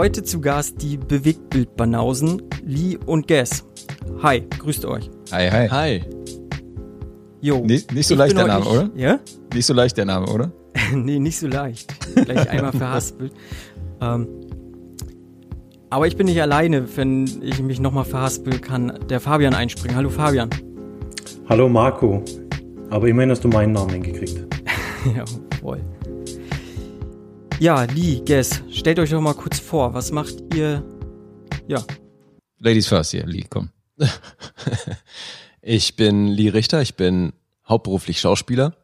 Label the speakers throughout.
Speaker 1: Heute zu Gast die Bewegtbildbanausen Lee und Guess. Hi, grüßt euch.
Speaker 2: Hi, hi.
Speaker 3: Hi.
Speaker 1: Jo.
Speaker 2: Nicht, nicht so
Speaker 1: ich
Speaker 2: leicht der Name, oder?
Speaker 1: Ja?
Speaker 2: Nicht so leicht der Name, oder?
Speaker 1: nee, nicht so leicht. Gleich einmal verhaspelt. Ähm, aber ich bin nicht alleine, wenn ich mich nochmal verhaspeln kann. Der Fabian einspringen. Hallo Fabian.
Speaker 4: Hallo Marco. Aber immerhin hast du meinen Namen hingekriegt.
Speaker 1: ja, voll. Ja, Lee, Guess, stellt euch doch mal kurz vor. Was macht ihr? Ja,
Speaker 2: Ladies first hier, Lee, komm.
Speaker 3: Ich bin Lee Richter, ich bin hauptberuflich Schauspieler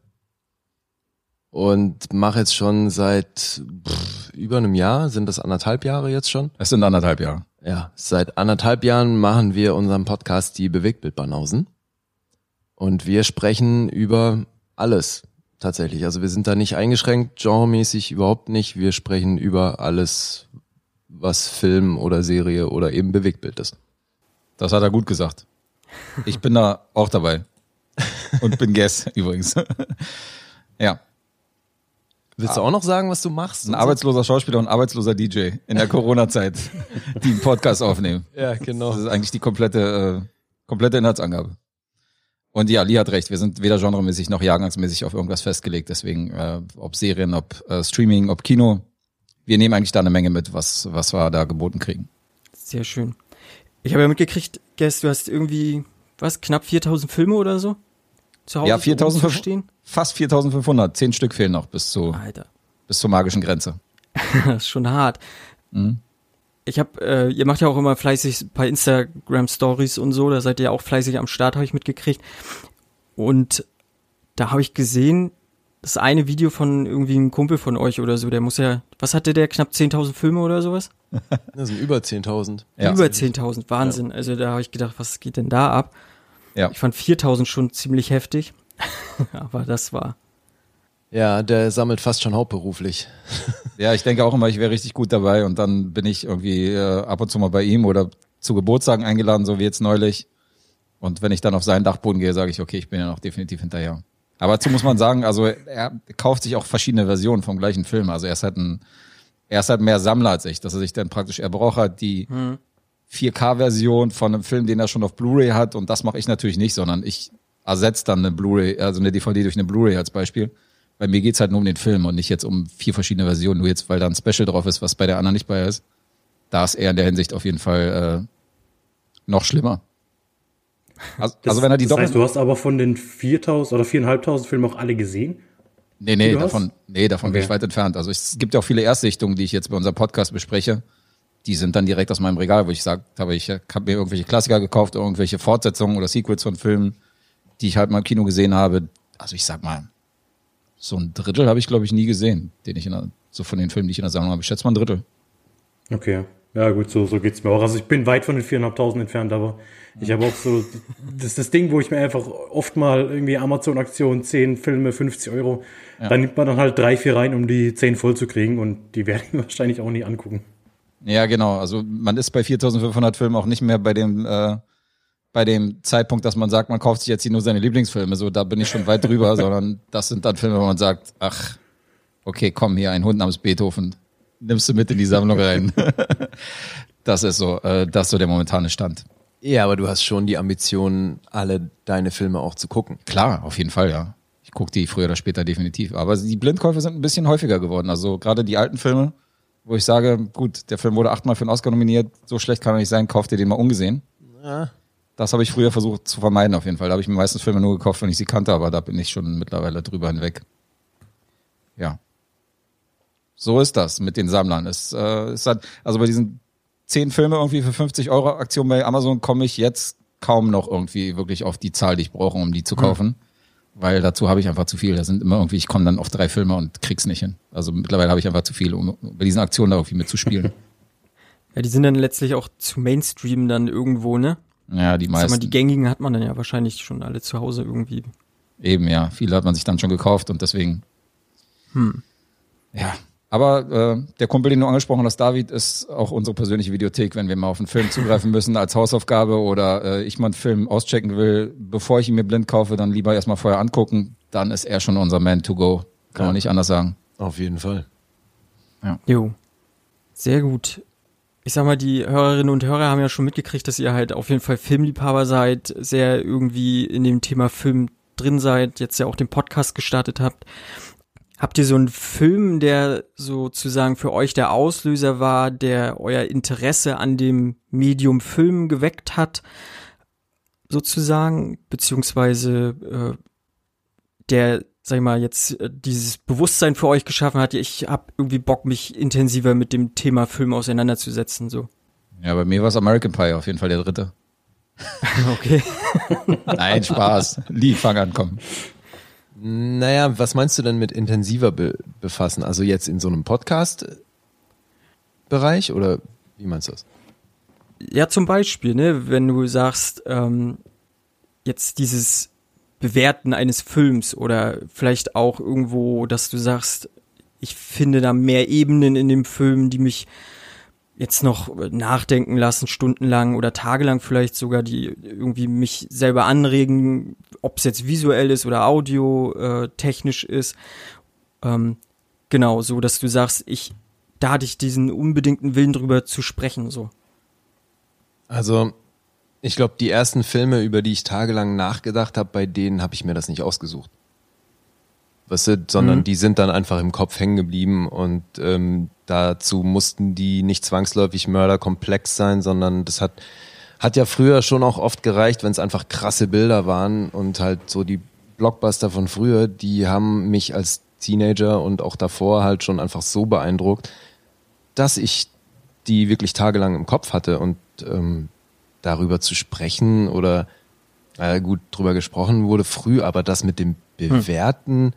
Speaker 3: und mache jetzt schon seit pff, über einem Jahr, sind das anderthalb Jahre jetzt schon?
Speaker 2: Es sind anderthalb Jahre.
Speaker 3: Ja, seit anderthalb Jahren machen wir unseren Podcast Die Bewegtbildbanausen und wir sprechen über alles tatsächlich. Also wir sind da nicht eingeschränkt, genremäßig überhaupt nicht. Wir sprechen über alles, was Film oder Serie oder eben Bewegtbild ist.
Speaker 2: Das hat er gut gesagt. Ich bin da auch dabei. Und bin Guest übrigens. ja.
Speaker 3: Willst du auch noch sagen, was du machst?
Speaker 2: Ein arbeitsloser Schauspieler und ein arbeitsloser DJ in der Corona-Zeit, die einen Podcast aufnehmen.
Speaker 3: Ja, genau.
Speaker 2: Das ist eigentlich die komplette, äh, komplette Inhaltsangabe. Und ja, Lee hat recht. Wir sind weder genremäßig noch jahrgangsmäßig auf irgendwas festgelegt. Deswegen, äh, ob Serien, ob äh, Streaming, ob Kino. Wir nehmen eigentlich da eine Menge mit, was, was wir da geboten kriegen.
Speaker 1: sehr schön. Ich habe ja mitgekriegt, Guess, du hast irgendwie, was, knapp 4000 Filme oder so? Zu Hause
Speaker 2: Ja, 4500
Speaker 1: stehen?
Speaker 2: Fast 4500. Zehn Stück fehlen noch bis zu,
Speaker 1: Alter.
Speaker 2: bis zur magischen Grenze.
Speaker 1: Das ist schon hart.
Speaker 2: Mhm.
Speaker 1: Ich hab, äh, ihr macht ja auch immer fleißig ein paar Instagram Stories und so, da seid ihr ja auch fleißig am Start, habe ich mitgekriegt. Und da habe ich gesehen, das eine Video von irgendwie einem Kumpel von euch oder so, der muss ja, was hatte der, knapp 10.000 Filme oder sowas?
Speaker 3: Das sind über 10.000.
Speaker 2: Ja.
Speaker 1: Über 10.000, Wahnsinn. Also da habe ich gedacht, was geht denn da ab?
Speaker 2: Ja.
Speaker 1: Ich fand 4.000 schon ziemlich heftig, aber das war,
Speaker 3: Ja, der sammelt fast schon hauptberuflich.
Speaker 2: Ja, ich denke auch immer, ich wäre richtig gut dabei und dann bin ich irgendwie äh, ab und zu mal bei ihm oder zu Geburtstagen eingeladen, so wie jetzt neulich. Und wenn ich dann auf seinen Dachboden gehe, sage ich, okay, ich bin ja noch definitiv hinterher. Aber dazu muss man sagen, also er kauft sich auch verschiedene Versionen vom gleichen Film. Also er ist halt ein, er ist halt mehr Sammler als ich, dass er sich dann praktisch, er braucht halt die 4K-Version von einem Film, den er schon auf Blu-ray hat und das mache ich natürlich nicht, sondern ich ersetze dann eine Blu-ray, also eine DVD durch eine Blu-ray als Beispiel. Bei mir geht's halt nur um den Film und nicht jetzt um vier verschiedene Versionen, nur jetzt, weil da ein Special drauf ist, was bei der anderen nicht bei ist. Da ist er in der Hinsicht auf jeden Fall äh, noch schlimmer. Also,
Speaker 4: Das,
Speaker 2: also wenn er die
Speaker 4: das
Speaker 2: Doppel
Speaker 4: heißt, du hast aber von den 4000 oder 4.500 Filmen auch alle gesehen?
Speaker 2: Nee, nee,
Speaker 4: hast?
Speaker 2: davon, nee, davon bin
Speaker 4: Okay.
Speaker 2: ich weit entfernt. Also es gibt ja auch viele Erstsichtungen, die ich jetzt bei unserem Podcast bespreche. Die sind dann direkt aus meinem Regal, wo ich gesagt habe, ich habe mir irgendwelche Klassiker gekauft, irgendwelche Fortsetzungen oder Sequels von Filmen, die ich halt mal im Kino gesehen habe. Also ich sag mal, so ein Drittel habe ich, glaube ich, nie gesehen, den ich in der, so von den Filmen, die ich in der Sammlung habe. Ich schätze mal ein Drittel.
Speaker 4: Okay. Ja, gut, so, so geht's mir auch. Also ich bin weit von den 4.500 entfernt, aber ich habe auch so, das ist das Ding, wo ich mir einfach oft mal irgendwie Amazon-Aktion, 10 Filme, 50 Euro, dann nimmt man dann halt drei, vier rein, um die 10 voll zu kriegen und die werde ich mir wahrscheinlich auch nie angucken.
Speaker 2: Ja, genau. Also man ist bei 4.500 Filmen auch nicht mehr bei dem äh, bei dem Zeitpunkt, dass man sagt, man kauft sich jetzt hier nur seine Lieblingsfilme. So, da bin ich schon weit drüber, sondern das sind dann Filme, wo man sagt, ach, okay, komm hier, ein Hund namens Beethoven, nimmst du mit in die Sammlung rein. das ist so, äh, das ist so der momentane Stand.
Speaker 3: Ja, aber du hast schon die Ambition, alle deine Filme auch zu gucken.
Speaker 2: Klar, auf jeden Fall, ja. Ich gucke die früher oder später definitiv. Aber die Blindkäufe sind ein bisschen häufiger geworden. Also gerade die alten Filme, wo ich sage, gut, der Film wurde achtmal für einen Oscar nominiert, so schlecht kann er nicht sein, kauft ihr den mal ungesehen.
Speaker 3: Ja.
Speaker 2: Das habe ich früher versucht zu vermeiden auf jeden Fall. Da habe ich mir meistens Filme nur gekauft, wenn ich sie kannte, aber da bin ich schon mittlerweile drüber hinweg. Ja. So ist das mit den Sammlern. Es äh, ist halt, also bei diesen zehn Filme irgendwie für 50 Euro Aktion bei Amazon komme ich jetzt kaum noch irgendwie wirklich auf die Zahl, die ich brauche, um die zu kaufen. Weil dazu habe ich einfach zu viel. Da sind immer irgendwie, ich komme dann auf drei Filme und krieg's nicht hin. Also mittlerweile habe ich einfach zu viel, um bei diesen Aktionen da irgendwie mitzuspielen.
Speaker 1: ja, die sind dann letztlich auch zu Mainstream dann irgendwo, ne?
Speaker 2: Ja, die
Speaker 1: Sag mal,
Speaker 2: meisten.
Speaker 1: die gängigen hat man dann ja wahrscheinlich schon alle zu Hause irgendwie.
Speaker 2: Eben, ja. Viele hat man sich dann schon gekauft und deswegen.
Speaker 1: Hm.
Speaker 2: Ja. Aber äh, der Kumpel, den du angesprochen hast, David, ist auch unsere persönliche Videothek, wenn wir mal auf einen Film zugreifen müssen als Hausaufgabe oder äh, ich mal einen Film auschecken will, bevor ich ihn mir blind kaufe, dann lieber erstmal vorher angucken. Dann ist er schon unser Man to go. Kann
Speaker 3: Ja.
Speaker 2: man nicht anders sagen.
Speaker 3: Auf jeden Fall.
Speaker 1: Jo. Sehr gut. Ich sag mal, die Hörerinnen und Hörer haben ja schon mitgekriegt, dass ihr halt auf jeden Fall Filmliebhaber seid, sehr irgendwie in dem Thema Film drin seid, jetzt ja auch den Podcast gestartet habt. Habt ihr so einen Film, der sozusagen für euch der Auslöser war, der euer Interesse an dem Medium Film geweckt hat, sozusagen, beziehungsweise äh, der sag ich mal, jetzt äh, dieses Bewusstsein für euch geschaffen hat, ich habe irgendwie Bock, mich intensiver mit dem Thema Film auseinanderzusetzen, so.
Speaker 2: Ja, bei mir war es American Pie, auf jeden Fall der dritte.
Speaker 1: okay.
Speaker 2: Nein, Spaß. Lee, fang an, komm.
Speaker 3: Naja, was meinst du denn mit intensiver be befassen? Also jetzt in so einem Podcast-Bereich oder wie meinst du das?
Speaker 1: Ja, zum Beispiel, ne, wenn du sagst, ähm, jetzt dieses Bewerten eines Films oder vielleicht auch irgendwo, dass du sagst, ich finde da mehr Ebenen in dem Film, die mich jetzt noch nachdenken lassen, stundenlang oder tagelang vielleicht sogar, die irgendwie mich selber anregen, ob es jetzt visuell ist oder audio äh, technisch ist. Ähm, genau, so dass du sagst, ich, da hatte ich diesen unbedingten Willen drüber zu sprechen, so.
Speaker 3: Also ich glaube, die ersten Filme, über die ich tagelang nachgedacht habe, bei denen habe ich mir das nicht ausgesucht. Weißt du, sondern mhm. die sind dann einfach im Kopf hängen geblieben und ähm, dazu mussten die nicht zwangsläufig mörderkomplex sein, sondern das hat, hat ja früher schon auch oft gereicht, wenn es einfach krasse Bilder waren und halt so die Blockbuster von früher, die haben mich als Teenager und auch davor halt schon einfach so beeindruckt, dass ich die wirklich tagelang im Kopf hatte und ähm, darüber zu sprechen oder äh, gut drüber gesprochen wurde früh, aber das mit dem Bewerten, hm.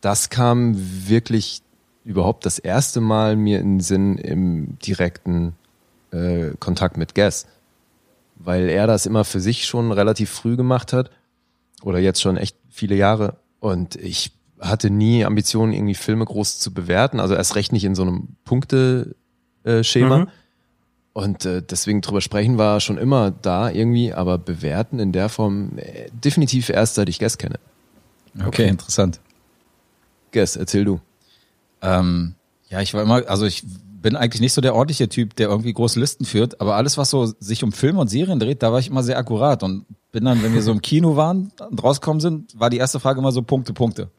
Speaker 3: das kam wirklich überhaupt das erste Mal mir in den Sinn im direkten äh, Kontakt mit Guess. Weil er das immer für sich schon relativ früh gemacht hat oder jetzt schon echt viele Jahre und ich hatte nie Ambitionen, irgendwie Filme groß zu bewerten, also erst recht nicht in so einem Punkteschema. Äh, mhm. Und äh, deswegen drüber sprechen war schon immer da irgendwie, aber bewerten in der Form äh, definitiv erst seit ich Guess kenne.
Speaker 2: Okay, okay. interessant.
Speaker 3: Guess, erzähl du.
Speaker 2: Ähm, ja, ich war immer, also ich bin eigentlich nicht so der ordentliche Typ, der irgendwie große Listen führt, aber alles, was so sich um Filme und Serien dreht, da war ich immer sehr akkurat und bin dann, wenn wir so im Kino waren und rausgekommen sind, war die erste Frage immer so Punkte, Punkte.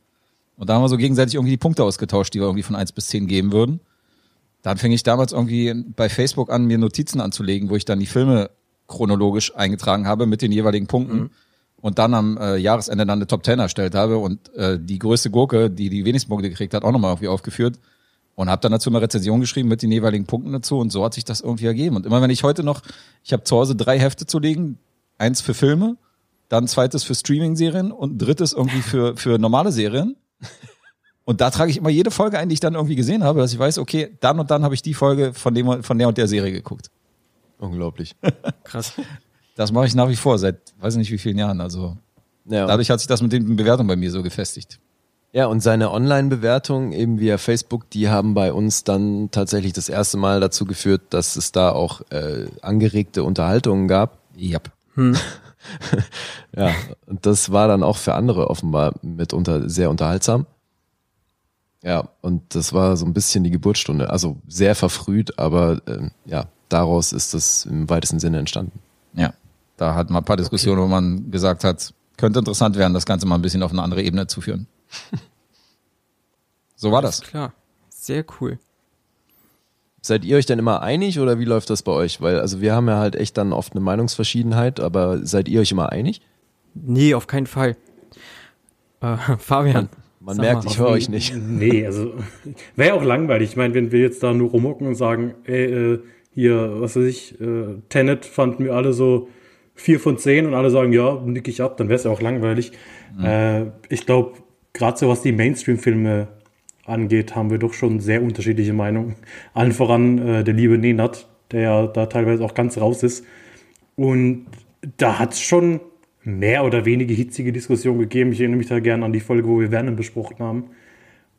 Speaker 2: Und da haben wir so gegenseitig irgendwie die Punkte ausgetauscht, die wir irgendwie von eins bis zehn geben würden. Dann fing ich damals irgendwie bei Facebook an, mir Notizen anzulegen, wo ich dann die Filme chronologisch eingetragen habe mit den jeweiligen Punkten. Mhm. Und dann am äh, Jahresende dann eine Top Ten erstellt habe und äh, die größte Gurke, die die wenigsten Punkte gekriegt hat, auch nochmal irgendwie aufgeführt. Und habe dann dazu eine Rezension geschrieben mit den jeweiligen Punkten dazu und so hat sich das irgendwie ergeben. Und immer wenn ich heute noch, ich habe zu Hause drei Hefte zu legen, eins für Filme, dann zweites für Streaming-Serien und drittes irgendwie für, für normale Serien. Und da trage ich immer jede Folge ein, die ich dann irgendwie gesehen habe, dass ich weiß, okay, dann und dann habe ich die Folge von dem von der und der Serie geguckt.
Speaker 3: Unglaublich.
Speaker 1: Krass.
Speaker 2: Das mache ich nach wie vor seit weiß nicht wie vielen Jahren. Also ja. dadurch hat sich das mit den Bewertungen bei mir so gefestigt.
Speaker 3: Ja, und seine Online-Bewertungen eben via Facebook, die haben bei uns dann tatsächlich das erste Mal dazu geführt, dass es da auch äh, angeregte Unterhaltungen gab.
Speaker 2: Yep. Hm.
Speaker 3: ja, und das war dann auch für andere offenbar mitunter sehr unterhaltsam. Ja, und das war so ein bisschen die Geburtsstunde. Also sehr verfrüht, aber äh, ja, daraus ist das im weitesten Sinne entstanden.
Speaker 2: Ja, da hat man ein paar Diskussionen, okay. wo man gesagt hat, könnte interessant werden, das Ganze mal ein bisschen auf eine andere Ebene zu führen. so war das.
Speaker 1: Klar, sehr cool.
Speaker 3: Seid ihr euch denn immer einig oder wie läuft das bei euch? Weil, also wir haben ja halt echt dann oft eine Meinungsverschiedenheit, aber seid ihr euch immer einig?
Speaker 1: Nee, auf keinen Fall. Äh, Fabian.
Speaker 3: Man Sag merkt, mal, ich höre euch nicht.
Speaker 4: Nee, also wäre auch langweilig. Ich meine, wenn wir jetzt da nur rumhocken und sagen, ey, äh, hier, was weiß ich, äh, Tenet fanden wir alle so vier von zehn und alle sagen, ja, nick ich ab, dann wäre es ja auch langweilig. Mhm. Äh, ich glaube, gerade so was die Mainstream-Filme angeht, haben wir doch schon sehr unterschiedliche Meinungen. Allen voran äh, der liebe Nenat, der ja da teilweise auch ganz raus ist. Und da hat es schon mehr oder weniger hitzige Diskussion gegeben. Ich erinnere mich da gerne an die Folge, wo wir Vernon besprochen haben,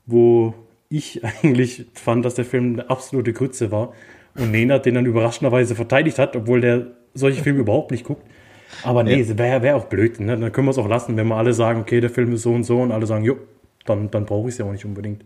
Speaker 4: wo ich eigentlich fand, dass der Film eine absolute Grütze war und Nenad den dann überraschenderweise verteidigt hat, obwohl der solche Filme überhaupt nicht guckt. Aber nee, ja. wäre wär auch blöd. Ne? Dann können wir es auch lassen, wenn wir alle sagen, okay, der Film ist so und so und alle sagen, jo, dann, dann brauche ich es ja auch nicht unbedingt.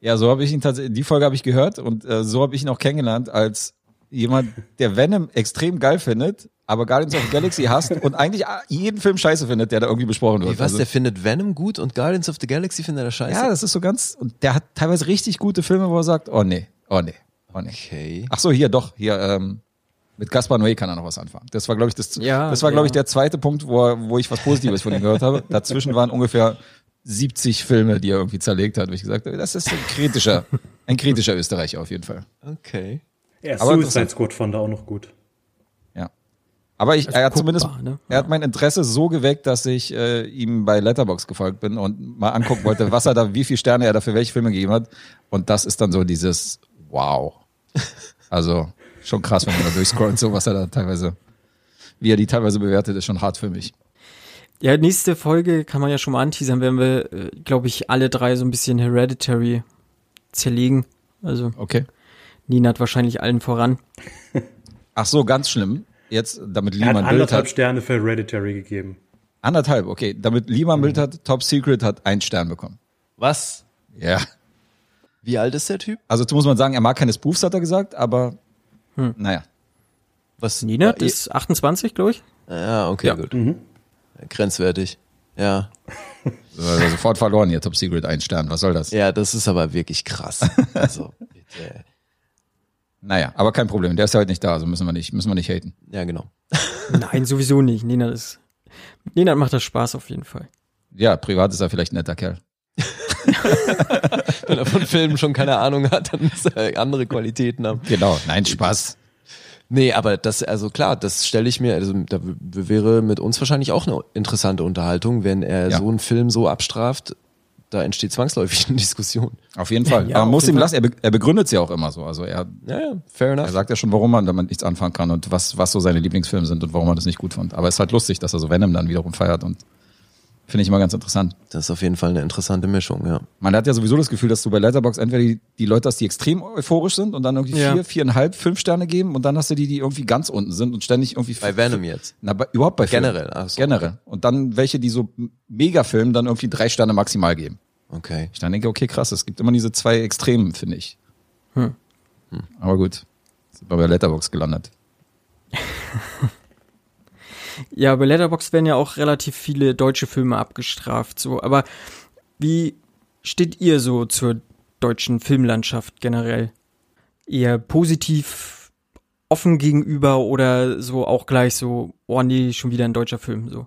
Speaker 2: Ja, so habe ich ihn tatsächlich, die Folge habe ich gehört und äh, so habe ich ihn auch kennengelernt als jemand, der Venom extrem geil findet, aber Guardians of the Galaxy hasst und eigentlich jeden Film scheiße findet, der da irgendwie besprochen wird.
Speaker 3: Wie, was,
Speaker 2: Also-
Speaker 3: der findet Venom gut und Guardians of the Galaxy findet er scheiße?
Speaker 2: ja, das ist so ganz, und der hat teilweise richtig gute Filme, wo er sagt, oh nee, oh nee, oh nee.
Speaker 3: okay.
Speaker 2: Ach so, hier doch, hier, ähm, mit Gaspar Noé kann er noch was anfangen. Das war, glaube ich, das,
Speaker 1: Ja,
Speaker 2: das war, glaube
Speaker 1: ja.
Speaker 2: ich, der zweite Punkt, wo, er, wo ich was Positives von ihm gehört habe. Dazwischen waren ungefähr 70 Filme, die er irgendwie zerlegt hat, wo ich gesagt habe, das ist ein kritischer, ein kritischer Österreicher auf jeden Fall.
Speaker 3: Okay.
Speaker 4: Ja,
Speaker 2: Aber
Speaker 4: Suicide. Squad fand er auch noch gut.
Speaker 2: Aber ich, er hat
Speaker 1: guckbar,
Speaker 2: zumindest,
Speaker 1: ne?
Speaker 2: er hat mein Interesse so geweckt, dass ich äh, ihm bei Letterbox gefolgt bin und mal angucken wollte, was er da, wie viele Sterne er da für welche Filme gegeben hat. Und das ist dann so dieses Wow. Also schon krass, wenn man da durchscrollt, so was er da teilweise, wie er die teilweise bewertet, ist schon hart für mich.
Speaker 1: Ja, nächste Folge kann man ja schon mal anteasern, werden wir, äh, glaube ich, alle drei so ein bisschen Hereditary zerlegen. Also
Speaker 2: Okay.
Speaker 1: Nina hat wahrscheinlich allen voran.
Speaker 2: Ach so, ganz schlimm. Jetzt, damit
Speaker 4: Er hat anderthalb
Speaker 2: hat.
Speaker 4: Sterne für Hereditary gegeben.
Speaker 2: Anderthalb, okay. Damit Lima ein Bild hat, Top Secret hat einen Stern bekommen.
Speaker 3: Was?
Speaker 2: Ja.
Speaker 3: Wie alt ist der Typ?
Speaker 2: Also muss man sagen, er mag keine Spoofs, hat er gesagt, aber naja.
Speaker 3: Was?
Speaker 1: Nina, das ist 28, glaube ich.
Speaker 3: Ja, okay,
Speaker 1: Ja.
Speaker 3: gut. Grenzwertig. Ja.
Speaker 2: Also sofort verloren hier, Top Secret, ein Stern. Was soll das?
Speaker 3: Ja, das ist aber wirklich krass. Also, bitte.
Speaker 2: Naja, aber kein Problem. Der ist ja heute nicht da, also müssen wir nicht, müssen wir nicht haten.
Speaker 3: Ja, genau.
Speaker 1: Nein, sowieso nicht. Nina ist. Nina macht das Spaß auf jeden Fall.
Speaker 2: Ja, privat ist er vielleicht ein netter Kerl.
Speaker 3: Wenn er von Filmen schon keine Ahnung hat, dann muss er andere Qualitäten haben.
Speaker 2: Genau, nein, Spaß.
Speaker 3: Nee, aber das, also klar, das stelle ich mir, also da wäre mit uns wahrscheinlich auch eine interessante Unterhaltung, wenn er
Speaker 2: Ja.
Speaker 3: so einen Film so abstraft, da entsteht zwangsläufig eine Diskussion.
Speaker 2: Auf jeden Fall.
Speaker 1: Ja,
Speaker 2: man muss ihm lassen, er, be er begründet es ja auch immer so. Also er,
Speaker 3: Ja, ja, fair enough.
Speaker 2: er sagt ja schon, warum man damit nichts anfangen kann und was, was so seine Lieblingsfilme sind und warum man das nicht gut fand. Aber es ist halt lustig, dass er so Venom dann wiederum feiert und finde ich immer ganz interessant.
Speaker 3: Das ist auf jeden Fall eine interessante Mischung, ja.
Speaker 2: Man hat ja sowieso das Gefühl, dass du bei Letterbox entweder die, die Leute hast, die extrem euphorisch sind und dann irgendwie
Speaker 1: Ja.
Speaker 2: vier, viereinhalb, fünf Sterne geben und dann hast du die, die irgendwie ganz unten sind und ständig irgendwie
Speaker 3: Bei Venom jetzt.
Speaker 2: Na, bei, überhaupt bei Filmen.
Speaker 3: Generell, ach so,
Speaker 2: Generell. Und dann welche, die so Megafilmen dann irgendwie drei Sterne maximal geben.
Speaker 3: Okay.
Speaker 2: Ich dann denke, okay, krass, es gibt immer diese zwei Extremen, finde ich.
Speaker 1: Hm.
Speaker 2: Aber gut, sind wir bei Letterbox gelandet.
Speaker 1: Ja, bei Letterboxd werden ja auch relativ viele deutsche Filme abgestraft, so. Aber wie steht ihr so zur deutschen Filmlandschaft generell? Eher positiv offen gegenüber oder so auch gleich so, oh nee, schon wieder ein deutscher Film, so.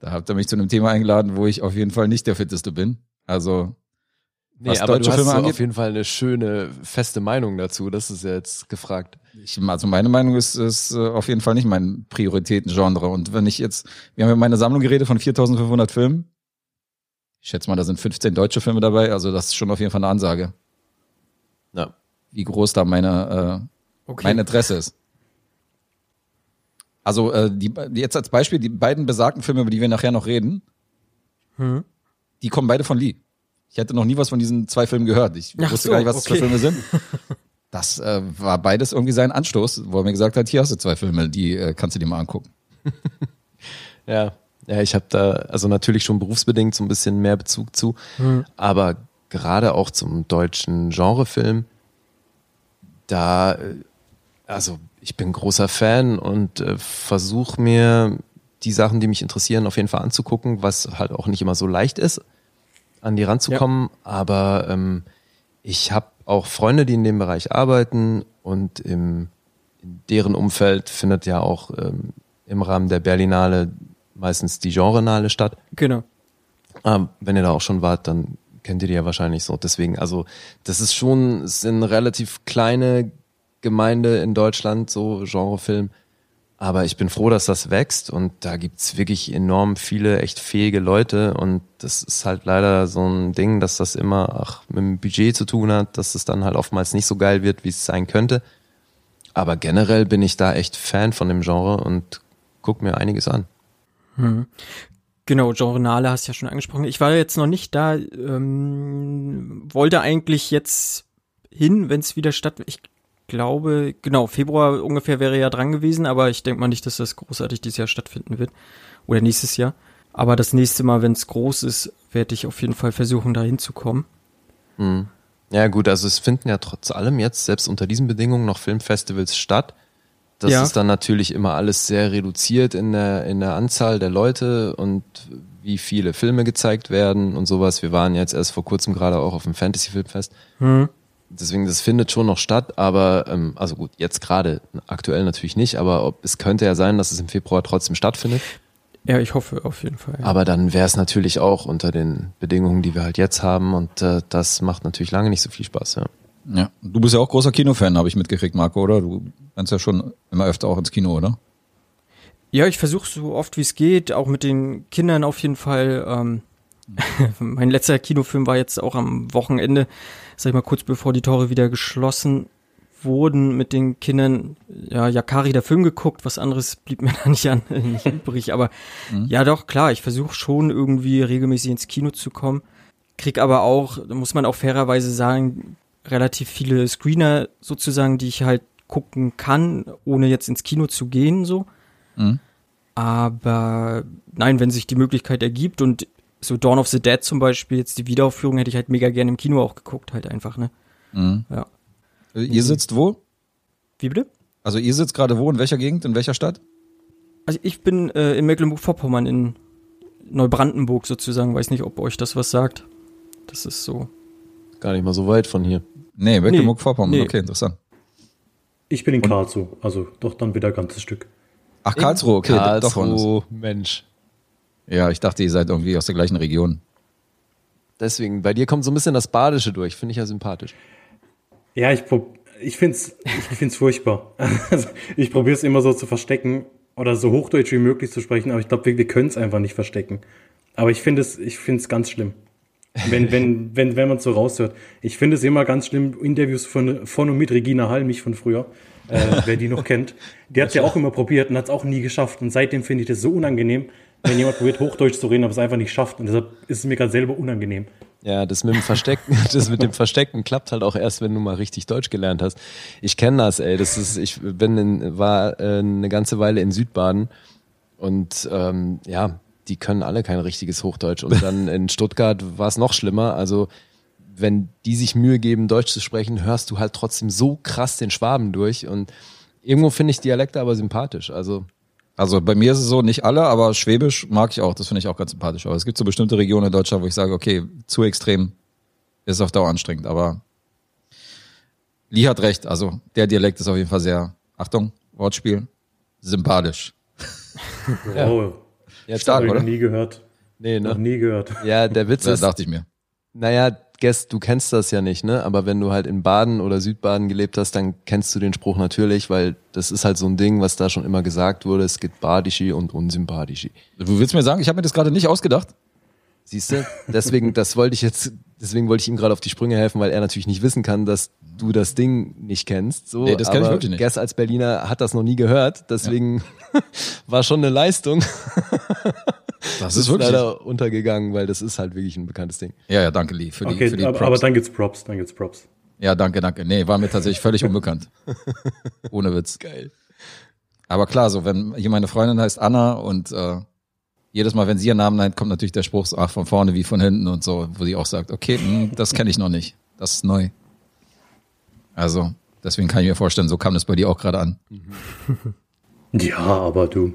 Speaker 2: Da habt ihr mich zu einem Thema eingeladen, wo ich auf jeden Fall nicht der Fitteste bin. Also,
Speaker 3: Nee,
Speaker 2: Was
Speaker 3: aber
Speaker 2: deutsche
Speaker 3: du hast
Speaker 2: angeht?
Speaker 3: auf jeden Fall eine schöne, feste Meinung dazu. Das ist ja jetzt gefragt.
Speaker 2: ich, also meine Meinung ist, ist äh, auf jeden Fall nicht mein Prioritätengenre. Und wenn ich jetzt, wir haben ja meine Sammlung geredet von 4500 Filmen. Ich schätze mal, da sind 15 deutsche Filme dabei. Also das ist schon auf jeden Fall eine Ansage,
Speaker 3: Ja.
Speaker 2: wie groß da meine, äh,
Speaker 1: Okay.
Speaker 2: mein Interesse ist. Also äh, die, jetzt als Beispiel, die beiden besagten Filme, über die wir nachher noch reden,
Speaker 1: Hm.
Speaker 2: Die kommen beide von Lee. Ich hätte noch nie was von diesen zwei Filmen gehört. Ich
Speaker 1: Ach
Speaker 2: wusste
Speaker 1: so,
Speaker 2: gar nicht, was das für
Speaker 1: okay.
Speaker 2: Filme sind. Das äh, war beides irgendwie sein Anstoß, wo er mir gesagt hat, hier hast du zwei Filme, die äh, kannst du dir mal angucken.
Speaker 3: Ja, ja, ich habe da also natürlich schon berufsbedingt so ein bisschen mehr Bezug zu, aber gerade auch zum deutschen Genrefilm, da, äh, also ich bin großer Fan und äh, versuche mir die Sachen, die mich interessieren, auf jeden Fall anzugucken, was halt auch nicht immer so leicht ist, an die ranzukommen. Aber ähm, ich habe auch Freunde, die in dem Bereich arbeiten und im, in deren Umfeld findet ja auch ähm, im Rahmen der Berlinale meistens die Genrenale statt.
Speaker 1: Genau.
Speaker 3: Ähm, wenn ihr da auch schon wart, dann kennt ihr die ja wahrscheinlich so. Deswegen, also das ist schon, es ist eine relativ kleine Gemeinde in Deutschland, so Genrefilm. Aber ich bin froh, dass das wächst und da gibt's wirklich enorm viele echt fähige Leute und das ist halt leider so ein Ding, dass das immer ach, mit dem Budget zu tun hat, dass es dann halt oftmals nicht so geil wird, wie es sein könnte. Aber generell bin ich da echt Fan von dem Genre und guck mir einiges an.
Speaker 1: Genau, Genrenale hast du ja schon angesprochen. Ich war jetzt noch nicht da, ähm, wollte eigentlich jetzt hin, wenn es wieder statt. Ich glaube, genau, Februar ungefähr wäre ja dran gewesen, aber ich denke mal nicht, dass das großartig dieses Jahr stattfinden wird. Oder nächstes Jahr. Aber das nächste Mal, wenn es groß ist, werde ich auf jeden Fall versuchen, da hinzukommen.
Speaker 3: Mhm. Ja gut, also es finden ja trotz allem jetzt, selbst unter diesen Bedingungen, noch Filmfestivals statt. Das
Speaker 1: Ja.
Speaker 3: ist dann natürlich immer alles sehr reduziert in der, in der Anzahl der Leute und wie viele Filme gezeigt werden und sowas. Wir waren jetzt erst vor kurzem gerade auch auf dem Fantasy-Filmfest.
Speaker 1: Hm.
Speaker 3: Deswegen, das findet schon noch statt, aber ähm, also gut, jetzt gerade aktuell natürlich nicht, aber ob, es könnte ja sein, dass es im Februar trotzdem stattfindet.
Speaker 1: Ja, ich hoffe auf jeden Fall. Ja.
Speaker 3: Aber dann wäre es natürlich auch unter den Bedingungen, die wir halt jetzt haben und äh, das macht natürlich lange nicht so viel Spaß. Ja.
Speaker 2: Ja. Du bist ja auch großer Kinofan, habe ich mitgekriegt, Marco, oder? Du rennst ja schon immer öfter auch ins Kino, oder?
Speaker 1: Ja, ich versuche so oft wie es geht, auch mit den Kindern auf jeden Fall. Ähm, mein letzter Kinofilm war jetzt auch am Wochenende, sag ich mal, kurz bevor die Tore wieder geschlossen wurden mit den Kindern. Ja, Yakari der Film geguckt, was anderes blieb mir da nicht an, nicht übrig. Aber ja, doch, klar, ich versuche schon irgendwie regelmäßig ins Kino zu kommen. Krieg aber auch, muss man auch fairerweise sagen, relativ viele Screener sozusagen, die ich halt gucken kann, ohne jetzt ins Kino zu gehen, so.
Speaker 2: Mhm.
Speaker 1: Aber nein, wenn sich die Möglichkeit ergibt und so Dawn of the Dead zum Beispiel, jetzt die Wiederaufführung hätte ich halt mega gerne im Kino auch geguckt, halt einfach, ne?
Speaker 2: Mhm.
Speaker 1: Ja.
Speaker 2: Äh, Ihr sitzt wo?
Speaker 1: Wie bitte?
Speaker 2: Also ihr sitzt gerade wo? In welcher Gegend? In welcher Stadt?
Speaker 1: Also ich bin äh, in Mecklenburg-Vorpommern in Neubrandenburg sozusagen, weiß nicht, ob euch das was sagt. Das ist so.
Speaker 3: Gar nicht mal so weit von hier.
Speaker 2: Nee, Mecklenburg-Vorpommern.
Speaker 1: nee.
Speaker 2: Okay, interessant.
Speaker 4: Ich bin in Karlsruhe, also doch dann wieder ein ganzes Stück.
Speaker 2: Ach, Karlsruhe, okay, doch.
Speaker 3: Karlsruhe, Mensch.
Speaker 2: Ja, ich dachte, ihr seid irgendwie aus der gleichen Region.
Speaker 3: Deswegen, bei dir kommt so ein bisschen das Badische durch, finde ich ja sympathisch.
Speaker 4: Ja, ich, prob- ich find's, ich find's furchtbar. Also, ich probiere es immer so zu verstecken oder so hochdeutsch wie möglich zu sprechen, aber ich glaube, wir, wir können es einfach nicht verstecken. Aber ich finde es, ich finde es ganz schlimm. Wenn, wenn, wenn, wenn man so raushört. Ich finde es immer ganz schlimm, Interviews von, von und mit Regina Hall, mich von früher, äh, wer die noch kennt. Die hat es ja auch immer probiert und hat es auch nie geschafft. Und seitdem finde ich das so unangenehm, wenn jemand probiert, Hochdeutsch zu reden, aber es einfach nicht schafft. Und deshalb ist es mir gerade selber unangenehm.
Speaker 3: Ja, das mit dem Verstecken, das mit dem Verstecken klappt halt auch erst, wenn du mal richtig Deutsch gelernt hast. Ich kenne das, ey. Das ist, ich bin in, war äh, eine ganze Weile in Südbaden und ähm, ja, die können alle kein richtiges Hochdeutsch. Und dann in Stuttgart war es noch schlimmer. Also wenn die sich Mühe geben, Deutsch zu sprechen, hörst du halt trotzdem so krass den Schwaben durch. Und irgendwo finde ich Dialekte aber sympathisch. Also
Speaker 2: Also bei mir ist es so, nicht alle, aber Schwäbisch mag ich auch. Das finde ich auch ganz sympathisch. Aber es gibt so bestimmte Regionen in Deutschland, wo ich sage, okay, zu extrem ist auf Dauer anstrengend. Aber Lee hat recht. Also der Dialekt ist auf jeden Fall sehr, Achtung, Wortspiel, sympathisch.
Speaker 3: Ja.
Speaker 4: Oh,
Speaker 3: jetzt
Speaker 2: Stark, oder?
Speaker 4: noch nie gehört.
Speaker 3: Nee,
Speaker 4: Noch
Speaker 3: ne?
Speaker 4: nie gehört.
Speaker 3: Ja, der Witz
Speaker 2: Das
Speaker 3: ist,
Speaker 2: dachte ich mir.
Speaker 3: Naja, Guess, du kennst das ja nicht, ne? Aber wenn du halt in Baden oder Südbaden gelebt hast, dann kennst du den Spruch natürlich, weil das ist halt so ein Ding, was da schon immer gesagt wurde. Es gibt Badischi und Unsympathischi.
Speaker 2: Du willst mir sagen, ich habe mir das gerade nicht ausgedacht?
Speaker 3: Siehst du? Deswegen, das wollte ich jetzt, deswegen wollte ich ihm gerade auf die Sprünge helfen, weil er natürlich nicht wissen kann, dass du das Ding nicht kennst. So,
Speaker 2: Nee, das kenn ich wirklich nicht.
Speaker 3: Guess als Berliner hat das noch nie gehört, deswegen war schon eine Leistung.
Speaker 2: Das
Speaker 3: ist leider untergegangen, weil das ist halt wirklich ein bekanntes Ding.
Speaker 2: Ja, ja, danke, Lee, für die,
Speaker 4: Okay,
Speaker 2: für die
Speaker 4: aber,
Speaker 2: Props.
Speaker 4: aber dann gibt's Props, dann gibt's Props.
Speaker 2: ja, danke, danke. Nee, war mir tatsächlich völlig unbekannt. Ohne Witz.
Speaker 3: Geil.
Speaker 2: Aber klar, so wenn hier meine Freundin heißt Anna und äh, jedes Mal, wenn sie ihren Namen nennt, kommt natürlich der Spruch so, ach, von vorne wie von hinten und so, wo sie auch sagt, okay, mh, das kenne ich noch nicht. Das ist neu. Also, deswegen kann ich mir vorstellen, so kam das bei dir auch gerade an.
Speaker 4: Ja, aber du,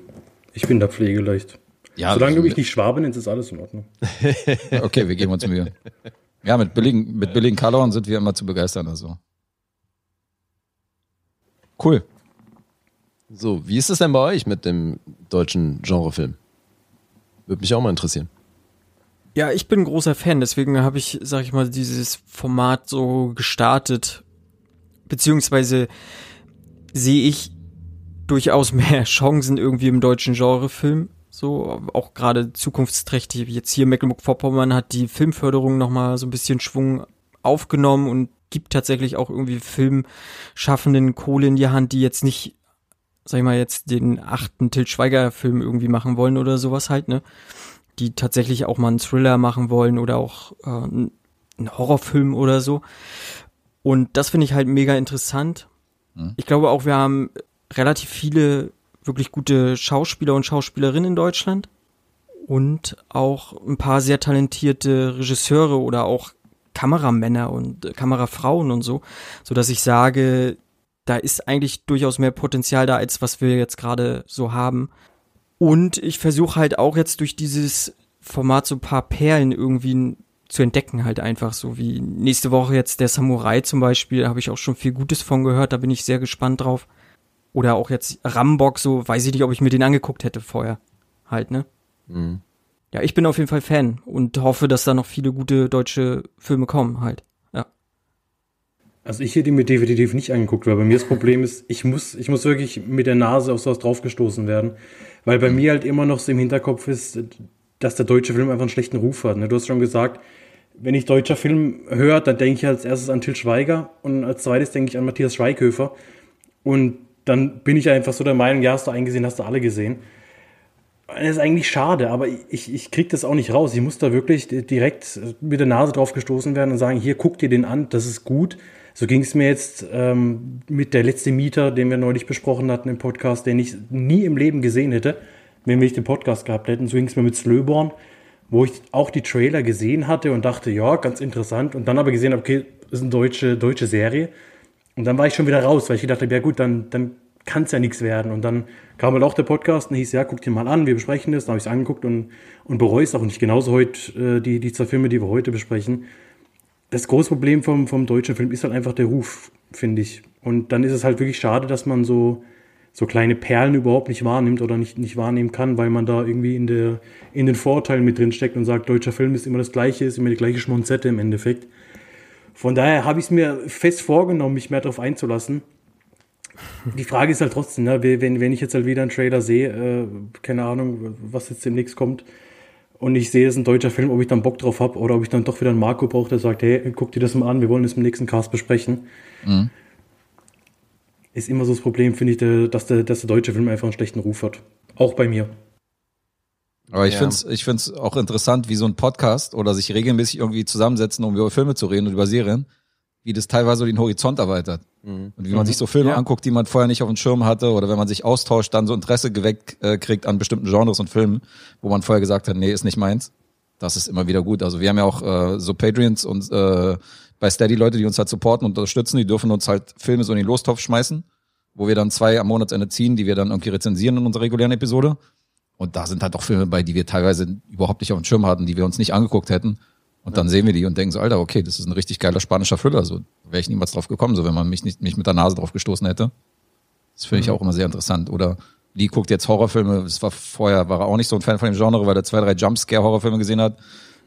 Speaker 4: ich bin da pflegeleicht.
Speaker 2: Ja,
Speaker 4: Solange du mich nicht Schwabe nennst, ist alles in Ordnung.
Speaker 2: Okay, wir geben uns Mühe. Ja, mit billigen, mit billigen Kalorien sind wir immer zu begeistern, also. Cool.
Speaker 3: So, wie ist es denn bei euch mit dem deutschen Genrefilm? Würde mich auch mal interessieren.
Speaker 1: Ja, ich bin ein großer Fan, deswegen habe ich, sag ich mal, dieses Format so gestartet. Beziehungsweise sehe ich durchaus mehr Chancen irgendwie im deutschen Genrefilm. So, auch gerade zukunftsträchtig. Jetzt hier Mecklenburg-Vorpommern hat die Filmförderung nochmal so ein bisschen Schwung aufgenommen und gibt tatsächlich auch irgendwie Filmschaffenden Kohle in die Hand, die jetzt nicht, sag ich mal, jetzt den achten Til Schweiger-Film irgendwie machen wollen oder sowas halt, ne? die tatsächlich auch mal einen Thriller machen wollen oder auch äh, einen einen Horrorfilm oder so. Und das finde ich halt mega interessant. Ich glaube auch, wir haben relativ viele wirklich gute Schauspieler und Schauspielerinnen in Deutschland und auch ein paar sehr talentierte Regisseure oder auch Kameramänner und äh, Kamerafrauen und so, so dass ich sage, da ist eigentlich durchaus mehr Potenzial da, als was wir jetzt gerade so haben. Und ich versuche halt auch jetzt durch dieses Format so ein paar Perlen irgendwie zu entdecken, halt einfach so wie nächste Woche jetzt der Samurai zum Beispiel, habe ich auch schon viel Gutes von gehört, da bin ich sehr gespannt drauf. Oder auch jetzt Rambock, so weiß ich nicht, ob ich mir den angeguckt hätte vorher. Halt, ne? Mhm. Ja, ich bin auf jeden Fall Fan und hoffe, dass da noch viele gute deutsche Filme kommen, halt. Ja.
Speaker 4: Also ich hätte mir definitiv nicht angeguckt, weil bei mir das Problem ist, ich muss, ich muss wirklich mit der Nase auf sowas draufgestoßen werden. Weil bei mir halt immer noch so im Hinterkopf ist, dass der deutsche Film einfach einen schlechten Ruf hat. Ne? Du hast schon gesagt, wenn ich deutscher Film höre, dann denke ich als erstes an Till Schweiger und als zweites denke ich an Matthias Schweighöfer. Und dann bin ich einfach so der Meinung, ja, hast du eingesehen, hast du alle gesehen. Das ist eigentlich schade, aber ich, ich krieg das auch nicht raus. Ich muss da wirklich direkt mit der Nase drauf gestoßen werden und sagen, hier, guck dir den an, das ist gut. So ging es mir jetzt ähm, mit der letzte Mieter, den wir neulich besprochen hatten im Podcast, den ich nie im Leben gesehen hätte, wenn wir nicht den Podcast gehabt hätten. So ging es mir mit Slöborn, wo ich auch die Trailer gesehen hatte und dachte, ja, ganz interessant. Und dann aber gesehen habe, okay, das ist eine deutsche, deutsche Serie. Und dann war ich schon wieder raus, weil ich gedacht habe, ja gut, dann, dann kann es ja nichts werden. Und dann kam halt auch der Podcast und hieß, ja, guck dir mal an, wir besprechen das. Dann habe ich es angeguckt und, und bereue es auch nicht. Genauso heute äh, die, die zwei Filme, die wir heute besprechen. Das große Problem vom, vom deutschen Film ist halt einfach der Ruf, finde ich. Und dann ist es halt wirklich schade, dass man so, so kleine Perlen überhaupt nicht wahrnimmt oder nicht, nicht wahrnehmen kann, weil man da irgendwie in, der, in den Vorurteilen mit drin steckt und sagt, deutscher Film ist immer das Gleiche, ist immer die gleiche Schmonzette im Endeffekt. Von daher habe ich es mir fest vorgenommen, mich mehr darauf einzulassen. Die Frage ist halt trotzdem, ne, wenn, wenn ich jetzt halt wieder einen Trailer sehe, äh, keine Ahnung, was jetzt demnächst kommt, und ich sehe, es ist ein deutscher Film, ob ich dann Bock drauf habe oder ob ich dann doch wieder einen Marco brauche, der sagt, hey, guck dir das mal an, wir wollen das im nächsten Cast besprechen. Mhm. Ist immer so das Problem, finde ich, dass der, dass der deutsche Film einfach einen schlechten Ruf hat. Auch bei mir.
Speaker 2: Aber ich ja. finde es ich find's auch interessant, wie so ein Podcast oder sich regelmäßig irgendwie zusammensetzen, um über Filme zu reden und über Serien, wie das teilweise den Horizont erweitert. Mhm. Und wie man mhm. sich so Filme ja. anguckt, die man vorher nicht auf dem Schirm hatte oder wenn man sich austauscht, dann so Interesse geweckt äh, kriegt an bestimmten Genres und Filmen, wo man vorher gesagt hat, nee, ist nicht meins. Das ist immer wieder gut. Also wir haben ja auch äh, so Patreons und äh, bei Steady Leute, die uns halt supporten und unterstützen, die dürfen uns halt Filme so in den Lostopf schmeißen, wo wir dann zwei am Monatsende ziehen, die wir dann irgendwie rezensieren in unserer regulären Episode. Und da sind halt auch Filme bei, die wir teilweise überhaupt nicht auf dem Schirm hatten, die wir uns nicht angeguckt hätten. Und dann sehen wir die und denken so, Alter, okay, das ist ein richtig geiler spanischer Thriller. So wäre ich niemals drauf gekommen, so wenn man mich nicht mich mit der Nase drauf gestoßen hätte. Das finde ich mhm. auch immer sehr interessant. Oder Lee guckt jetzt Horrorfilme. Das war vorher war er auch nicht so ein Fan von dem Genre, weil er zwei, drei Jumpscare-Horrorfilme gesehen hat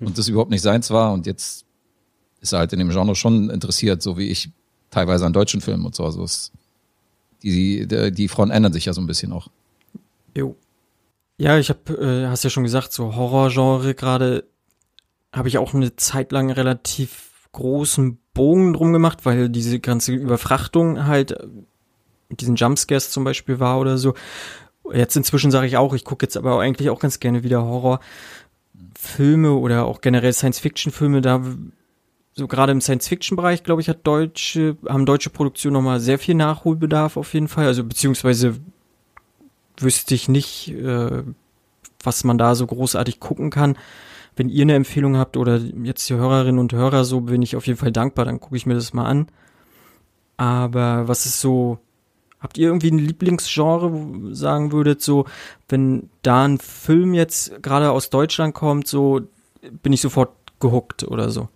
Speaker 2: und das überhaupt nicht seins war. Und jetzt ist er halt in dem Genre schon interessiert, so wie ich teilweise an deutschen Filmen und so. Also es, die, die, die Frauen ändern sich ja so ein bisschen auch.
Speaker 1: Jo. Ja, ich habe, äh, hast ja schon gesagt, so Horrorgenre gerade habe ich auch eine Zeit lang relativ großen Bogen drum gemacht, weil diese ganze Überfrachtung halt äh, mit diesen Jumpscares zum Beispiel war oder so. Jetzt inzwischen sage ich auch, ich gucke jetzt aber eigentlich auch ganz gerne wieder Horrorfilme oder auch generell Science-Fiction-Filme. Da so gerade im Science-Fiction-Bereich, glaube ich, hat deutsche haben deutsche Produktionen nochmal sehr viel Nachholbedarf auf jeden Fall. Also beziehungsweise wüsste ich nicht, äh, was man da so großartig gucken kann. Wenn ihr eine Empfehlung habt oder jetzt die Hörerinnen und Hörer so, bin ich auf jeden Fall dankbar, dann gucke ich mir das mal an. Aber was ist so, habt ihr irgendwie ein Lieblingsgenre, wo sagen würdet, so, wenn da ein Film jetzt gerade aus Deutschland kommt, so, bin ich sofort gehuckt oder so?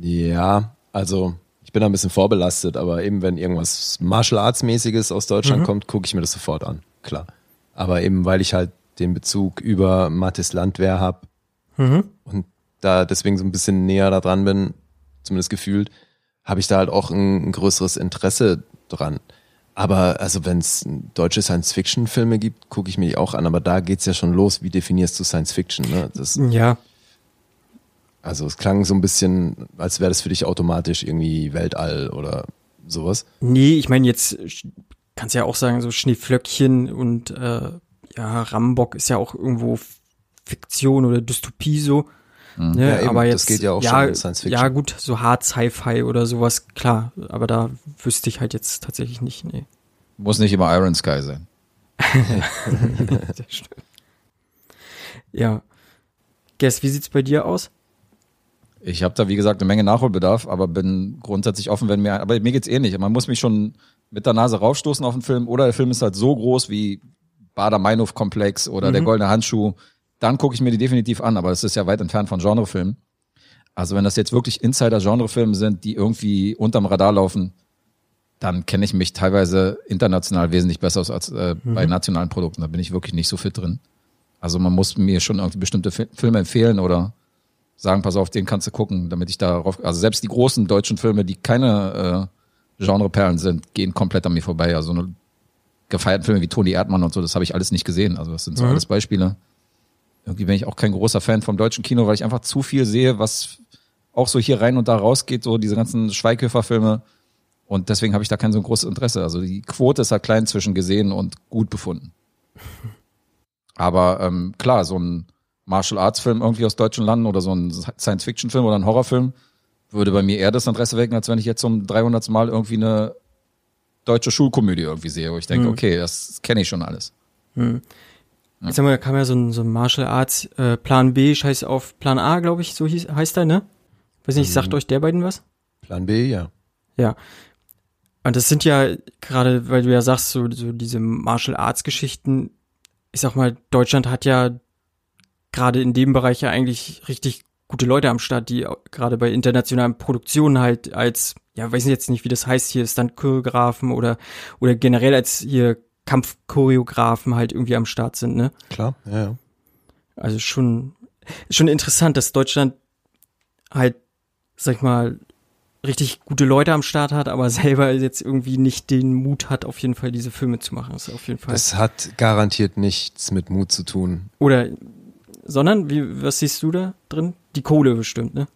Speaker 3: Ja, also ich bin da ein bisschen vorbelastet, aber eben wenn irgendwas Martial Arts mäßiges aus Deutschland mhm. kommt, gucke ich mir das sofort an, klar. Aber eben weil ich halt den Bezug über Mathis Landwehr habe mhm. und da deswegen so ein bisschen näher da dran bin, zumindest gefühlt, habe ich da halt auch ein, ein größeres Interesse dran. Aber also wenn es deutsche Science-Fiction-Filme gibt, gucke ich mir die auch an. Aber da geht's ja schon los. Wie definierst du Science-Fiction? Ne?
Speaker 1: Das, ja,
Speaker 3: also es klang so ein bisschen, als wäre das für dich automatisch irgendwie Weltall oder sowas.
Speaker 1: Nee, ich meine jetzt kannst ja auch sagen, so Schneeflöckchen und äh, ja, Rambock ist ja auch irgendwo Fiktion oder Dystopie so.
Speaker 3: Mhm. Ne? Ja, eben, aber jetzt, das geht ja auch ja, schon in
Speaker 1: Science Fiction. Ja, gut, so Hard Sci-Fi oder sowas, klar. Aber da wüsste ich halt jetzt tatsächlich nicht, nee.
Speaker 2: Muss nicht immer Iron Sky sein.
Speaker 1: ja. Guess, wie sieht's bei dir aus?
Speaker 2: Ich habe da, wie gesagt, eine Menge Nachholbedarf, aber bin grundsätzlich offen, wenn mir, aber mir geht's ähnlich. Man muss mich schon mit der Nase raufstoßen auf den Film oder der Film ist halt so groß wie Bader-Meinhof-Komplex oder
Speaker 1: Mhm.
Speaker 2: der Goldene Handschuh, dann gucke ich mir die definitiv an, aber das ist ja weit entfernt von Genrefilmen. Also wenn das jetzt wirklich Insider-Genrefilme sind, die irgendwie unterm Radar laufen, dann kenne ich mich teilweise international wesentlich besser aus als äh, bei nationalen Produkten. Da bin ich wirklich nicht so fit drin. Also man muss mir schon irgendwie bestimmte Fi- Filme empfehlen oder sagen, pass auf, den kannst du gucken, damit ich darauf, also selbst die großen deutschen Filme, die keine äh, Genreperlen sind, gehen komplett an mir vorbei. Also eine gefeierten Filme wie Toni Erdmann und so, das habe ich alles nicht gesehen. Also das sind so
Speaker 1: Mhm.
Speaker 2: alles Beispiele. Irgendwie bin ich auch kein großer Fan vom deutschen Kino, weil ich einfach zu viel sehe, was auch so hier rein und da rausgeht, so diese ganzen Schweighöfer-Filme. Und deswegen habe ich da kein so großes Interesse. Also die Quote ist halt klein zwischen gesehen und gut befunden. Aber ähm, klar, so ein Martial Arts Film irgendwie aus deutschen Landen oder so ein Science Fiction Film oder ein Horrorfilm würde bei mir eher das Interesse wecken, als wenn ich jetzt zum 300. Mal irgendwie eine deutsche Schulkomödie irgendwie sehe, wo ich denke,
Speaker 1: Mhm.
Speaker 2: okay, das kenne ich schon alles.
Speaker 1: Jetzt haben wir, da kam ja so ein, so ein Martial Arts äh, Plan B, scheiß auf Plan A, glaube ich, so hieß, heißt er, ne? Weiß nicht, sagt euch der beiden was?
Speaker 3: Plan B, ja.
Speaker 1: Ja. Und das sind ja gerade, weil du ja sagst, so, so diese Martial Arts Geschichten, ich sag mal, Deutschland hat ja gerade in dem Bereich ja eigentlich richtig gute Leute am Start, die gerade bei internationalen Produktionen halt als, ja, weiß ich jetzt nicht, wie das heißt hier, Stunt-Choreografen oder, oder generell als hier Kampfchoreografen halt irgendwie am Start sind, ne?
Speaker 3: Klar, ja, ja.
Speaker 1: Also schon, schon interessant, dass Deutschland halt, sag ich mal, richtig gute Leute am Start hat, aber selber jetzt irgendwie nicht den Mut hat, auf jeden Fall diese Filme zu machen. Das ist auf jeden Fall.
Speaker 3: Das hat garantiert nichts mit Mut zu tun.
Speaker 1: Oder, sondern, wie, was siehst du da drin? Die Kohle bestimmt, ne?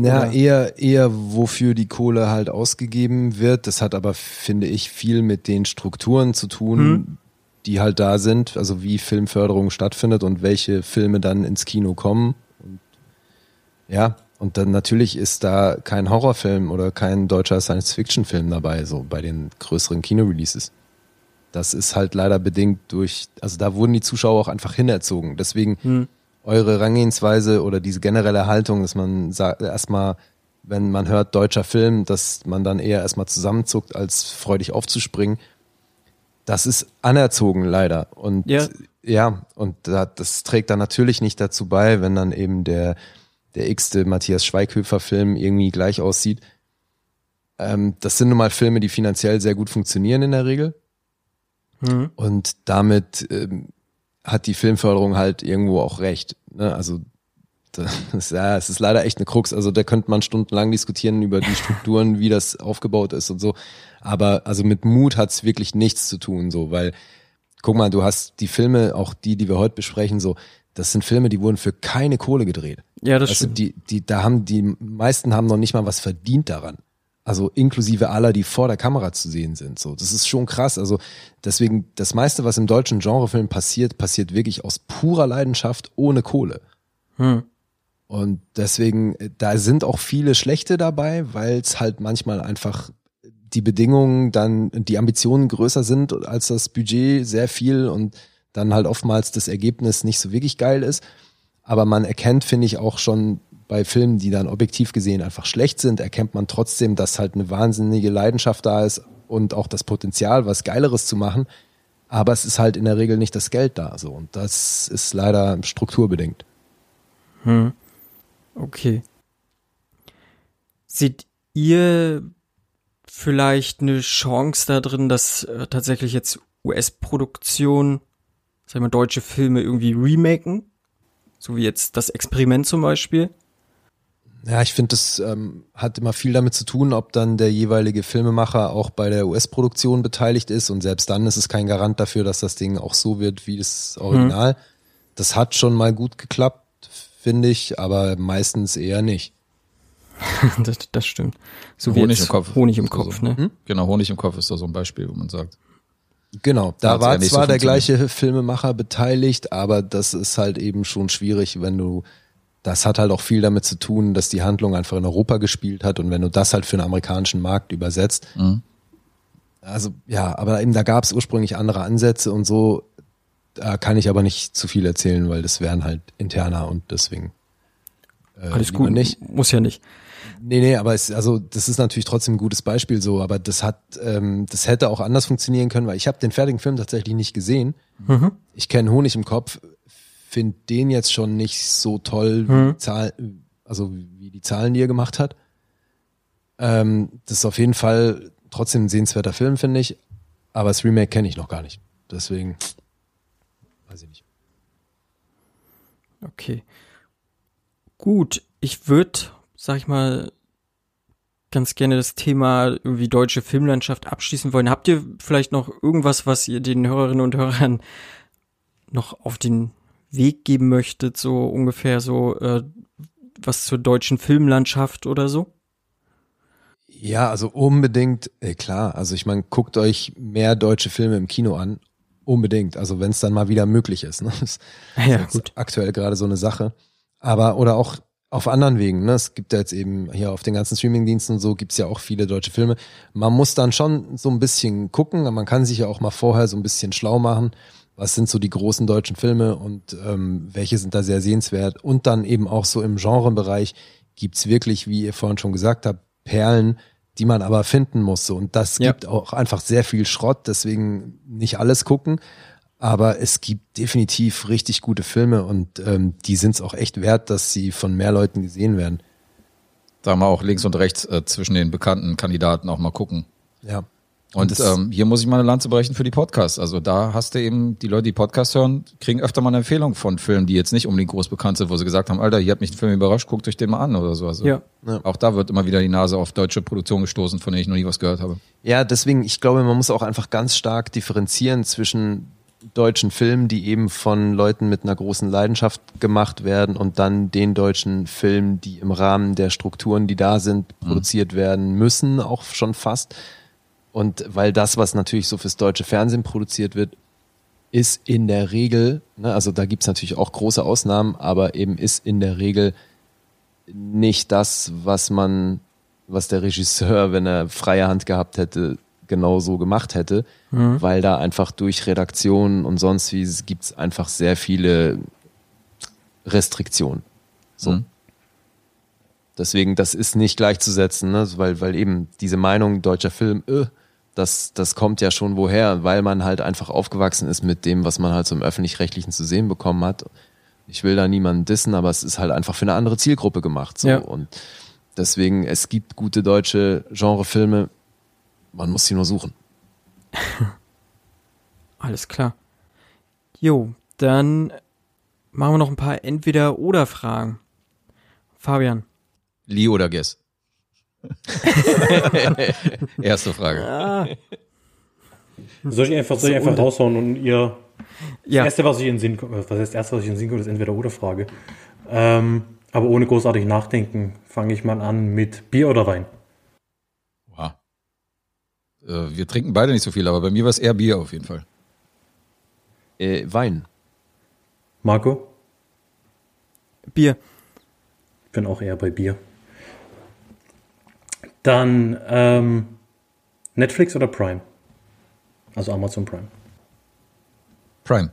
Speaker 3: Ja,
Speaker 1: Oder-
Speaker 3: eher, eher wofür die Kohle halt ausgegeben wird. Das hat aber, finde ich, viel mit den Strukturen zu tun,
Speaker 1: Hm.
Speaker 3: die halt da sind. Also wie Filmförderung stattfindet und welche Filme dann ins Kino kommen. Und, ja, und dann natürlich ist da kein Horrorfilm oder kein deutscher Science-Fiction-Film dabei, so bei den größeren Kinoreleases. Das ist halt leider bedingt durch, also da wurden die Zuschauer auch einfach hinerzogen. Deswegen
Speaker 1: Hm.
Speaker 3: eure Herangehensweise oder diese generelle Haltung, dass man sagt, erstmal, wenn man hört deutscher Film, dass man dann eher erstmal zusammenzuckt, als freudig aufzuspringen. Das ist anerzogen leider. Und
Speaker 1: Ja.
Speaker 3: ja, und da, das trägt dann natürlich nicht dazu bei, wenn dann eben der, der x-te Matthias Schweighöfer Film irgendwie gleich aussieht. Ähm, das sind nun mal Filme, die finanziell sehr gut funktionieren in der Regel.
Speaker 1: Hm.
Speaker 3: Und damit ähm, hat die Filmförderung halt irgendwo auch recht. Ne? Also das ja, es ist leider echt eine Krux. Also da könnte man stundenlang diskutieren über die Strukturen, wie das aufgebaut ist und so. Aber also mit Mut hat's wirklich nichts zu tun, so, weil guck mal, du hast die Filme, auch die, die wir heute besprechen, so, das sind Filme, die wurden für keine Kohle gedreht.
Speaker 1: Ja, das
Speaker 3: Also
Speaker 1: stimmt.
Speaker 3: die, die, da haben die meisten haben noch nicht mal was verdient daran. Also inklusive aller, die vor der Kamera zu sehen sind. So, das ist schon krass. Also deswegen, das meiste, was im deutschen Genrefilm passiert, passiert wirklich aus purer Leidenschaft ohne Kohle.
Speaker 1: Hm.
Speaker 3: Und deswegen, da sind auch viele schlechte dabei, weil es halt manchmal einfach die Bedingungen dann, die Ambitionen größer sind als das Budget sehr viel und dann halt oftmals das Ergebnis nicht so wirklich geil ist. Aber man erkennt, finde ich, auch schon bei Filmen, die dann objektiv gesehen einfach schlecht sind, erkennt man trotzdem, dass halt eine wahnsinnige Leidenschaft da ist und auch das Potenzial, was Geileres zu machen. Aber es ist halt in der Regel nicht das Geld da. So. Und das ist leider strukturbedingt.
Speaker 1: Hm. Okay. Seht ihr vielleicht eine Chance da drin, dass äh, tatsächlich jetzt US-Produktionen, sagen wir deutsche Filme irgendwie remaken? So wie jetzt das Experiment zum Beispiel?
Speaker 3: Ja, ich finde, das ähm, hat immer viel damit zu tun, ob dann der jeweilige Filmemacher auch bei der US-Produktion beteiligt ist und selbst dann ist es kein Garant dafür, dass das Ding auch so wird wie das Original. Das hat schon mal gut geklappt, finde ich, aber meistens eher nicht.
Speaker 1: das, das stimmt. So wie
Speaker 2: Honig
Speaker 1: jetzt
Speaker 2: im Kopf.
Speaker 1: Honig im Kopf,
Speaker 2: so.
Speaker 1: ne?
Speaker 2: Genau, Honig im Kopf ist da so ein Beispiel, wo man sagt.
Speaker 3: Genau,
Speaker 2: Da
Speaker 3: da war zwar
Speaker 2: so
Speaker 3: der gleiche Filmemacher beteiligt, aber das ist halt eben schon schwierig, wenn du, das hat halt auch viel damit zu tun, dass die Handlung einfach in Europa gespielt hat und wenn du das halt für den amerikanischen Markt übersetzt,
Speaker 2: Mhm.
Speaker 3: also ja, aber eben da gab es ursprünglich andere Ansätze und so, da kann ich aber nicht zu viel erzählen, weil das wären halt interner und deswegen äh,
Speaker 1: Alles gut,
Speaker 3: nicht.
Speaker 1: muss ja nicht.
Speaker 3: Nee, nee, aber es, also das ist natürlich trotzdem ein gutes Beispiel so, aber das hat, ähm, das hätte auch anders funktionieren können, weil ich habe den fertigen Film tatsächlich nicht gesehen.
Speaker 1: Mhm.
Speaker 3: Ich kenne Honig im Kopf, finde den jetzt schon nicht so toll, wie,
Speaker 1: Mhm.
Speaker 3: die Zahl, also wie die Zahlen, die er gemacht hat. Ähm, das ist auf jeden Fall trotzdem ein sehenswerter Film, finde ich. Aber das Remake kenne ich noch gar nicht. Deswegen weiß ich nicht.
Speaker 1: Okay. Gut, ich würde, sag ich mal, ganz gerne das Thema irgendwie deutsche Filmlandschaft abschließen wollen. Habt ihr vielleicht noch irgendwas, was ihr den Hörerinnen und Hörern noch auf den Weg geben möchtet, so ungefähr so äh, was zur deutschen Filmlandschaft oder so?
Speaker 3: Ja, also unbedingt, äh, klar. Also ich meine, guckt euch mehr deutsche Filme im Kino an. Unbedingt. Also wenn es dann mal wieder möglich ist. Ne? Das ist
Speaker 1: Ja,
Speaker 3: jetzt
Speaker 1: gut.
Speaker 3: aktuell gerade so eine Sache. Aber, oder auch auf anderen Wegen. Ne? Es gibt ja jetzt eben hier auf den ganzen Streamingdiensten und so gibt's ja auch viele deutsche Filme. Man muss dann schon so ein bisschen gucken. Man kann sich ja auch mal vorher so ein bisschen schlau machen. Was sind so die großen deutschen Filme und ähm, welche sind da sehr sehenswert? Und dann eben auch so im Genrebereich gibt's wirklich, wie ihr vorhin schon gesagt habt, Perlen, die man aber finden muss. So. Und das
Speaker 1: Ja.
Speaker 3: gibt auch einfach sehr viel Schrott, deswegen nicht alles gucken. Aber es gibt definitiv richtig gute Filme und ähm, die sind es auch echt wert, dass sie von mehr Leuten gesehen werden.
Speaker 2: Da mal auch links und rechts äh, zwischen den bekannten Kandidaten auch mal gucken.
Speaker 3: Ja.
Speaker 2: Und ähm, hier muss ich mal eine Lanze brechen für die Podcasts. Also da hast du eben, die Leute, die Podcasts hören, kriegen öfter mal eine Empfehlung von Filmen, die jetzt nicht unbedingt groß bekannt sind, wo sie gesagt haben, Alter, hier hat mich ein Film überrascht, guckt euch den mal an oder so. Also
Speaker 1: Ja.
Speaker 2: auch da wird immer wieder die Nase auf deutsche Produktion gestoßen, von denen ich noch nie was gehört habe.
Speaker 3: Ja, deswegen, ich glaube, man muss auch einfach ganz stark differenzieren zwischen deutschen Filmen, die eben von Leuten mit einer großen Leidenschaft gemacht werden und dann den deutschen Filmen, die im Rahmen der Strukturen, die da sind, produziert werden müssen, auch schon fast. Und weil das, was natürlich so fürs deutsche Fernsehen produziert wird, ist in der Regel, ne, also da gibt's natürlich auch große Ausnahmen, aber eben ist in der Regel nicht das, was man, was der Regisseur, wenn er freie Hand gehabt hätte, genau so gemacht hätte, weil da einfach durch Redaktion und sonst wie gibt's einfach sehr viele Restriktionen. So.
Speaker 2: Mhm.
Speaker 3: Deswegen, das ist nicht gleichzusetzen, ne? weil, weil eben diese Meinung deutscher Film, äh, das, das kommt ja schon woher, weil man halt einfach aufgewachsen ist mit dem, was man halt so im Öffentlich-Rechtlichen zu sehen bekommen hat. Ich will da niemanden dissen, aber es ist halt einfach für eine andere Zielgruppe gemacht. So.
Speaker 1: Ja.
Speaker 3: Und deswegen, es gibt gute deutsche Genrefilme, man muss sie nur suchen.
Speaker 1: Alles klar. Jo, dann machen wir noch ein paar Entweder-Oder-Fragen. Fabian.
Speaker 2: Lee oder Guess? Erste Frage.
Speaker 1: Ah,
Speaker 4: Soll ich einfach, soll ich einfach raushauen und ihr.
Speaker 1: ja,
Speaker 4: Das erste, was ich in den Sinn kommt, was heißt das erste, was ich in den Sinn kommt, ist entweder oder Frage. Ähm, aber ohne großartig nachdenken, fange ich mal an mit Bier oder Wein.
Speaker 2: Wow. Äh, wir trinken beide nicht so viel, aber bei mir war es eher Bier auf jeden Fall.
Speaker 3: Äh, Wein.
Speaker 4: Marco?
Speaker 1: Bier.
Speaker 4: Ich bin auch eher bei Bier. Dann ähm, Netflix oder Prime? Also Amazon Prime.
Speaker 2: Prime.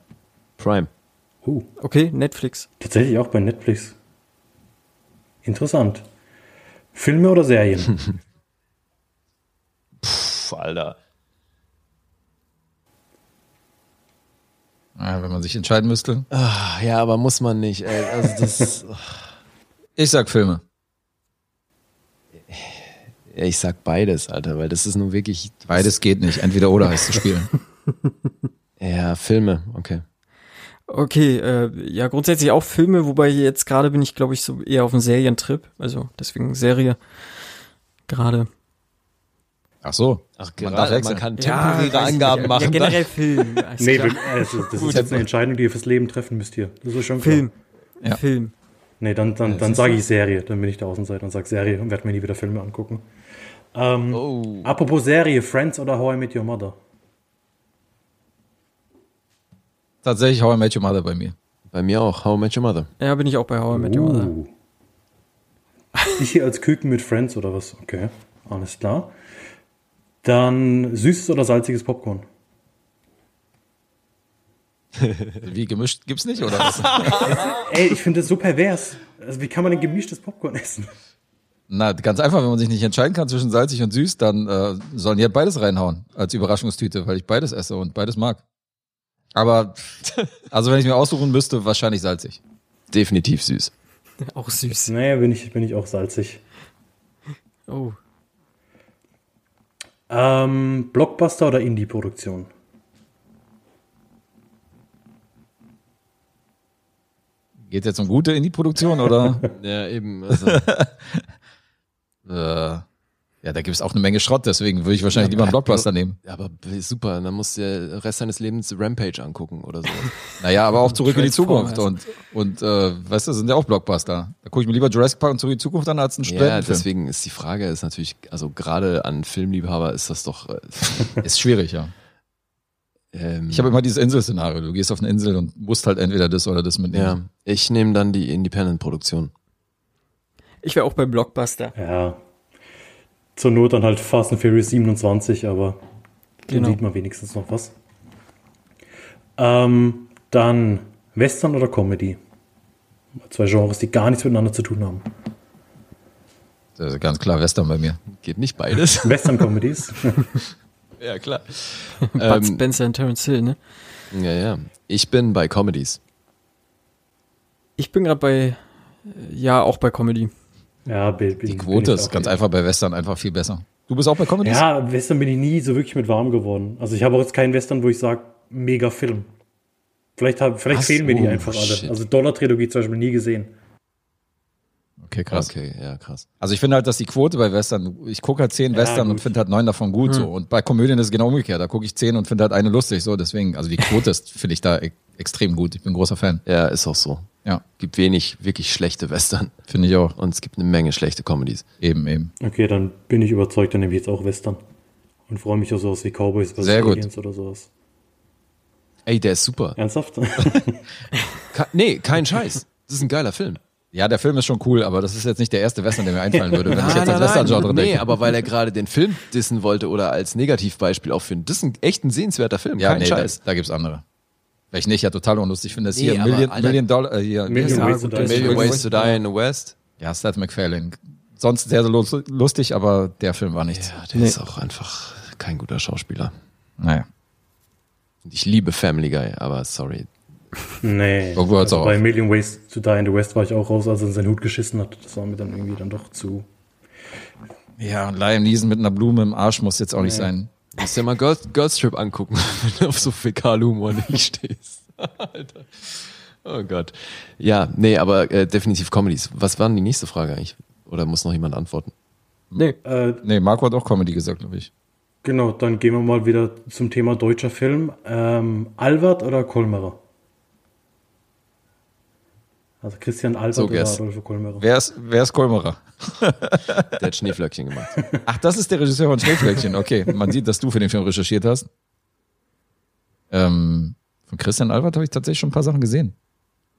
Speaker 3: Prime.
Speaker 4: Uh,
Speaker 1: Okay, Netflix.
Speaker 4: tatsächlich auch bei Netflix. Interessant. Filme oder Serien?
Speaker 3: Puh, Alter.
Speaker 2: Ah, wenn man sich entscheiden müsste.
Speaker 3: Ah, ja, aber muss man nicht. Ey. Also das,
Speaker 2: Ich sag Filme.
Speaker 3: Ja, ich sag beides, Alter, weil das ist nun wirklich.
Speaker 2: Beides geht nicht. Entweder oder heißt das Spiel.
Speaker 3: Ja, Filme, okay.
Speaker 1: Okay, äh, ja, grundsätzlich auch Filme, wobei jetzt gerade bin ich, glaube ich, so eher auf einem Serientrip. Also deswegen Serie. Gerade.
Speaker 2: Ach so.
Speaker 3: Ach,
Speaker 2: Man
Speaker 3: gerade,
Speaker 2: darf
Speaker 3: man, kann
Speaker 1: Ja,
Speaker 3: temporäre
Speaker 1: ich
Speaker 3: Angaben
Speaker 1: nicht.
Speaker 3: machen.
Speaker 1: Ja, generell Film.
Speaker 4: Nee,
Speaker 1: klar.
Speaker 4: also, das ist jetzt eine Entscheidung, die ihr fürs Leben treffen müsst hier. Das ist schon klar.
Speaker 1: Film.
Speaker 2: Ja.
Speaker 1: Film.
Speaker 4: Nee, dann, dann, dann sage ich Serie. Dann bin ich der Außenseiter und sage Serie und werde mir nie wieder Filme angucken. Ähm,
Speaker 3: Oh.
Speaker 4: Apropos Serie, Friends oder How I Met Your Mother?
Speaker 2: Tatsächlich How I Met Your Mother bei mir.
Speaker 3: Bei mir auch, How I Met Your Mother.
Speaker 1: Ja, bin ich auch bei How I Met Your Mother.
Speaker 4: Uh. Ich hier als Küken mit Friends oder was? Okay, alles klar. Dann süßes oder salziges Popcorn?
Speaker 2: Wie gemischt gibt's nicht, oder was?
Speaker 4: Ey, ich finde das so pervers. Also wie kann man denn gemischtes Popcorn essen?
Speaker 2: Na, ganz einfach, wenn man sich nicht entscheiden kann zwischen salzig und süß, dann äh, sollen die halt beides reinhauen als Überraschungstüte, weil ich beides esse und beides mag. Aber, also wenn ich mir aussuchen müsste, wahrscheinlich salzig.
Speaker 3: Definitiv süß.
Speaker 1: Auch süß.
Speaker 4: Naja, bin ich, bin ich auch salzig.
Speaker 1: Oh.
Speaker 4: Ähm, Blockbuster oder Indie-Produktion?
Speaker 2: Geht jetzt um gute Indie-Produktion oder?
Speaker 3: Ja, eben. Also,
Speaker 2: äh, ja, da gibt's auch eine Menge Schrott, deswegen würde ich wahrscheinlich lieber einen Blockbuster nehmen.
Speaker 3: ja, aber super, dann musst du ja den Rest deines Lebens Rampage angucken oder so.
Speaker 2: Naja, aber auch zurück in die Zukunft und, und äh, weißt du, sind ja auch Blockbuster. Da gucke ich mir lieber Jurassic Park und zurück in die Zukunft an als einen
Speaker 3: ja,
Speaker 2: Studentenfilm.
Speaker 3: deswegen ist die Frage, ist natürlich, also gerade an Filmliebhaber ist das doch. Äh,
Speaker 2: Ist schwierig, ja.
Speaker 3: ähm,
Speaker 2: Ich habe immer dieses Inselszenario. Du gehst auf eine Insel und musst halt entweder das oder das mitnehmen.
Speaker 3: ja, ich nehme dann die Independent-Produktion.
Speaker 1: Ich wäre auch bei Blockbuster.
Speaker 4: Ja. Zur Not dann halt Fast and Furious 27, aber dann
Speaker 1: Genau.
Speaker 4: sieht man wenigstens noch was. Ähm, dann Western oder Comedy? Zwei Genres, die gar nichts miteinander zu tun haben.
Speaker 2: Das ist ganz klar Western bei mir.
Speaker 3: Geht nicht beides?
Speaker 4: Western-Comedies.
Speaker 3: ja, klar.
Speaker 1: Bud
Speaker 3: Ähm,
Speaker 1: Spencer und Terence Hill, ne?
Speaker 3: ja, ja. Ich bin bei Comedies.
Speaker 1: Ich bin gerade bei, äh, ja, auch bei Comedy.
Speaker 4: Ja, bin, bin,
Speaker 2: Die Quote ist ganz einfach bei Western einfach viel besser. Du bist auch bei Comedies?
Speaker 4: Ja, Western bin ich nie so wirklich mit warm geworden. Also ich habe auch jetzt keinen Western, wo ich sage, mega Film. Vielleicht, hab, vielleicht
Speaker 3: Was?
Speaker 4: fehlen mir die
Speaker 3: Oh,
Speaker 4: einfach alle.
Speaker 3: shit.
Speaker 4: Also Dollar-Trilogie zum Beispiel nie gesehen.
Speaker 2: Okay, krass.
Speaker 3: Okay, ja, krass.
Speaker 2: Also ich finde halt, dass die Quote bei Western, ich gucke halt zehn
Speaker 4: Ja,
Speaker 2: Western und
Speaker 4: gut.
Speaker 2: finde halt neun davon gut
Speaker 1: Hm.
Speaker 2: so. Und bei Komödien ist es genau umgekehrt. Da gucke ich zehn und finde halt eine lustig so. Deswegen, also die Quote ist, finde ich da e extrem gut. Ich bin ein großer Fan.
Speaker 3: Ja, ist auch so.
Speaker 2: Ja,
Speaker 3: Gibt wenig wirklich schlechte Western
Speaker 2: finde ich auch.
Speaker 3: und es gibt eine Menge schlechte Comedies.
Speaker 2: Eben, eben.
Speaker 4: Okay, dann bin ich überzeugt, dann nehme ich jetzt auch Western. Und freue mich auf sowas wie Cowboys vs.
Speaker 2: Sehr gut.
Speaker 4: Aliens oder sowas.
Speaker 3: Ey, der ist super.
Speaker 4: Ernsthaft?
Speaker 3: Nee, kein Scheiß. Das ist ein geiler Film.
Speaker 2: Ja, der Film ist schon cool, aber das ist jetzt nicht der erste Western, der mir einfallen würde, wenn ich jetzt an Western-Genre
Speaker 3: nee,
Speaker 2: denke.
Speaker 3: aber weil er gerade den Film dissen wollte oder als Negativbeispiel aufführen. Das ist ein echt ein sehenswerter Film.
Speaker 2: ja,
Speaker 3: kein
Speaker 2: nee, da,
Speaker 3: Scheiß.
Speaker 2: da gibt's andere. Weil ich nicht ja total unlustig finde, das
Speaker 3: Nee,
Speaker 2: hier Million,
Speaker 3: Alter-
Speaker 2: Million Dollar, äh, hier,
Speaker 4: Million? Ways to Die.
Speaker 3: Million
Speaker 1: Ways
Speaker 3: to Die in the West.
Speaker 2: ja, Seth MacFarlane. Sonst sehr, sehr lus- lustig, aber der Film war nichts.
Speaker 3: Ja, der
Speaker 1: Nee.
Speaker 3: ist auch einfach kein guter Schauspieler.
Speaker 2: Naja.
Speaker 3: Ich liebe Family Guy, aber sorry.
Speaker 4: nee.
Speaker 2: Irgendwo
Speaker 4: also
Speaker 2: auch
Speaker 4: bei
Speaker 2: auf.
Speaker 4: Million Ways to Die in the West war ich auch raus, als er in seinen Hut geschissen hat. Das war mir dann irgendwie dann doch zu.
Speaker 2: Ja, und Liam Neeson mit einer Blume im Arsch muss jetzt auch nicht sein.
Speaker 3: Du musst dir mal Girls, Girls Trip angucken, wenn du auf so Fäkalhumor nicht stehst. Alter. Oh Gott. Ja, nee, aber äh, definitiv Comedies. Was war denn die nächste Frage eigentlich? Oder muss noch jemand antworten?
Speaker 1: Nee,
Speaker 4: Äh,
Speaker 2: Nee, Marco hat auch Comedy gesagt, glaube ich.
Speaker 4: genau, dann gehen wir mal wieder zum Thema deutscher Film. Ähm, Albert oder Kolmerer? Also Christian Albert
Speaker 3: So,
Speaker 4: oder. Adolfo Kolmerer?
Speaker 2: Wer ist, wer ist Kolmerer?
Speaker 3: Der hat Schneeflöckchen gemacht.
Speaker 2: Ach, das ist der Regisseur von Schneeflöckchen. Okay, man sieht, dass du für den Film recherchiert hast. Ähm, von Christian Albert habe ich tatsächlich schon ein paar Sachen gesehen.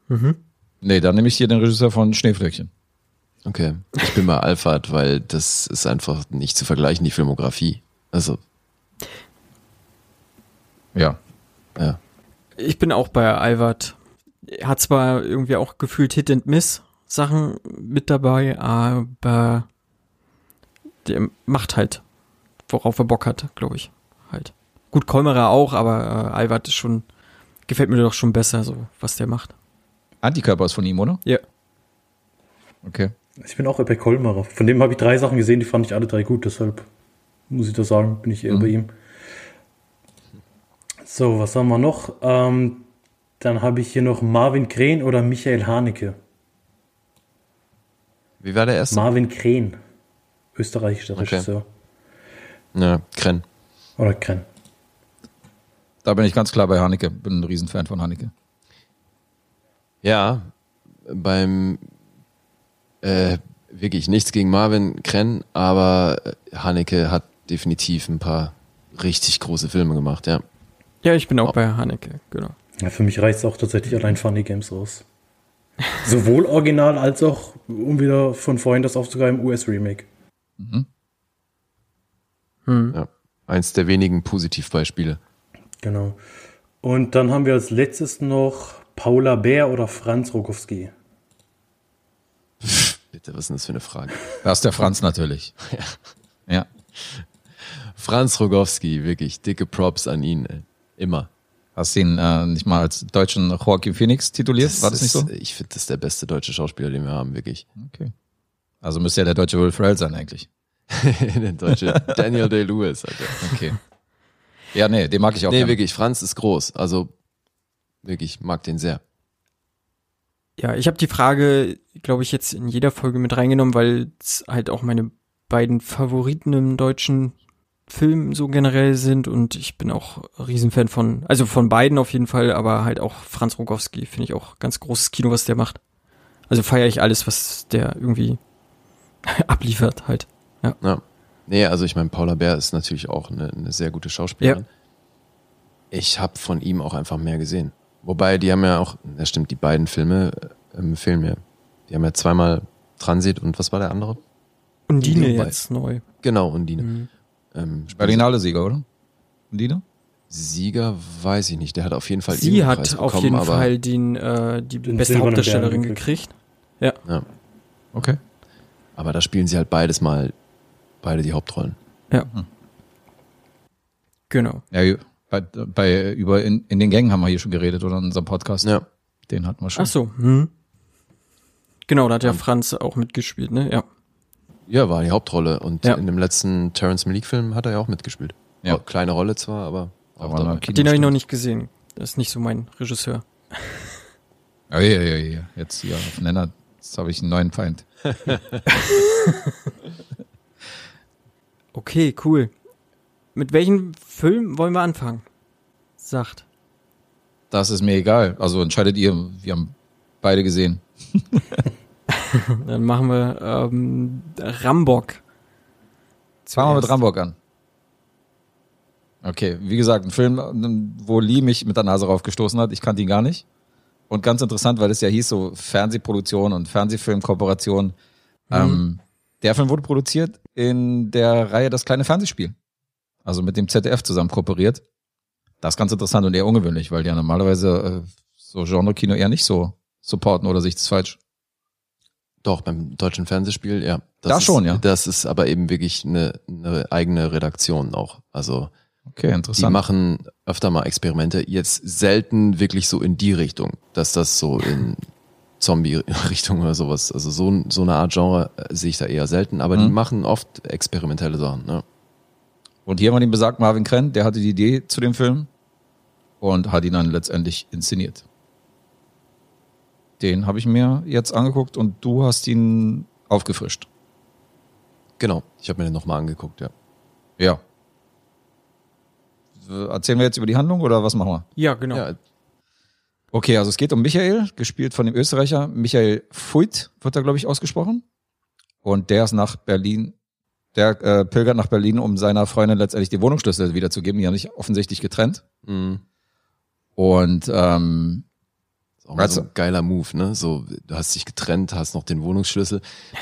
Speaker 1: Mhm.
Speaker 2: Nee, dann nehme ich hier den Regisseur von Schneeflöckchen.
Speaker 3: Okay. Ich bin bei Alphard, weil das ist einfach nicht zu vergleichen, die Filmografie. Also,
Speaker 2: Ja.
Speaker 3: ja.
Speaker 1: ich bin auch bei Albert. Hat zwar irgendwie auch gefühlt Hit and Miss Sachen mit dabei, aber der macht halt, worauf er Bock hat, glaube ich. Halt. Gut, Kolmerer auch, aber äh, Albert ist schon, gefällt mir doch schon besser, so was der macht.
Speaker 2: Antikörper ist von ihm, oder?
Speaker 1: Ja.
Speaker 2: Okay.
Speaker 4: Ich bin auch bei Kolmerer. Von dem habe ich drei Sachen gesehen, die fand ich alle drei gut, deshalb muss ich das sagen, bin ich eher bei ihm. So, was haben wir noch? Ähm, dann habe ich hier noch Marvin Kren oder Michael Haneke.
Speaker 3: Wie war der erste?
Speaker 4: Marvin Kren, österreichischer
Speaker 3: Okay.
Speaker 4: Regisseur.
Speaker 3: ja, Krenn.
Speaker 4: Oder Kren.
Speaker 2: Da bin ich ganz klar bei Haneke. Bin ein Riesenfan von Haneke.
Speaker 3: Ja, beim äh, wirklich nichts gegen Marvin Krenn, aber Haneke hat definitiv ein paar richtig große Filme gemacht, ja.
Speaker 1: Ja, ich bin auch bei Haneke, genau.
Speaker 4: Ja, für mich reicht es auch tatsächlich allein Funny Games raus. Sowohl original als auch, um wieder von vorhin das aufzugreifen, US-Remake.
Speaker 1: Hm.
Speaker 3: ja. Eins der wenigen Positivbeispiele.
Speaker 4: Genau. Und dann haben wir als letztes noch Paula Bär oder Franz Rogowski.
Speaker 3: Bitte, was ist denn das für eine Frage?
Speaker 2: Das ist der Franz natürlich. Ja.
Speaker 3: Franz Rogowski, wirklich dicke Props an ihn. Ey. Immer.
Speaker 2: Hast du ihn äh, nicht mal als deutschen Joaquin Phoenix tituliert? War das nicht so?
Speaker 3: ist- Ich finde, das ist der beste deutsche Schauspieler, den wir haben, wirklich.
Speaker 2: Okay. Also müsste ja der deutsche Will Ferrell sein eigentlich.
Speaker 3: der deutsche Daniel Day-Lewis.
Speaker 2: Okay. Ja, nee, den mag ich auch
Speaker 3: Nee,
Speaker 2: gerne.
Speaker 3: wirklich, Franz ist groß. Also wirklich, mag den sehr.
Speaker 1: Ja, ich habe die Frage, glaube ich, jetzt in jeder Folge mit reingenommen, weil es halt auch meine beiden Favoriten im deutschen Film so generell sind und ich bin auch Riesenfan von, also von beiden auf jeden Fall, aber halt auch Franz Rogowski finde ich auch ganz großes Kino, was der macht. Also feiere ich alles, was der irgendwie abliefert halt.
Speaker 3: Ja. Nee, also ich meine, Paula Bär ist natürlich auch eine, eine sehr gute Schauspielerin. Ich habe von ihm auch einfach mehr gesehen. Wobei, die haben ja auch, das stimmt, die beiden Filme ähm, fehlen mir. Die haben ja zweimal Transit und was war der andere?
Speaker 1: Undine
Speaker 3: Wobei-
Speaker 1: jetzt neu.
Speaker 3: Genau, Undine.
Speaker 1: Mhm.
Speaker 3: Ähm,
Speaker 2: Berlinale Sieger, oder? Und die da?
Speaker 3: Sieger weiß ich nicht. Der hat auf jeden Fall
Speaker 1: Sie hat
Speaker 3: Preis
Speaker 1: auf
Speaker 3: bekommen,
Speaker 1: jeden Fall den, äh, die
Speaker 4: Den
Speaker 1: beste
Speaker 4: silbernen
Speaker 1: Hauptdarstellerin
Speaker 4: Bären
Speaker 1: gekriegt.
Speaker 3: Ja,
Speaker 2: Okay.
Speaker 3: aber da spielen sie halt beides mal, beide die Hauptrollen.
Speaker 1: Genau.
Speaker 2: Ja, bei, bei über in, in den Gängen haben wir hier schon geredet, oder in unserem Podcast.
Speaker 3: Ja.
Speaker 2: Den hatten wir schon.
Speaker 1: Ach so. Hm. Genau, da hat ja Franz auch mitgespielt, ne? Ja.
Speaker 3: Ja, war die Hauptrolle. Und
Speaker 1: Ja.
Speaker 3: in dem letzten Terrence Malick-Film hat er ja auch mitgespielt.
Speaker 2: Ja.
Speaker 3: Oh, Kleine Rolle zwar, aber auch
Speaker 2: Aber
Speaker 3: dabei.
Speaker 1: Den habe ich noch nicht gesehen. Das ist nicht so mein Regisseur.
Speaker 2: Ja, ja, ja, ja. Jetzt hier auf Nenner. Jetzt habe ich einen neuen Feind.
Speaker 1: Okay, cool. Mit welchem Film wollen wir anfangen? Sagt.
Speaker 2: Das ist mir egal. Also entscheidet ihr. Wir haben beide gesehen.
Speaker 1: Dann machen wir ähm, Rambock.
Speaker 2: Fangen wir mit. Rambock an. Okay, wie gesagt, ein Film, wo Lee mich mit der Nase raufgestoßen hat. Ich kannte ihn gar nicht. Und ganz interessant, weil es ja hieß so Fernsehproduktion und Fernsehfilmkooperation. Ähm, der Film wurde produziert in der Reihe Das kleine Fernsehspiel. Also mit dem ZDF zusammen kooperiert. Das ist ganz interessant und eher ungewöhnlich, weil die ja normalerweise äh, so Genre-Kino eher nicht so supporten oder sich das falsch.
Speaker 3: Doch, beim deutschen Fernsehspiel, ja.
Speaker 2: Da
Speaker 3: ist,
Speaker 2: schon, ja.
Speaker 3: Das ist aber eben wirklich eine, eine eigene Redaktion auch. Also
Speaker 2: Okay,
Speaker 3: die
Speaker 2: interessant.
Speaker 3: machen öfter mal Experimente, jetzt selten wirklich so in die Richtung, dass das so in Zombie-Richtung oder sowas, also so, so eine Art Genre äh, sehe ich da eher selten, aber die
Speaker 2: Mhm.
Speaker 3: machen oft experimentelle Sachen. Ne?
Speaker 2: Und hier haben wir den besagten Marvin Krenn, der hatte die Idee zu dem Film und hat ihn dann letztendlich inszeniert. Den habe ich mir jetzt angeguckt und du hast ihn aufgefrischt.
Speaker 3: Genau, ich habe mir den nochmal angeguckt, ja.
Speaker 2: Ja. Erzählen wir jetzt über die Handlung oder was machen wir?
Speaker 1: Ja, genau.
Speaker 3: Ja,
Speaker 2: Okay, also es geht um Michael, gespielt von dem Österreicher. Michael Fuit wird da, glaube ich, ausgesprochen. Und der ist nach Berlin, der äh, pilgert nach Berlin, um seiner Freundin letztendlich die Wohnungsschlüssel wiederzugeben. Die haben sich offensichtlich getrennt.
Speaker 3: mh.
Speaker 2: Und ähm,
Speaker 3: Ist auch mal so
Speaker 2: Also-
Speaker 3: ein geiler Move, ne? So, du hast dich getrennt, hast noch den Wohnungsschlüssel.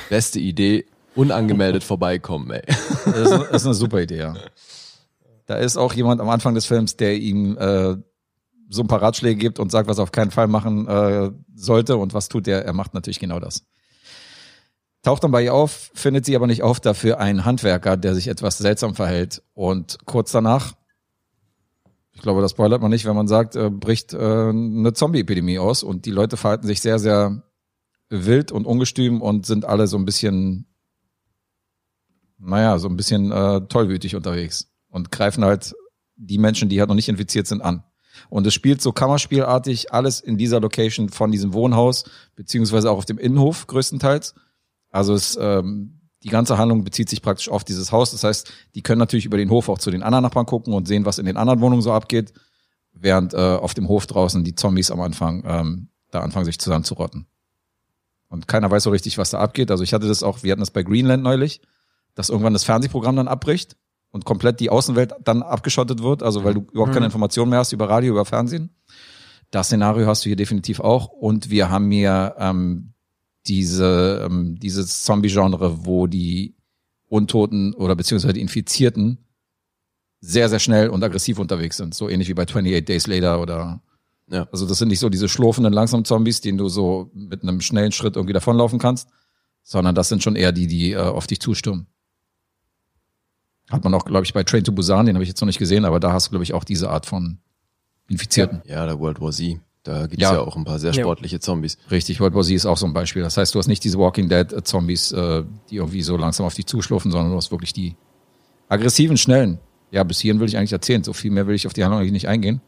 Speaker 3: Beste Idee, unangemeldet vorbeikommen, ey.
Speaker 2: Das ist, das ist eine super Idee, ja. Da ist auch jemand am Anfang des Films, der ihm äh, so ein paar Ratschläge gibt und sagt, was er auf keinen Fall machen äh, sollte und was tut er. Er macht natürlich genau das. Taucht dann bei ihr auf, findet sie aber nicht auf, dafür ein Handwerker, der sich etwas seltsam verhält. Und kurz danach, ich glaube, das spoilert man nicht, wenn man sagt, äh, bricht äh, eine Zombie-Epidemie aus und die Leute verhalten sich sehr, sehr wild und ungestüm und sind alle so ein bisschen naja, so ein bisschen äh, tollwütig unterwegs und greifen halt die Menschen, die halt noch nicht infiziert sind, an. Und es spielt so Kammerspielartig alles in dieser Location von diesem Wohnhaus, beziehungsweise auch auf dem Innenhof größtenteils. Also es, ähm, die ganze Handlung bezieht sich praktisch auf dieses Haus. Das heißt, die können natürlich über den Hof auch zu den anderen Nachbarn gucken und sehen, was in den anderen Wohnungen so abgeht, während äh, auf dem Hof draußen die Zombies am Anfang ähm, da anfangen, sich zusammenzurotten. Und keiner weiß so richtig, was da abgeht. Also ich hatte das auch, wir hatten das bei Greenland neulich, dass irgendwann das Fernsehprogramm dann abbricht und komplett die Außenwelt dann abgeschottet wird, also weil du überhaupt keine Informationen mehr hast über Radio, über Fernsehen. Das Szenario hast du hier definitiv auch. Und wir haben hier ähm, diese, ähm, dieses Zombie-Genre, wo die Untoten oder beziehungsweise die Infizierten sehr, sehr schnell und aggressiv unterwegs sind. So ähnlich wie bei 28 Days Later oder
Speaker 3: Ja.
Speaker 2: also das sind nicht so diese schlurfenden, langsamen Zombies, denen du so mit einem schnellen Schritt irgendwie davonlaufen kannst, sondern das sind schon eher die, die äh, auf dich zustürmen. Hat man auch, glaube ich, bei Train to Busan, den habe ich jetzt noch nicht gesehen, aber da hast du, glaube ich, auch diese Art von Infizierten.
Speaker 3: Ja, der World War Z. Da gibt's
Speaker 2: Ja.
Speaker 3: ja. auch ein paar sehr
Speaker 1: Ja.
Speaker 3: sportliche Zombies.
Speaker 2: Richtig, World War Z ist auch so ein Beispiel. Das heißt, du hast nicht diese Walking Dead äh, Zombies, äh, die irgendwie so langsam auf dich zuschlurfen, sondern du hast wirklich die aggressiven, schnellen. Ja, bis hierhin will ich eigentlich erzählen. So viel mehr will ich auf die Handlung eigentlich nicht eingehen.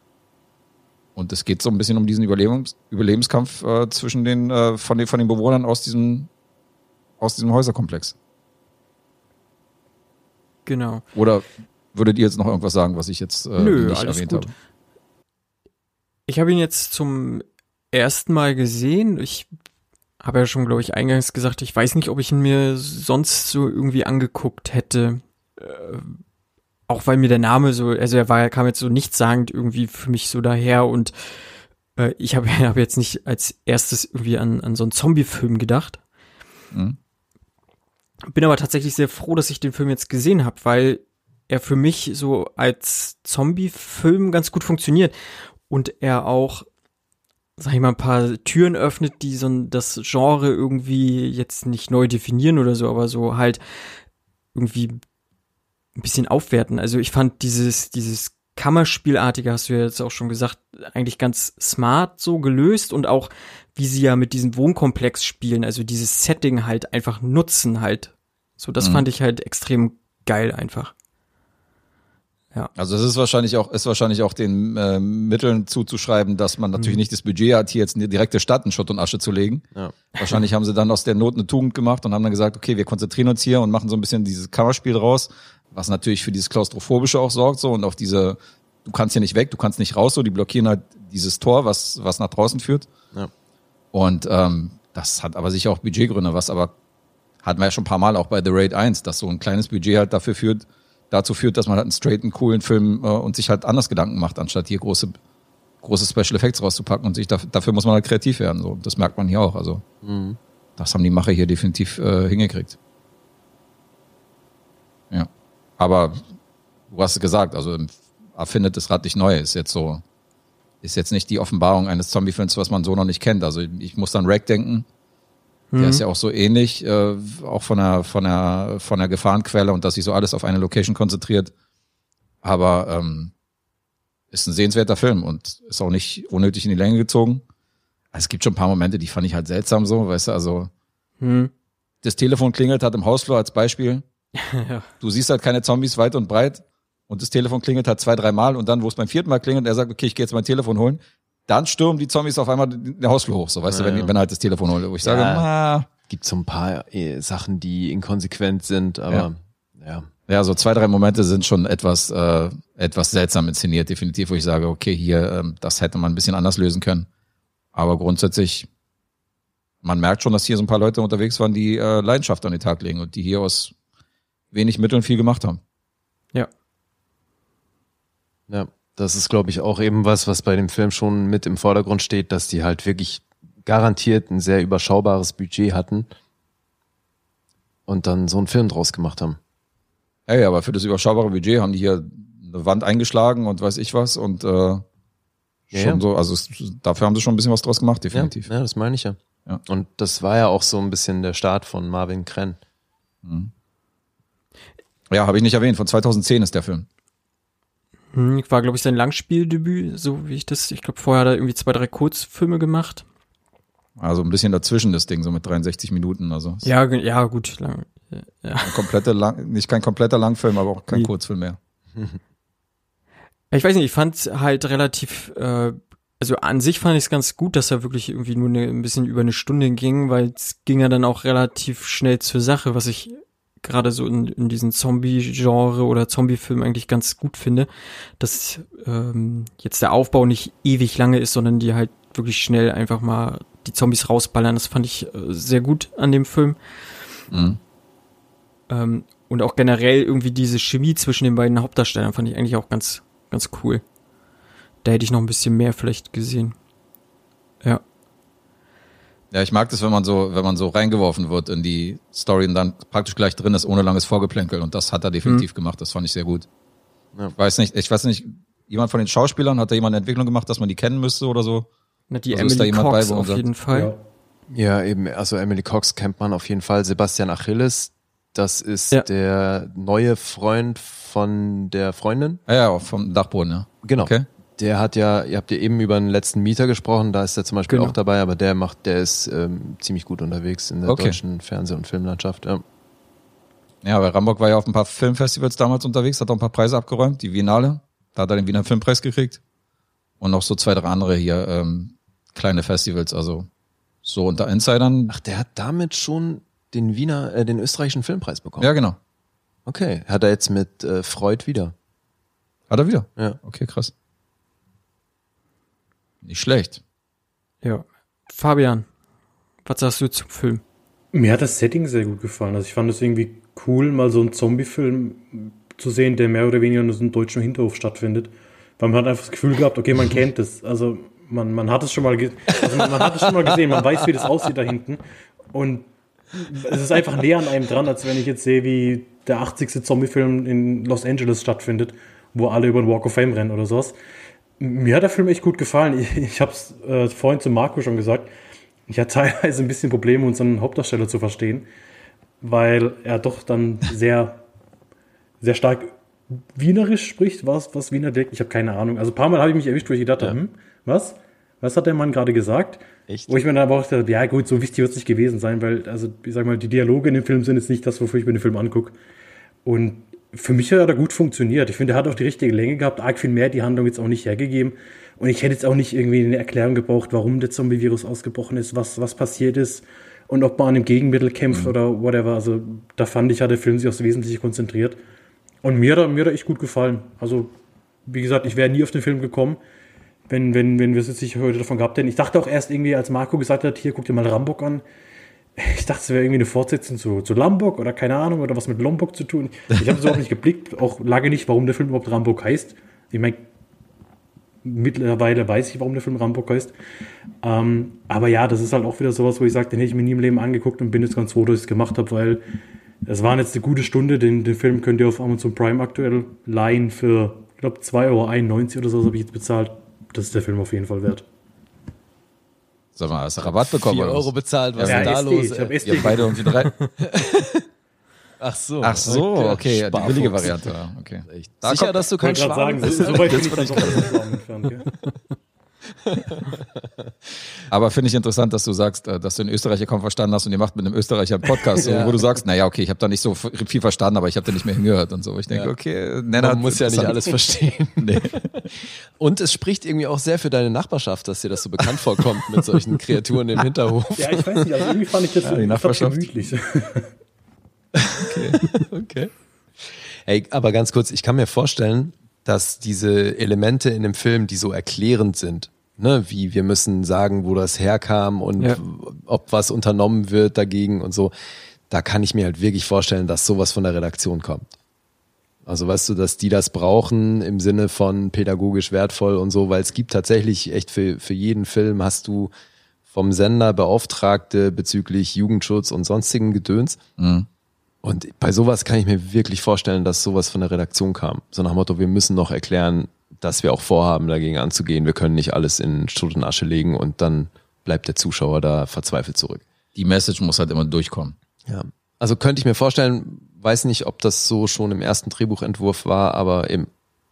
Speaker 2: Und es geht so ein bisschen um diesen Überlebens Überlebenskampf äh, zwischen den, äh, von den, von den Bewohnern aus diesem, aus diesem Häuserkomplex.
Speaker 1: Genau.
Speaker 2: Oder würdet ihr jetzt noch irgendwas sagen, was ich jetzt äh,
Speaker 1: Nö,
Speaker 2: nicht
Speaker 1: alles
Speaker 2: erwähnt
Speaker 1: gut.
Speaker 2: habe?
Speaker 1: Ich habe ihn jetzt zum ersten Mal gesehen. Ich habe ja schon, glaube ich, eingangs gesagt, ich weiß nicht, ob ich ihn mir sonst so irgendwie angeguckt hätte. Äh, auch weil mir der Name so, also er war, er kam jetzt so nichtssagend irgendwie für mich so daher und äh, ich habe hab jetzt nicht als erstes irgendwie an, an so einen Zombie-Film gedacht.
Speaker 2: Mhm.
Speaker 1: Bin aber tatsächlich sehr froh, dass ich den Film jetzt gesehen habe, weil er für mich so als Zombie-Film ganz gut funktioniert und er auch, sag ich mal, ein paar Türen öffnet, die so das Genre irgendwie jetzt nicht neu definieren oder so, aber so halt irgendwie ein bisschen aufwerten. Also ich fand dieses, dieses Kammerspielartige, hast du ja jetzt auch schon gesagt, eigentlich ganz smart so gelöst und auch wie sie ja mit diesem Wohnkomplex spielen, also dieses Setting halt einfach nutzen halt. So, das
Speaker 2: Mhm.
Speaker 1: fand ich halt extrem geil einfach.
Speaker 2: Also es ist wahrscheinlich auch, ist wahrscheinlich auch den äh, Mitteln zuzuschreiben, dass man natürlich nicht das Budget hat, hier jetzt eine direkte Stadt in Schutt und Asche zu legen.
Speaker 3: Ja.
Speaker 2: Wahrscheinlich haben sie dann aus der Not eine Tugend gemacht und haben dann gesagt, okay, wir konzentrieren uns hier und machen so ein bisschen dieses Kammerspiel raus, was natürlich für dieses Klaustrophobische auch sorgt so und auf diese, du kannst hier nicht weg, du kannst nicht raus, so die blockieren halt dieses Tor, was was nach draußen führt.
Speaker 3: Ja.
Speaker 2: Und ähm, das hat aber sicher auch Budgetgründe, was aber hatten wir ja schon ein paar Mal auch bei The Raid 1, dass so ein kleines Budget halt dafür führt, dazu führt, dass man halt einen straighten, coolen Film äh, und sich halt anders Gedanken macht, anstatt hier große, große Special Effects rauszupacken und sich dafür, dafür muss man halt kreativ werden. So, das merkt man hier auch. Also
Speaker 3: Mhm.
Speaker 2: das haben die Macher hier definitiv äh, hingekriegt. Ja, aber du hast es gesagt, also erfindet das Rad nicht neu. Ist jetzt so, ist jetzt nicht die Offenbarung eines Zombie-Films, was man so noch nicht kennt. Also ich muss an Rack denken. Der ist ja auch so ähnlich, äh, auch von der, von der, von der Gefahrenquelle und dass sich so alles auf eine Location konzentriert. Aber ähm, ist ein sehenswerter Film und ist auch nicht unnötig in die Länge gezogen. Es gibt schon ein paar Momente, die fand ich halt seltsam so, weißt du, also
Speaker 1: Hm.
Speaker 2: das Telefon klingelt hat im Hausflur als Beispiel.
Speaker 1: ja.
Speaker 2: Du siehst halt keine Zombies weit und breit und das Telefon klingelt halt zwei, drei Mal und dann, wo es beim vierten Mal klingelt, er sagt, okay, ich gehe jetzt mein Telefon holen, dann stürmen die Zombies auf einmal den Hausflur hoch, so weißt
Speaker 3: Ja,
Speaker 2: du, wenn,
Speaker 3: ja.
Speaker 2: wenn er halt das Telefon holt. Wo ich sage,
Speaker 3: Ja.
Speaker 2: na,
Speaker 3: Gibt so ein paar äh, Sachen, die inkonsequent sind, aber ja.
Speaker 2: ja, so zwei, drei Momente sind schon etwas, äh, etwas seltsam inszeniert, definitiv, wo ich sage, okay, hier, ähm, das hätte man ein bisschen anders lösen können. Aber grundsätzlich, man merkt schon, dass hier so ein paar Leute unterwegs waren, die äh, Leidenschaft an den Tag legen und die hier aus wenig Mitteln viel gemacht haben.
Speaker 1: ja.
Speaker 3: Ja, das ist, glaube ich, auch eben was, was bei dem Film schon mit im Vordergrund steht, dass die halt wirklich garantiert ein sehr überschaubares Budget hatten und dann so einen Film draus gemacht haben.
Speaker 2: Ey, aber für das überschaubare Budget haben die hier eine Wand eingeschlagen und weiß ich was und äh, schon
Speaker 3: ja.
Speaker 2: so, also es, dafür haben sie schon ein bisschen was draus gemacht,
Speaker 3: Ja,
Speaker 2: definitiv.
Speaker 3: ja, das meine ich ja.
Speaker 2: Ja.
Speaker 3: Und das war ja auch so ein bisschen der Start von Marvin Krenn.
Speaker 2: Ja, habe ich nicht erwähnt, von 2010 ist der Film.
Speaker 1: Hm, war, glaube ich, sein Langspieldebüt, so wie ich das, ich glaube, vorher hat er irgendwie zwei, drei Kurzfilme gemacht.
Speaker 2: Also ein bisschen dazwischen das Ding, so mit 63 Minuten. Also
Speaker 1: Ja, ja, gut. Lang, ja.
Speaker 2: ein komplette lang, nicht kein kompletter Langfilm, aber auch kein
Speaker 1: Nee.
Speaker 2: Kurzfilm mehr.
Speaker 1: Ich weiß nicht, ich fand halt relativ, äh, also an sich fand ich es ganz gut, dass er wirklich irgendwie nur eine, ein bisschen über eine Stunde ging, weil es ging ja dann auch relativ schnell zur Sache, was ich gerade so in, in diesen Zombie-Genre oder Zombie-Film eigentlich ganz gut finde, dass ähm, jetzt der Aufbau nicht ewig lange ist, sondern die halt wirklich schnell einfach mal die Zombies rausballern. Das fand ich äh, sehr gut an dem Film.
Speaker 2: Mhm.
Speaker 1: Ähm, und auch generell irgendwie diese Chemie zwischen den beiden Hauptdarstellern fand ich eigentlich auch ganz, ganz cool. Da hätte ich noch ein bisschen mehr vielleicht gesehen. Ja.
Speaker 2: Ja, ich mag das, wenn man so, wenn man so reingeworfen wird in die Story und dann praktisch gleich drin ist, ohne langes Vorgeplänkel. Und das hat er definitiv gemacht. Das fand ich sehr gut. Ich weiß nicht, ich weiß nicht, jemand von den Schauspielern, hat da jemand eine Entwicklung gemacht, dass man die kennen müsste oder so?
Speaker 1: Na, die
Speaker 2: Also ist da
Speaker 1: Emily
Speaker 2: jemand bei,
Speaker 1: Cox
Speaker 2: man
Speaker 1: auf
Speaker 2: sagt-
Speaker 1: jeden Fall.
Speaker 4: Ja.
Speaker 3: Ja, eben, also Emily Cox kennt man auf jeden Fall. Sebastian Achilles, das ist
Speaker 1: Ja.
Speaker 3: der neue Freund von der Freundin.
Speaker 2: Ah ja, vom Dachboden, ja.
Speaker 3: Genau.
Speaker 2: Okay.
Speaker 3: Der hat ja, ihr habt ja eben über den letzten Mieter gesprochen, da ist er zum Beispiel
Speaker 1: Genau.
Speaker 3: auch dabei, aber der macht, der ist ähm, ziemlich gut unterwegs in der
Speaker 2: Okay.
Speaker 3: deutschen Fernseh- und Filmlandschaft. Ja.
Speaker 2: Ja, weil Rambock war ja auf ein paar Filmfestivals damals unterwegs, hat auch ein paar Preise abgeräumt, die Biennale. Da hat er den Wiener Filmpreis gekriegt. Und noch so zwei, drei andere hier, ähm, kleine Festivals, also so unter Insidern.
Speaker 3: Ach, der hat damit schon den Wiener, äh, den österreichischen Filmpreis bekommen.
Speaker 2: Ja, genau.
Speaker 3: Okay, hat er jetzt mit äh, Freud wieder.
Speaker 2: Hat er wieder.
Speaker 3: Ja.
Speaker 2: Okay, krass. Nicht schlecht.
Speaker 1: Ja. Fabian, was sagst du zum Film?
Speaker 4: Mir hat das Setting sehr gut gefallen. Also ich fand es irgendwie cool, mal so einen Zombie-Film zu sehen, der mehr oder weniger in so einem deutschen Hinterhof stattfindet. Weil man hat einfach das Gefühl gehabt, okay, man kennt es. Also man, man hat es schon mal, also man, man hat es schon mal gesehen, man weiß, wie das aussieht da hinten. Und es ist einfach näher an einem dran, als wenn ich jetzt sehe, wie der 80. Zombie-Film in Los Angeles stattfindet, wo alle über den Walk of Fame rennen oder sowas. Mir hat der Film echt gut gefallen. Ich, ich habe es äh, vorhin zu Marco schon gesagt. Ich hatte teilweise ein bisschen Probleme, unseren Hauptdarsteller zu verstehen, weil er doch dann sehr, sehr stark wienerisch spricht. Was, was Wiener Dialekt? Ich habe keine Ahnung. Also ein paar Mal habe ich mich erwischt, wo ich gedacht habe, hm, was? Was hat der Mann gerade gesagt?
Speaker 3: Echt?
Speaker 4: Wo ich mir dann aber auch dachte, ja gut, so wichtig wird es nicht gewesen sein, weil, also ich sag mal, die Dialoge in dem Film sind jetzt nicht das, wofür ich mir den Film angucke. Und für mich hat er gut funktioniert. Ich finde, er hat auch die richtige Länge gehabt. Arg viel mehr hat die Handlung jetzt auch nicht hergegeben. Und ich hätte jetzt auch nicht irgendwie eine Erklärung gebraucht, warum der Zombie-Virus ausgebrochen ist, was, was passiert ist und ob man an einem Gegenmittel kämpft oder whatever. Also da fand ich, hat der Film sich aufs Wesentliche konzentriert. Und mir hat er, mir hat er echt gut gefallen. Also, wie gesagt, ich wäre nie auf den Film gekommen, wenn, wenn, wenn wir es jetzt nicht heute davon gehabt hätten. Ich dachte auch erst irgendwie, als Marco gesagt hat, hier, guck dir mal Rambock an. Ich dachte, es wäre irgendwie eine Fortsetzung zu, zu Lombok oder keine Ahnung, oder was mit Lombok zu tun. Ich habe es überhaupt nicht geblickt, auch lange nicht, warum der Film überhaupt Rambock heißt. Ich meine, mittlerweile weiß ich, warum der Film Rambock heißt. Ähm, aber ja, das ist halt auch wieder sowas, wo ich sage, den hätte ich mir nie im Leben angeguckt und bin jetzt ganz froh, dass ich es gemacht habe, weil es waren jetzt eine gute Stunde. Den, den Film könnt ihr auf Amazon Prime aktuell leihen für, ich glaube, 2,91 Euro oder so, habe ich jetzt bezahlt. Das ist der Film auf jeden Fall wert.
Speaker 2: Sag mal, hast du Rabatt bekommen?
Speaker 3: 4
Speaker 2: oder was?
Speaker 3: Euro bezahlt, was
Speaker 2: Ja,
Speaker 3: ist denn da
Speaker 4: SD,
Speaker 3: los?
Speaker 4: ich habe
Speaker 3: ey?
Speaker 4: SD.
Speaker 2: Ihr beide irgendwie drei.
Speaker 3: Ach so.
Speaker 2: Ach so, okay, die
Speaker 3: Sparfuchs.
Speaker 2: billige Variante. ja, Okay.
Speaker 3: Sicher,
Speaker 2: kommt-
Speaker 3: dass du
Speaker 4: Ich wollte
Speaker 3: kein
Speaker 4: gerade
Speaker 3: Schwaben
Speaker 4: sagen, so,
Speaker 3: bist?
Speaker 4: so weit bin ich dann doch
Speaker 2: Aber finde ich interessant, dass du sagst, äh, dass du den Österreicher kaum verstanden hast und ihr macht mit einem Österreicher einen Podcast,
Speaker 3: Ja.
Speaker 2: wo du sagst, naja, okay, ich habe da nicht so viel verstanden, aber ich habe da nicht mehr hingehört und so. Ich denke,
Speaker 3: Ja.
Speaker 2: okay, Nenner
Speaker 3: Man muss ja nicht alles verstehen.
Speaker 2: Nee.
Speaker 3: Und es spricht irgendwie auch sehr für deine Nachbarschaft, dass dir das so bekannt vorkommt mit solchen Kreaturen im Hinterhof.
Speaker 4: Ja, ich weiß nicht, also irgendwie fand ich das
Speaker 2: Ja,
Speaker 4: so
Speaker 2: die Nachbarschaft.
Speaker 4: gemütlich.
Speaker 3: Okay. Hey, aber ganz kurz, ich kann mir vorstellen, dass diese Elemente in dem Film, die so erklärend sind, ne, wie wir müssen sagen, wo das herkam und
Speaker 1: Ja.
Speaker 3: ob was unternommen wird dagegen und so, da kann ich mir halt wirklich vorstellen, dass sowas von der Redaktion kommt. Also weißt du, dass die das brauchen im Sinne von pädagogisch wertvoll und so, weil es gibt tatsächlich echt für, für jeden Film hast du vom Sender Beauftragte bezüglich Jugendschutz und sonstigen Gedöns.
Speaker 2: Mhm.
Speaker 3: Und bei sowas kann ich mir wirklich vorstellen, dass sowas von der Redaktion kam. So nach dem Motto, wir müssen noch erklären, dass wir auch vorhaben, dagegen anzugehen. Wir können nicht alles in Schutt und Asche legen und dann bleibt der Zuschauer da verzweifelt zurück.
Speaker 2: Die Message muss halt immer durchkommen.
Speaker 3: Ja. Also könnte ich mir vorstellen, weiß nicht, ob das so schon im ersten Drehbuchentwurf war, aber eben,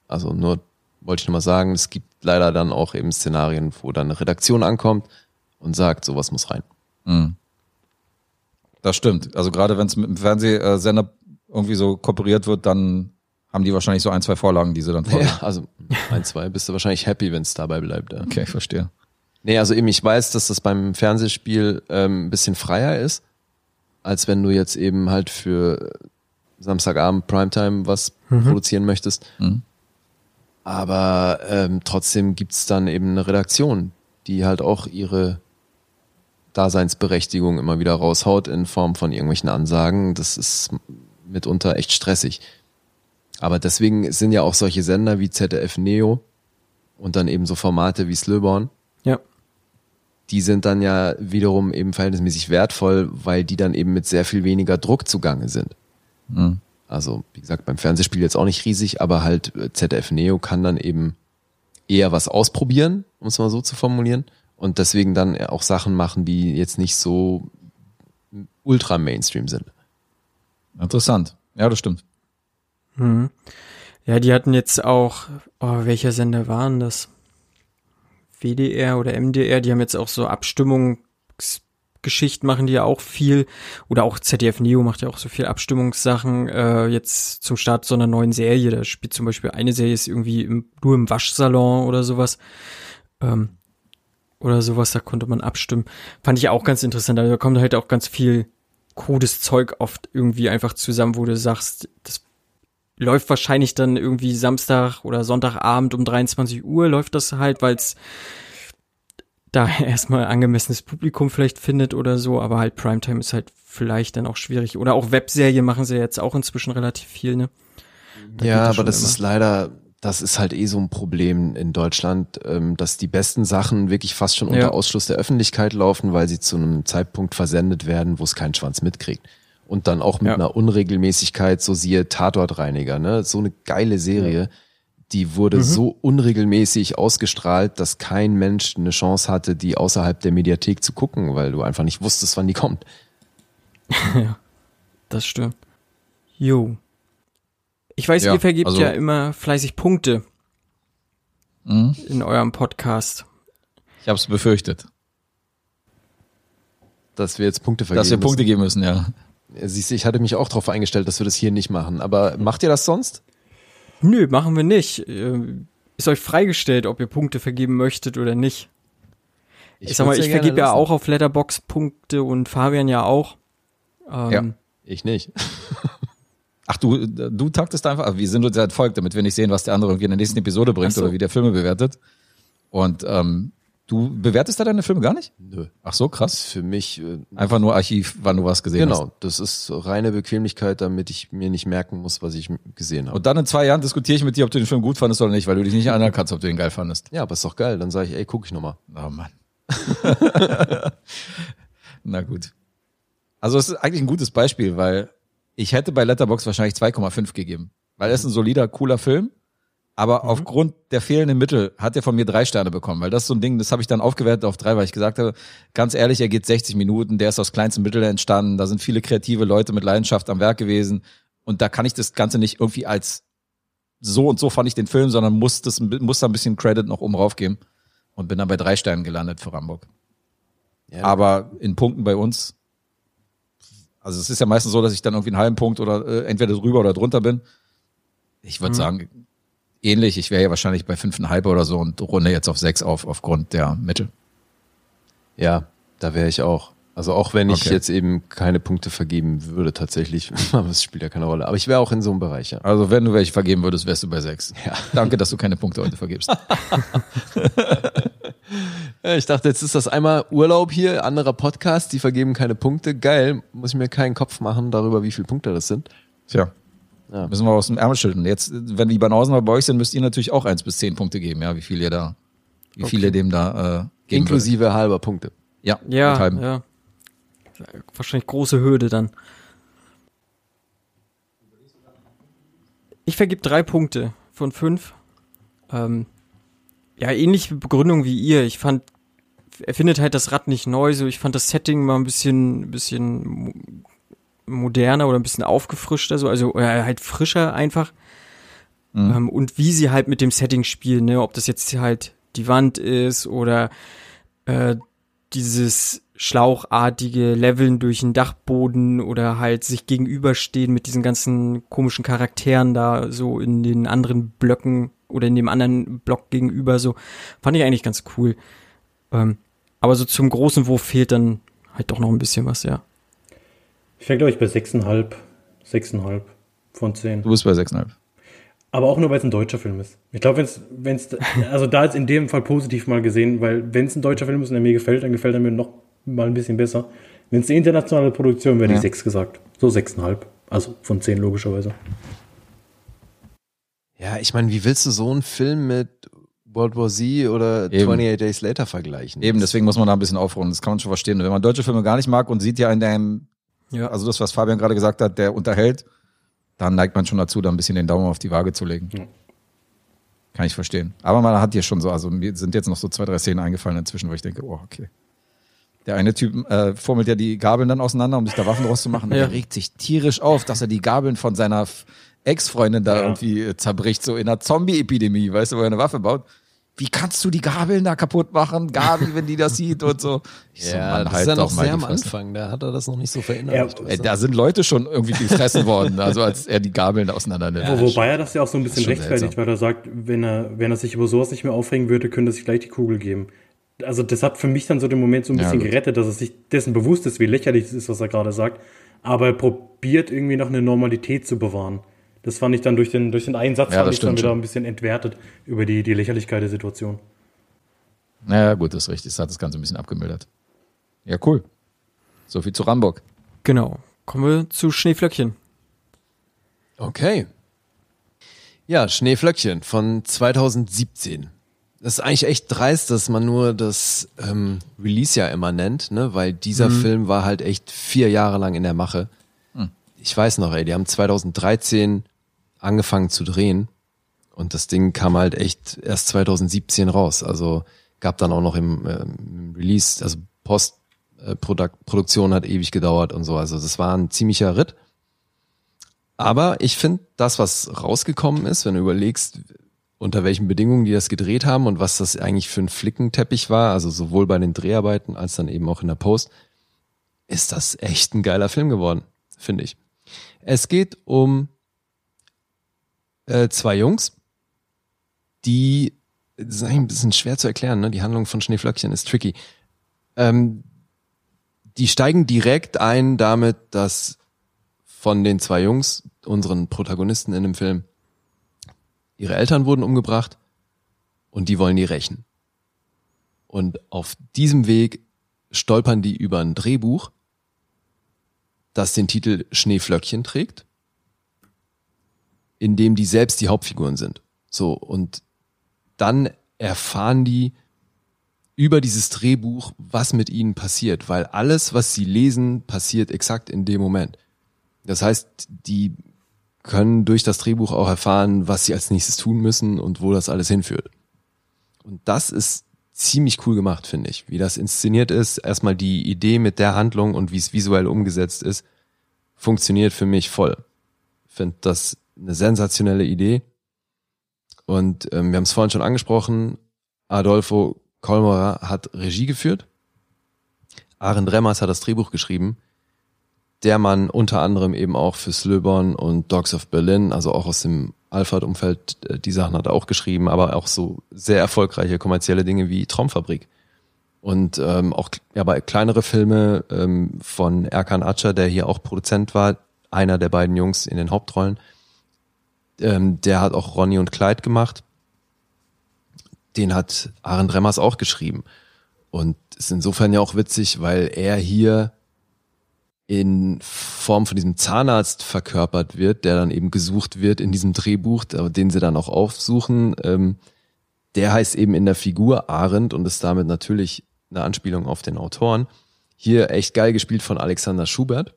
Speaker 3: also nur wollte ich nur mal sagen, es gibt leider dann auch eben Szenarien, wo dann eine Redaktion ankommt und sagt, sowas muss rein.
Speaker 2: Mhm. Das stimmt. Also gerade wenn es mit dem Fernsehsender irgendwie so kooperiert wird, dann haben die wahrscheinlich so ein, zwei Vorlagen, die sie dann folgen.
Speaker 3: Ja, also ein, zwei bist du wahrscheinlich happy, wenn es dabei bleibt. Ja.
Speaker 2: Okay, ich verstehe.
Speaker 3: Nee, also eben, ich weiß, dass das beim Fernsehspiel ähm, ein bisschen freier ist, als wenn du jetzt eben halt für Samstagabend Primetime was produzieren möchtest.
Speaker 2: Mhm.
Speaker 3: Aber ähm, trotzdem gibt's dann eben eine Redaktion, die halt auch ihre Daseinsberechtigung immer wieder raushaut in Form von irgendwelchen Ansagen. Das ist mitunter echt stressig. Aber deswegen sind ja auch solche Sender wie ZDF Neo und dann eben so Formate wie Slöborn,
Speaker 1: Ja.
Speaker 3: die sind dann ja wiederum eben verhältnismäßig wertvoll, weil die dann eben mit sehr viel weniger Druck zugange sind.
Speaker 2: Mhm.
Speaker 3: Also, wie gesagt, beim Fernsehspiel jetzt auch nicht riesig, aber halt äh, ZDF Neo kann dann eben eher was ausprobieren, um es mal so zu formulieren. Und deswegen dann auch Sachen machen, die jetzt nicht so ultra Mainstream sind.
Speaker 2: Interessant. Ja, das stimmt.
Speaker 1: Mhm. Ja, die hatten jetzt auch, oh, welcher Sender waren das? WDR oder MDR, die haben jetzt auch so Abstimmungsgeschichten, machen die ja auch viel. Oder auch ZDF Neo macht ja auch so viel Abstimmungssachen. Äh, jetzt zum Start so einer neuen Serie. Da spielt zum Beispiel eine Serie ist irgendwie im, nur im Waschsalon oder sowas. Ähm, oder sowas, da konnte man abstimmen. Fand ich auch ganz interessant. Also da kommt halt auch ganz viel krudes Zeug oft irgendwie einfach zusammen, wo du sagst, das läuft wahrscheinlich dann irgendwie Samstag oder Sonntagabend um 23 Uhr läuft das halt, weil es da erstmal angemessenes Publikum vielleicht findet oder so, aber halt Primetime ist halt vielleicht dann auch schwierig. Oder auch Webserien machen sie jetzt auch inzwischen relativ viel, ne?
Speaker 3: Da ja, aber das immer. ist leider, das ist halt eh so ein Problem in Deutschland, ähm, dass die besten Sachen wirklich fast schon unter ja. Ausschluss der Öffentlichkeit laufen, weil sie zu einem Zeitpunkt versendet werden, wo es keinen Schwanz mitkriegt und dann auch mit ja. einer Unregelmäßigkeit, so siehe Tatortreiniger, ne? So eine geile Serie, ja. die wurde mhm. so unregelmäßig ausgestrahlt, dass kein Mensch eine Chance hatte, die außerhalb der Mediathek zu gucken, weil du einfach nicht wusstest, wann die kommt.
Speaker 1: ja, das stimmt. Jo. Ich weiß, ja, ihr vergebt also, ja immer fleißig Punkte mhm. in eurem Podcast.
Speaker 2: Ich habe es befürchtet.
Speaker 3: Dass wir jetzt Punkte vergeben
Speaker 2: Dass wir Punkte geben müssen, ja.
Speaker 3: Siehst du, ich hatte mich auch darauf eingestellt, dass wir das hier nicht machen. Aber macht ihr das sonst?
Speaker 1: Nö, machen wir nicht. Äh, ist euch freigestellt, ob ihr Punkte vergeben möchtet oder nicht. Ich, ich sag mal, ich vergebe ja auch auf Letterbox Punkte und Fabian ja auch.
Speaker 3: Ähm, ja, ich nicht.
Speaker 2: Ach, du, du taktest einfach, wie sind uns halt folgt, damit wir nicht sehen, was der andere in der nächsten Episode bringt so. oder wie der Filme bewertet. Und ähm, Du bewertest da deine Filme gar nicht?
Speaker 3: Nö.
Speaker 2: Ach so, krass.
Speaker 3: Für mich äh,
Speaker 2: einfach nur Archiv, wann du was gesehen
Speaker 3: genau,
Speaker 2: hast.
Speaker 3: Genau, das ist reine Bequemlichkeit, damit ich mir nicht merken muss, was ich gesehen habe.
Speaker 2: Und dann in zwei Jahren diskutiere ich mit dir, ob du den Film gut fandest oder nicht, weil du dich nicht erinnern kannst, ob du den geil fandest.
Speaker 3: Ja, aber ist doch geil. Dann sage ich, ey, guck ich nochmal.
Speaker 2: Oh Mann. Na gut. Also es ist eigentlich ein gutes Beispiel, weil ich hätte bei Letterbox wahrscheinlich 2,5 gegeben. Weil es ist ein solider, cooler Film aber mhm. aufgrund der fehlenden Mittel hat er von mir drei Sterne bekommen, weil das ist so ein Ding, das habe ich dann aufgewertet auf drei, weil ich gesagt habe, ganz ehrlich, er geht 60 Minuten, der ist aus kleinsten Mitteln entstanden, da sind viele kreative Leute mit Leidenschaft am Werk gewesen und da kann ich das Ganze nicht irgendwie als so und so fand ich den Film, sondern muss das muss da ein bisschen Credit noch oben raufgeben und bin dann bei drei Sternen gelandet für Rambock. Ja, aber in Punkten bei uns, also es ist ja meistens so, dass ich dann irgendwie einen halben Punkt oder äh, entweder drüber oder drunter bin. Ich würde mhm. sagen, ähnlich. Ich wäre ja wahrscheinlich bei fünfeinhalb oder so und runde jetzt auf sechs auf aufgrund der Mittel.
Speaker 3: Ja, da wäre ich auch. Also auch wenn ich okay. jetzt eben keine Punkte vergeben würde tatsächlich, aber es spielt ja keine Rolle. Aber ich wäre auch in so einem Bereich, ja.
Speaker 2: Also wenn du welche vergeben würdest, wärst du bei sechs. Ja. Danke, dass du keine Punkte heute vergibst.
Speaker 3: ich dachte, jetzt ist das einmal Urlaub hier, anderer Podcast, die vergeben keine Punkte. Geil, muss ich mir keinen Kopf machen darüber, wie viele Punkte das sind.
Speaker 2: Tja. Ja. Müssen wir aus dem Ärmel schütteln. Jetzt, wenn die Banausen mal bei euch sind, müsst ihr natürlich auch eins bis zehn Punkte geben, ja, wie viel ihr da, wie okay. viel ihr dem da äh,
Speaker 3: geben Inklusive würde. halber Punkte.
Speaker 1: Ja, ja, ja. Wahrscheinlich große Hürde dann. Ich vergib drei Punkte von fünf. Ähm, ja, ähnliche Begründung wie ihr. Ich fand, er findet halt das Rad nicht neu, so ich fand das Setting mal ein bisschen, bisschen moderner oder ein bisschen aufgefrischter, so, also halt frischer einfach. Mhm. Ähm, und wie sie halt mit dem Setting spielen, ne, ob das jetzt halt die Wand ist oder äh, dieses schlauchartige Leveln durch den Dachboden oder halt sich gegenüberstehen mit diesen ganzen komischen Charakteren da so in den anderen Blöcken oder in dem anderen Block gegenüber so, fand ich eigentlich ganz cool. Ähm, aber so zum großen Wurf fehlt dann halt doch noch ein bisschen was, ja.
Speaker 4: Ich wäre, glaube ich, bei 6,5. 6,5 von 10.
Speaker 2: Du bist bei 6,5.
Speaker 4: Aber auch nur, weil es ein deutscher Film ist. Ich glaube, wenn es, also da ist in dem Fall positiv mal gesehen, weil wenn es ein deutscher Film ist und er mir gefällt, dann gefällt er mir noch mal ein bisschen besser. Wenn es eine internationale Produktion wäre, ja. die 6 gesagt. So 6,5. Also von 10 logischerweise.
Speaker 3: Ja, ich meine, wie willst du so einen Film mit World War Z oder Eben. 28 Days Later vergleichen?
Speaker 2: Eben, deswegen muss man da ein bisschen aufrunden. Das kann man schon verstehen. Wenn man deutsche Filme gar nicht mag und sieht ja in deinem ja. Also das, was Fabian gerade gesagt hat, der unterhält. dann neigt man schon dazu, da ein bisschen den Daumen auf die Waage zu legen.
Speaker 4: Ja.
Speaker 2: Kann ich verstehen. Aber man hat hier schon so, also mir sind jetzt noch so zwei, drei Szenen eingefallen inzwischen, wo ich denke, oh, okay. Der eine Typ äh, fummelt ja die Gabeln dann auseinander, um sich da Waffen draus zu machen.
Speaker 1: Ja.
Speaker 2: Der regt sich tierisch auf, dass er die Gabeln von seiner Ex-Freundin da
Speaker 4: Ja.
Speaker 2: irgendwie äh, zerbricht, so in einer Zombie-Epidemie, weißt du, wo er eine Waffe baut. Wie kannst du die Gabeln da kaputt machen? Gabi, wenn die das sieht und so. Ich so, Mann,
Speaker 3: das
Speaker 2: halt
Speaker 3: ist ja noch
Speaker 2: mal
Speaker 3: sehr am. Anfang, da hat er das noch nicht so verinnerlicht.
Speaker 4: Ja,
Speaker 2: Ey, da sind Leute schon irgendwie gefressen worden, also als er die Gabeln auseinander nimmt.
Speaker 4: Wo, wobei er das ja auch so ein bisschen rechtfertigt,
Speaker 2: seltsam.
Speaker 4: weil er sagt, wenn er, wenn er sich über sowas nicht mehr aufregen würde, könnte er sich gleich die Kugel geben. Also das hat für mich dann so den Moment so ein
Speaker 2: Ja,
Speaker 4: bisschen
Speaker 2: gut.
Speaker 4: gerettet, dass er sich dessen bewusst ist, wie lächerlich es ist, was er gerade sagt. Aber er probiert irgendwie noch eine Normalität zu bewahren. Das fand ich dann durch den, durch den einen Satz
Speaker 2: Ja,
Speaker 4: ich dann wieder
Speaker 2: schon.
Speaker 4: ein bisschen entwertet über die, die Lächerlichkeit der Situation.
Speaker 2: Naja, gut, das ist richtig. Das hat das Ganze ein bisschen abgemildert. Ja, cool. So viel zu Rambock.
Speaker 1: Genau. Kommen wir zu Schneeflöckchen.
Speaker 3: Okay. Ja, Schneeflöckchen von 2017. Das ist eigentlich echt dreist, dass man nur das ähm, Release-Jahr immer nennt, ne? weil dieser Film war halt echt vier Jahre lang in der Mache. Ich weiß noch, ey, die haben 2013 angefangen zu drehen und das Ding kam halt echt erst 2017 raus. Also gab dann auch noch im, im Release, also Postproduktion hat ewig gedauert und so. Also das war ein ziemlicher Ritt. Aber ich finde, das, was rausgekommen ist, wenn du überlegst, unter welchen Bedingungen die das gedreht haben und was das eigentlich für ein Flickenteppich war, also sowohl bei den Dreharbeiten als dann eben auch in der Post, ist das echt ein geiler Film geworden, finde ich. Es geht um äh, zwei Jungs, die, das ist eigentlich ein bisschen schwer zu erklären, ne? die Handlung von Schneeflöckchen ist tricky. Ähm, die steigen direkt ein damit, dass von den zwei Jungs, unseren Protagonisten in dem Film, ihre Eltern wurden umgebracht und die wollen die rächen. Und auf diesem Weg stolpern die über ein Drehbuch, das den Titel Schneeflöckchen trägt, in dem die selbst die Hauptfiguren sind. So, und dann erfahren die über dieses Drehbuch, was mit ihnen passiert, weil alles, was sie lesen, passiert exakt in dem Moment. Das heißt, die können durch das Drehbuch auch erfahren, was sie als nächstes tun müssen und wo das alles hinführt. Und das ist ziemlich cool gemacht, finde ich. Wie das inszeniert ist, erstmal die Idee mit der Handlung und wie es visuell umgesetzt ist, funktioniert für mich voll. Finde das eine sensationelle Idee. Und ähm, wir haben es vorhin schon angesprochen, Adolfo Kolmerer hat Regie geführt. Aaron Remmers hat das Drehbuch geschrieben. Der Mann unter anderem eben auch für Slöborn und Dogs of Berlin, also auch aus dem Alfred-Umfeld, äh, die Sachen hat er auch geschrieben, aber auch so sehr erfolgreiche kommerzielle Dinge wie Traumfabrik. Und ähm, auch ja, bei kleinere Filme ähm, von Erkan Acar, der hier auch Produzent war, einer der beiden Jungs in den Hauptrollen. Ähm, der hat auch Ronny und Clyde gemacht. Den hat Aaron Remmers auch geschrieben. Und ist insofern ja auch witzig, weil er hier in Form von diesem Zahnarzt verkörpert wird, der dann eben gesucht wird in diesem Drehbuch, den sie dann auch aufsuchen. Ähm, der heißt eben in der Figur Arendt und ist damit natürlich eine Anspielung auf den Autoren. Hier echt geil gespielt von Alexander Schubert.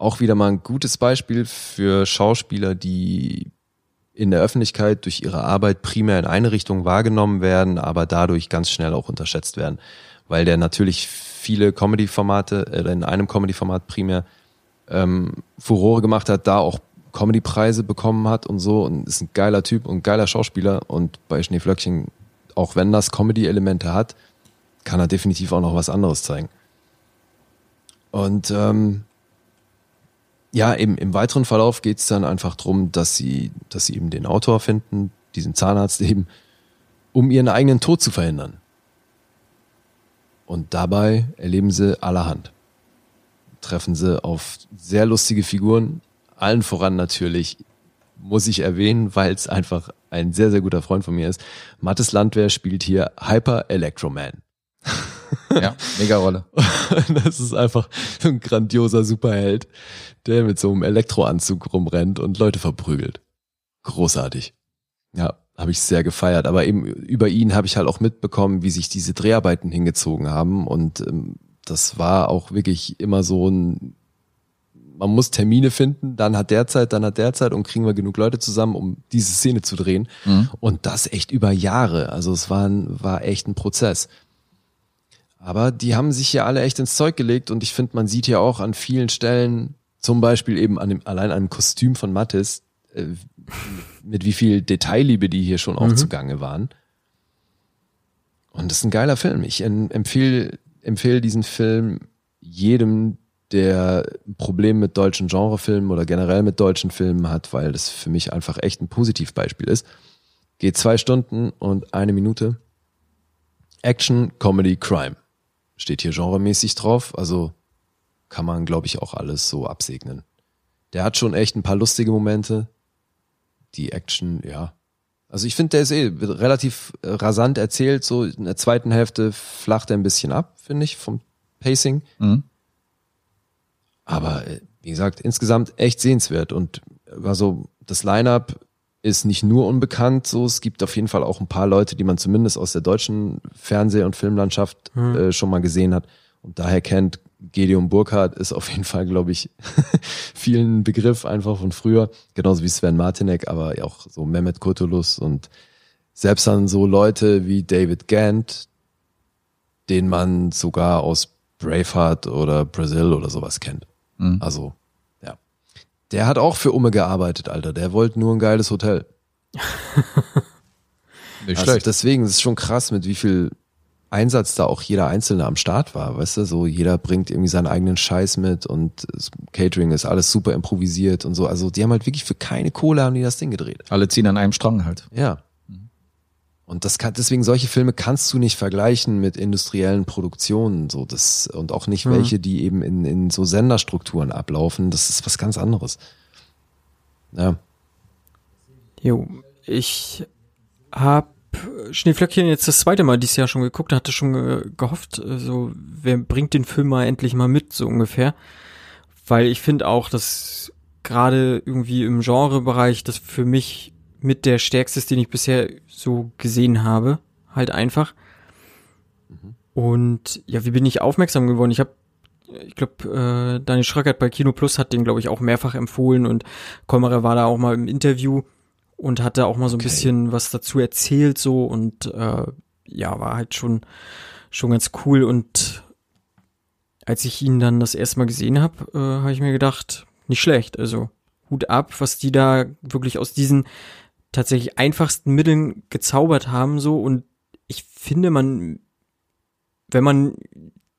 Speaker 3: Auch wieder mal ein gutes Beispiel für Schauspieler, die in der Öffentlichkeit durch ihre Arbeit primär in eine Richtung wahrgenommen werden, aber dadurch ganz schnell auch unterschätzt werden, weil der natürlich viele Comedy-Formate, äh, in einem Comedy-Format primär ähm, Furore gemacht hat, da auch Comedy-Preise bekommen hat und so und ist ein geiler Typ und geiler Schauspieler und bei Schneeflöckchen, auch wenn das Comedy-Elemente hat, kann er definitiv auch noch was anderes zeigen. Und ähm, ja, eben im weiteren Verlauf geht es dann einfach drum, dass sie, dass sie eben den Autor finden, diesen Zahnarzt eben, um ihren eigenen Tod zu verhindern. Und dabei erleben sie allerhand. Treffen sie auf sehr lustige Figuren, allen voran natürlich, muss ich erwähnen, weil es einfach ein sehr, sehr guter Freund von mir ist. Mattes Landwehr spielt hier Hyper Electroman.
Speaker 2: Ja, mega Rolle.
Speaker 3: Das ist einfach ein grandioser Superheld, der mit so einem Elektroanzug rumrennt und Leute verprügelt. Großartig. Ja, habe ich sehr gefeiert. Aber eben über ihn habe ich halt auch mitbekommen, wie sich diese Dreharbeiten hingezogen haben. Und ähm, das war auch wirklich immer so ein man muss Termine finden, dann hat der Zeit, dann hat der Zeit und kriegen wir genug Leute zusammen, um diese Szene zu drehen. Und das echt über Jahre. Also es war, ein, war echt ein Prozess. Aber die haben sich ja alle echt ins Zeug gelegt und ich finde, man sieht ja auch an vielen Stellen, zum Beispiel eben an dem, allein an dem Kostüm von Mattis, äh, mit wie viel Detailliebe die hier schon auch zugange waren. Und das ist ein geiler Film. Ich empfehle, empfehle diesen Film jedem, der ein Problem mit deutschen Genrefilmen oder generell mit deutschen Filmen hat, weil das für mich einfach echt ein Positivbeispiel ist. Geht zwei Stunden und eine Minute. Action, Comedy, Crime. Steht hier genremäßig drauf, also kann man, glaube ich, auch alles so absegnen. Der hat schon echt ein paar lustige Momente. Die Action, ja. Also ich finde, der ist eh relativ äh, rasant erzählt. So in der zweiten Hälfte flacht er ein bisschen ab, finde ich, vom Pacing.
Speaker 2: Mhm.
Speaker 3: Aber äh, wie gesagt, insgesamt echt sehenswert. Und also das Line-up ist nicht nur unbekannt, so es gibt auf jeden Fall auch ein paar Leute, die man zumindest aus der deutschen Fernseh- und Filmlandschaft äh, schon mal gesehen hat und daher kennt. Gedeon Burkhardt ist auf jeden Fall, glaube ich, vielen Begriff einfach von früher, genauso wie Sven Martinek, aber auch so Mehmet Kurtulus und selbst dann so Leute wie David Gant, den man sogar aus Braveheart oder Brazil oder sowas kennt. Also, ja. Der hat auch für Umme gearbeitet, Alter. Der wollte nur ein geiles Hotel.
Speaker 2: Nicht
Speaker 3: Also
Speaker 2: schlecht.
Speaker 3: deswegen ist es schon krass, mit wie viel Einsatz da auch jeder Einzelne am Start war, weißt du, so jeder bringt irgendwie seinen eigenen Scheiß mit und Catering ist alles super improvisiert und so. Also die haben halt wirklich für keine Kohle haben die das Ding gedreht.
Speaker 2: Alle ziehen an einem Strang halt.
Speaker 3: Ja. Und das kann, deswegen solche Filme kannst du nicht vergleichen mit industriellen Produktionen, so das, und auch nicht welche, die eben in, in so Senderstrukturen ablaufen. Das ist was ganz anderes. Ja.
Speaker 1: Jo, ich hab Schneeflöckchen jetzt das zweite Mal dieses Jahr schon geguckt, hatte schon gehofft, so, wer bringt den Film mal endlich mal mit, so ungefähr. Weil ich finde auch, dass gerade irgendwie im Genrebereich das für mich mit der stärkste den ich bisher so gesehen habe. Halt einfach. Und ja, wie bin ich aufmerksam geworden? Ich habe ich glaube, äh, Daniel Schröckert bei Kino Plus hat den, glaube ich, auch mehrfach empfohlen und Kolmerer war da auch mal im Interview und hat da auch mal so ein
Speaker 3: Okay.
Speaker 1: bisschen was dazu erzählt so und äh, ja, war halt schon schon ganz cool und als ich ihn dann das erste Mal gesehen habe, äh, habe ich mir gedacht, nicht schlecht, also Hut ab, was die da wirklich aus diesen tatsächlich einfachsten Mitteln gezaubert haben so und ich finde man wenn man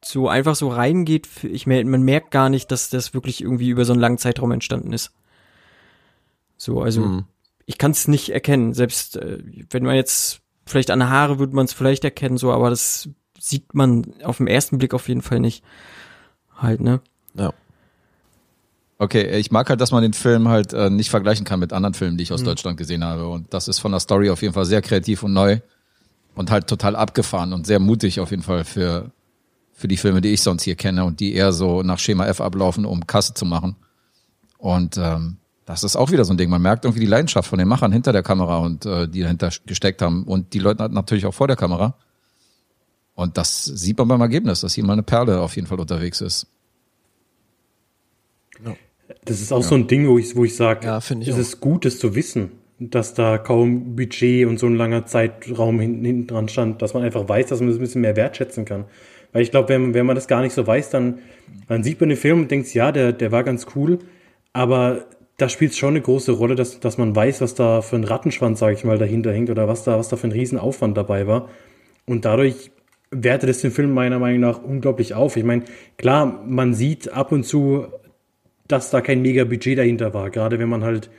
Speaker 1: so einfach so reingeht, ich mer man merkt gar nicht, dass das wirklich irgendwie über so einen langen Zeitraum entstanden ist. So, also
Speaker 3: Mhm.
Speaker 1: ich kann es nicht erkennen. Selbst äh, wenn man jetzt vielleicht an Haare würde man es vielleicht erkennen, so, aber das sieht man auf den ersten Blick auf jeden Fall nicht. Halt, ne?
Speaker 3: Ja.
Speaker 2: Okay, ich mag halt, dass man den Film halt äh, nicht vergleichen kann mit anderen Filmen, die ich aus Deutschland gesehen habe. Und das ist von der Story auf jeden Fall sehr kreativ und neu und halt total abgefahren und sehr mutig auf jeden Fall für, für die Filme, die ich sonst hier kenne und die eher so nach Schema F ablaufen, um Kasse zu machen. Und ähm, das ist auch wieder so ein Ding. Man merkt irgendwie die Leidenschaft von den Machern hinter der Kamera und äh, die dahinter gesteckt haben und die Leute natürlich auch vor der Kamera. Und das sieht man beim Ergebnis, dass hier mal eine Perle auf jeden Fall unterwegs ist.
Speaker 4: Das ist auch so ein Ding, wo ich, wo ich sage,
Speaker 3: Ja, ich
Speaker 4: es
Speaker 3: auch.
Speaker 4: ist gut, das zu wissen, dass da kaum Budget und so ein langer Zeitraum hinten, hinten dran stand, dass man einfach weiß, dass man das ein bisschen mehr wertschätzen kann. Weil ich glaube, wenn, wenn man das gar nicht so weiß, dann, dann sieht man den Film und denkt, ja, der, der war ganz cool, aber da spielt es schon eine große Rolle, dass, dass man weiß, was da für ein Rattenschwanz, sage ich mal, dahinter hängt oder was da, was da für ein Riesenaufwand dabei war. Und dadurch wertet es den Film meiner Meinung nach unglaublich auf. Ich meine, klar, man sieht ab und zu, dass da kein mega Budget dahinter war. Gerade wenn man halt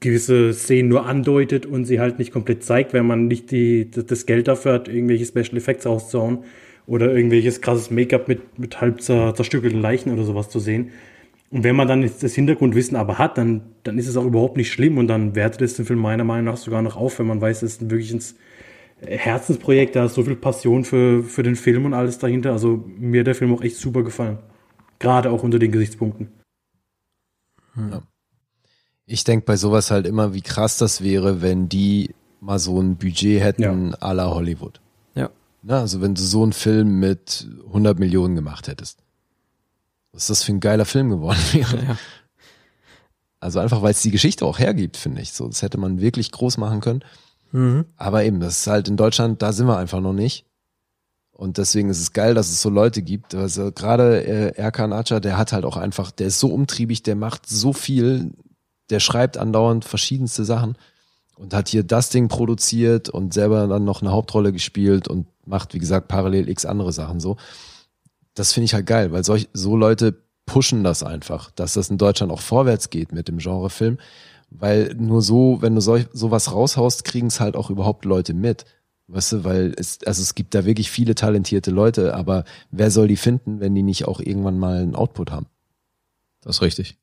Speaker 4: gewisse Szenen nur andeutet und sie halt nicht komplett zeigt, wenn man nicht die, das Geld dafür hat, irgendwelche Special Effects rauszuhauen oder irgendwelches krasses Make-up mit, mit halb zer, zerstückelten Leichen oder sowas zu sehen. Und wenn man dann das Hintergrundwissen aber hat, dann, dann ist es auch überhaupt nicht schlimm und dann wertet es den Film meiner Meinung nach sogar noch auf, wenn man weiß, es ist wirklich ein Herzensprojekt, da ist so viel Passion für, für den Film und alles dahinter. Also mir hat der Film auch echt super gefallen. Gerade auch unter den Gesichtspunkten.
Speaker 3: Ich denk bei sowas halt immer, wie krass das wäre, wenn die mal so ein Budget hätten
Speaker 4: Ja.
Speaker 3: à la Hollywood.
Speaker 1: Ja.
Speaker 3: Na, also wenn du so einen Film mit 100 Millionen gemacht hättest. was das für ein geiler Film geworden wäre.
Speaker 1: Ja.
Speaker 3: Also einfach, weil es die Geschichte auch hergibt, finde ich. So, das hätte man wirklich groß machen können.
Speaker 1: Mhm.
Speaker 3: Aber eben, das ist halt in Deutschland, da sind wir einfach noch nicht. Und deswegen ist es geil, dass es so Leute gibt. Also gerade äh, Erkan Acar, der hat halt auch einfach, der ist so umtriebig, der macht so viel, der schreibt andauernd verschiedenste Sachen und hat hier das Ding produziert und selber dann noch eine Hauptrolle gespielt und macht, wie gesagt, parallel x andere Sachen so. Das finde ich halt geil, weil solch, so Leute pushen das einfach, dass das in Deutschland auch vorwärts geht mit dem Genrefilm, weil nur so, wenn du solch, sowas raushaust, kriegen es halt auch überhaupt Leute mit. Weißt du, weil es, also es gibt da wirklich viele talentierte Leute, aber wer soll die finden, wenn die nicht auch irgendwann mal einen Output haben?
Speaker 2: Das ist richtig.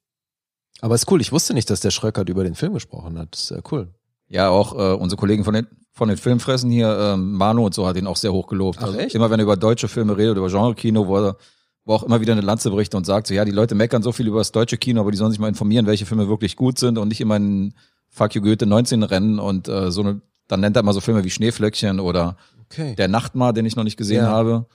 Speaker 3: Aber ist cool, ich wusste nicht, dass der Schröckert über den Film gesprochen hat. Das ist ja cool.
Speaker 2: Ja, auch äh, unsere Kollegen von den von den Filmfressen hier, ähm, Manu und so hat ihn auch sehr hoch gelobt.
Speaker 3: Ach,
Speaker 2: also
Speaker 3: echt?
Speaker 2: immer wenn er über deutsche Filme redet, über Genre-Kino, wo er wo auch immer wieder eine Lanze berichtet und sagt, so, ja, die Leute meckern so viel über das deutsche Kino, aber die sollen sich mal informieren, welche Filme wirklich gut sind und nicht immer in Fuck you Goethe 19 rennen und äh, so eine, dann nennt er immer so Filme wie Schneeflöckchen oder
Speaker 3: Okay.
Speaker 2: Der Nachtmar, den ich noch nicht gesehen
Speaker 3: Ja.
Speaker 2: habe.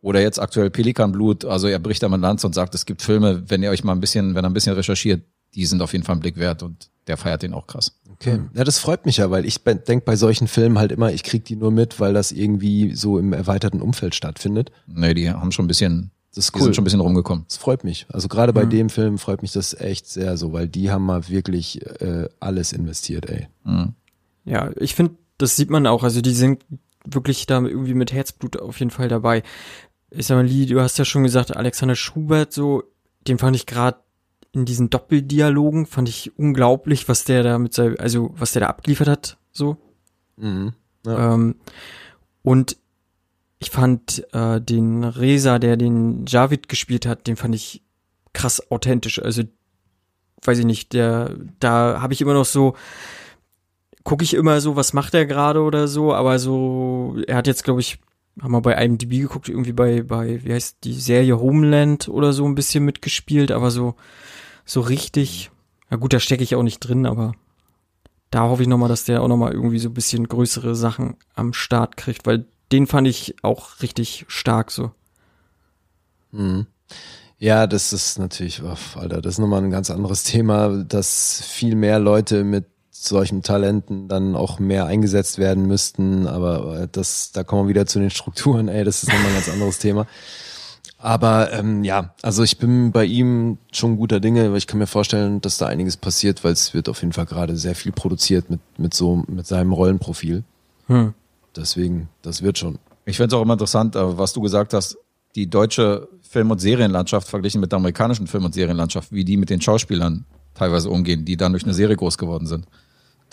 Speaker 2: Oder jetzt aktuell Pelikanblut. Also er bricht da mal Lanze und sagt, es gibt Filme, wenn ihr euch mal ein bisschen, wenn er ein bisschen recherchiert, die sind auf jeden Fall einen Blick wert und der feiert den auch krass.
Speaker 3: Okay. Ja, das freut mich ja, weil ich denke bei solchen Filmen halt immer, ich krieg die nur mit, weil das irgendwie so im erweiterten Umfeld stattfindet.
Speaker 2: Nee, die haben schon ein bisschen,
Speaker 3: Das ist
Speaker 2: die
Speaker 3: cool.
Speaker 2: sind schon ein bisschen rumgekommen.
Speaker 3: Das freut mich. Also gerade bei dem Film freut mich das echt sehr so, weil die haben mal wirklich äh, alles investiert, ey.
Speaker 2: Mhm.
Speaker 1: Ja, ich finde, das sieht man auch. Also die sind wirklich da irgendwie mit Herzblut auf jeden Fall dabei. Ich sag mal, Lee, du hast ja schon gesagt, Alexander Schubert, so, den fand ich gerade in diesen Doppeldialogen, fand ich unglaublich, was der da mit seinem, also was der da abgeliefert hat, so.
Speaker 3: Mhm. Ja.
Speaker 1: Ähm, und ich fand äh, den Reza, der den Javid gespielt hat, den fand ich krass authentisch. Also weiß ich nicht, der da habe ich immer noch so gucke ich immer so, was macht er gerade oder so, aber so er hat jetzt glaube ich haben wir bei IMDb geguckt, irgendwie bei bei wie heißt die Serie Homeland oder so ein bisschen mitgespielt, aber so so richtig ja gut, da stecke ich auch nicht drin, aber da hoffe ich nochmal, dass der auch nochmal irgendwie so ein bisschen größere Sachen am Start kriegt, weil den fand ich auch richtig stark so.
Speaker 3: Mhm. Ja, das ist natürlich, oh, Alter, das ist nochmal ein ganz anderes Thema, dass viel mehr Leute mit solchen Talenten dann auch mehr eingesetzt werden müssten, aber das, da kommen wir wieder zu den Strukturen, ey, das ist nochmal ein ganz anderes Thema. Aber ähm, ja, also ich bin bei ihm schon guter Dinge, weil ich kann mir vorstellen, dass da einiges passiert, weil es wird auf jeden Fall gerade sehr viel produziert mit, mit so, mit seinem Rollenprofil.
Speaker 1: Hm.
Speaker 3: Deswegen, das wird schon.
Speaker 2: Ich finde es auch immer interessant, äh, was du gesagt hast, die deutsche Film- und Serienlandschaft verglichen mit der amerikanischen Film- und Serienlandschaft, wie die mit den Schauspielern teilweise umgehen, die dann durch eine Serie groß geworden sind.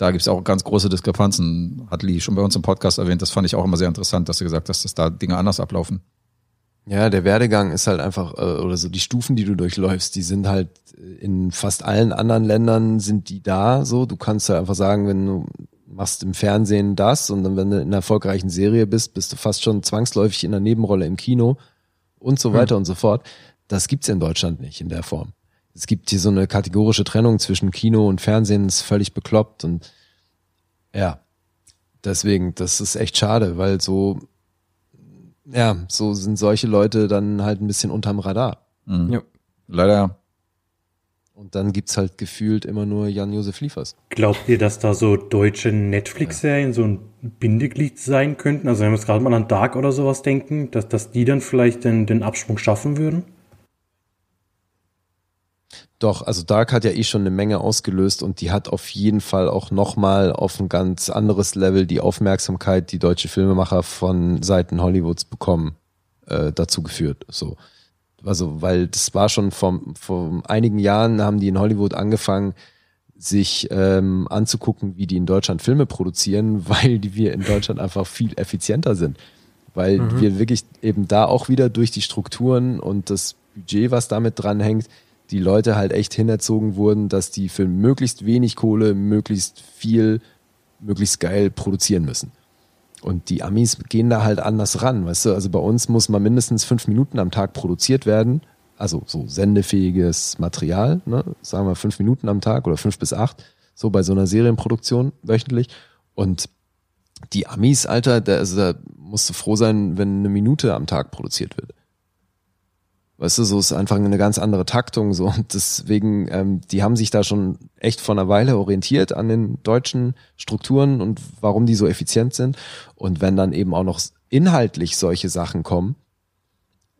Speaker 2: Da gibt es auch ganz große Diskrepanzen, hat Lee schon bei uns im Podcast erwähnt. Das fand ich auch immer sehr interessant, dass du gesagt hast, dass da Dinge anders ablaufen.
Speaker 3: Ja, der Werdegang ist halt einfach, äh, oder so die Stufen, die du durchläufst, die sind halt äh, in fast allen anderen Ländern sind die da so. Du kannst halt einfach sagen, wenn du machst im Fernsehen das und dann, wenn du in einer erfolgreichen Serie bist, bist du fast schon zwangsläufig in einer Nebenrolle im Kino und so weiter und so fort. Das gibt's in Deutschland nicht in der Form. Es gibt hier so eine kategorische Trennung zwischen Kino und Fernsehen, das ist völlig bekloppt und ja, deswegen, das ist echt schade, weil so, ja, so sind solche Leute dann halt ein bisschen unterm Radar.
Speaker 2: Mhm.
Speaker 1: Ja.
Speaker 2: Leider ja.
Speaker 3: Und dann gibt's halt gefühlt immer nur Jan-Josef Liefers.
Speaker 4: Glaubt ihr, dass da so deutsche Netflix-Serien so ein Bindeglied sein könnten? Also wenn wir jetzt gerade mal an Dark oder sowas denken, dass, dass die dann vielleicht den, den Absprung schaffen würden?
Speaker 3: Doch, also Dark hat ja eh schon eine Menge ausgelöst und die hat auf jeden Fall auch nochmal auf ein ganz anderes Level die Aufmerksamkeit, die deutsche Filmemacher von Seiten Hollywoods bekommen, äh, dazu geführt. So. Also, weil das war schon vor, vor einigen Jahren haben die in Hollywood angefangen, sich ähm, anzugucken, wie die in Deutschland Filme produzieren, weil die wir in Deutschland einfach viel effizienter sind. Weil wir wirklich eben da auch wieder durch die Strukturen und das Budget, was damit dranhängt, die Leute halt echt hinerzogen wurden, dass die für möglichst wenig Kohle möglichst viel, möglichst geil produzieren müssen. Und die Amis gehen da halt anders ran, weißt du? Also bei uns muss mal mindestens fünf Minuten am Tag produziert werden. Also so sendefähiges Material, ne? sagen wir fünf Minuten am Tag oder fünf bis acht, so bei so einer Serienproduktion wöchentlich. Und die Amis, Alter, da, also da musst du froh sein, wenn eine Minute am Tag produziert wird. Weißt du, so ist einfach eine ganz andere Taktung so und deswegen, ähm, die haben sich da schon echt vor einer Weile orientiert an den deutschen Strukturen und warum die so effizient sind. Und wenn dann eben auch noch inhaltlich solche Sachen kommen,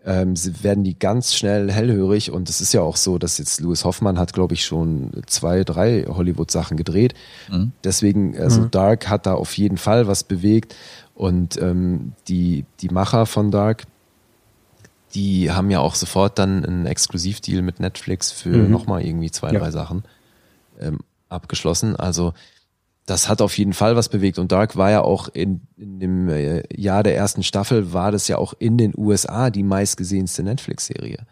Speaker 3: ähm, sie werden die ganz schnell hellhörig und es ist ja auch so, dass jetzt Louis Hoffmann hat, glaube ich, schon zwei, drei Hollywood-Sachen gedreht. Mhm. Deswegen, also mhm. Dark hat da auf jeden Fall was bewegt und ähm, die, die Macher von Dark, die haben ja auch sofort dann einen Exklusivdeal mit Netflix für mhm. nochmal irgendwie zwei, ja. drei Sachen ähm, abgeschlossen. Also das hat auf jeden Fall was bewegt. Und Dark war ja auch in, in dem äh, Jahr der ersten Staffel, war das ja auch in den USA die meistgesehenste Netflix-Serie.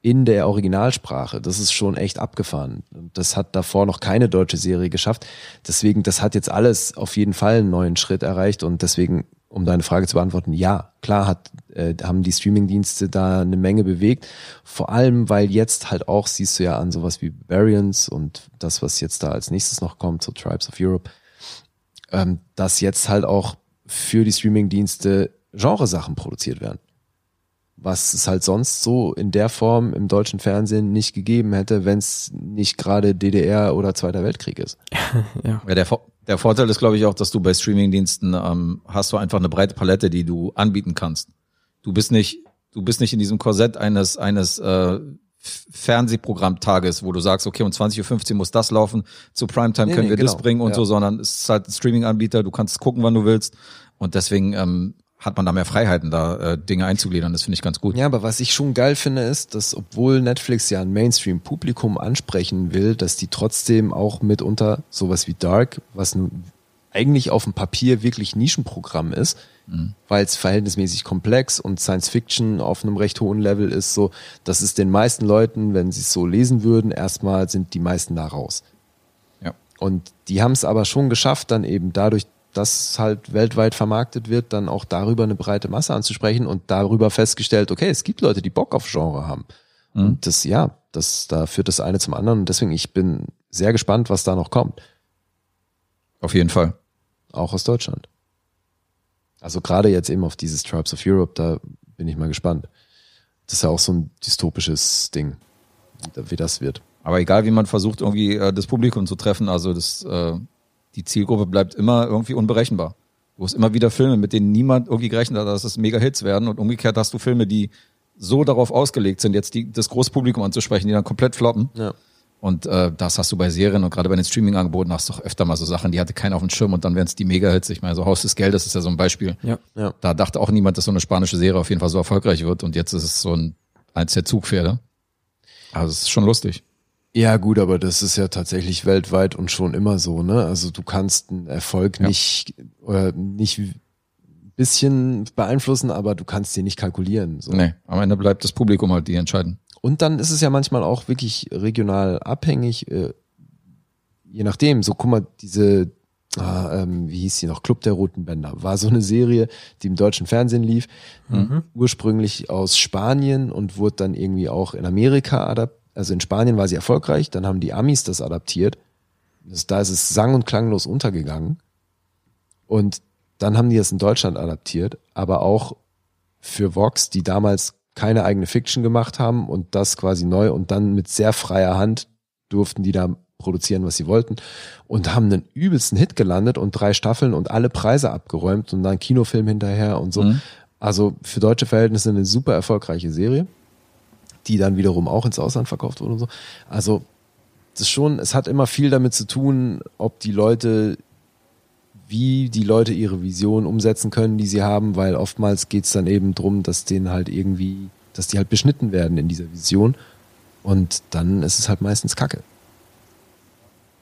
Speaker 3: In der Originalsprache. Das ist schon echt abgefahren. Und das hat davor noch keine deutsche Serie geschafft. Deswegen, das hat jetzt alles auf jeden Fall einen neuen Schritt erreicht. Und deswegen um deine Frage zu beantworten, ja, klar hat, äh, haben die Streamingdienste da eine Menge bewegt. Vor allem, weil jetzt halt auch, siehst du ja an sowas wie Variants und das, was jetzt da als nächstes noch kommt, so Tribes of Europe, ähm, dass jetzt halt auch für die Streamingdienste Genresachen produziert werden was es halt sonst so in der Form im deutschen Fernsehen nicht gegeben hätte, wenn es nicht gerade DDR oder Zweiter Weltkrieg ist.
Speaker 2: ja. ja der, der Vorteil ist, glaube ich, auch, dass du bei Streamingdiensten ähm, hast du einfach eine breite Palette, die du anbieten kannst. Du bist nicht, du bist nicht in diesem Korsett eines eines äh, Fernsehprogrammtages, wo du sagst, okay, um 20.15 Uhr muss das laufen, zu Primetime nee, können nee, wir genau. das bringen und ja. so, sondern es ist halt ein Streaming-Anbieter, du kannst gucken, wann du willst. Und deswegen ähm, hat man da mehr Freiheiten, da äh, Dinge einzugliedern. Das finde ich ganz gut.
Speaker 3: Ja, aber was ich schon geil finde, ist, dass obwohl Netflix ja ein Mainstream-Publikum ansprechen will, dass die trotzdem auch mitunter sowas wie Dark, was nun eigentlich auf dem Papier wirklich Nischenprogramm ist, mhm. weil es verhältnismäßig komplex und Science Fiction auf einem recht hohen Level ist, so, dass es den meisten Leuten, wenn sie es so lesen würden, erstmal sind die meisten da raus. Ja. Und die haben es aber schon geschafft, dann eben dadurch, das halt weltweit vermarktet wird, dann auch darüber eine breite Masse anzusprechen und darüber festgestellt, okay, es gibt Leute, die Bock auf Genre haben. Mhm. Und das, ja, das, da führt das eine zum anderen und deswegen, ich bin sehr gespannt, was da noch kommt.
Speaker 2: Auf jeden Fall.
Speaker 3: Auch aus Deutschland. Also gerade jetzt eben auf dieses Tribes of Europe, da bin ich mal gespannt. Das ist ja auch so ein dystopisches Ding, wie das wird.
Speaker 2: Aber egal, wie man versucht, irgendwie äh, das Publikum zu treffen, also das äh, die Zielgruppe bleibt immer irgendwie unberechenbar. Du hast immer wieder Filme, mit denen niemand irgendwie gerechnet hat, dass es Mega-Hits werden und umgekehrt hast du Filme, die so darauf ausgelegt sind, jetzt die, das große Publikum anzusprechen, die dann komplett floppen. Ja. Und äh, das hast du bei Serien und gerade bei den Streaming-Angeboten hast du doch öfter mal so Sachen, die hatte keiner auf dem Schirm und dann werden es die Mega-Hits. Ich meine, so Haus des Geldes ist ja so ein Beispiel. Ja. ja. Da dachte auch niemand, dass so eine spanische Serie auf jeden Fall so erfolgreich wird und jetzt ist es so ein eins der Zugpferde. Also es ist schon lustig.
Speaker 3: Ja, gut, aber das ist ja tatsächlich weltweit und schon immer so, ne? Also du kannst einen Erfolg ja. nicht oder nicht bisschen beeinflussen, aber du kannst dir nicht kalkulieren.
Speaker 2: So. Nee, am Ende bleibt das Publikum halt, die entscheiden.
Speaker 3: Und dann ist es ja manchmal auch wirklich regional abhängig, äh, je nachdem. So, guck mal, diese, ah, ähm, wie hieß die noch, Club der Roten Bänder, war so eine Serie, die im deutschen Fernsehen lief, mhm. ursprünglich aus Spanien und wurde dann irgendwie auch in Amerika adaptiert also in Spanien war sie erfolgreich, dann haben die Amis das adaptiert. Das, da ist es sang- und klanglos untergegangen. Und dann haben die es in Deutschland adaptiert, aber auch für Vox, die damals keine eigene Fiction gemacht haben und das quasi neu und dann mit sehr freier Hand durften die da produzieren, was sie wollten und haben einen übelsten Hit gelandet und drei Staffeln und alle Preise abgeräumt und dann Kinofilm hinterher und so. Mhm. Also für deutsche Verhältnisse eine super erfolgreiche Serie die dann wiederum auch ins Ausland verkauft wurde und so. Also das ist schon, es hat immer viel damit zu tun, ob die Leute, wie die Leute ihre Vision umsetzen können, die sie haben, weil oftmals geht es dann eben drum, dass denen halt irgendwie, dass die halt beschnitten werden in dieser Vision. Und dann ist es halt meistens Kacke.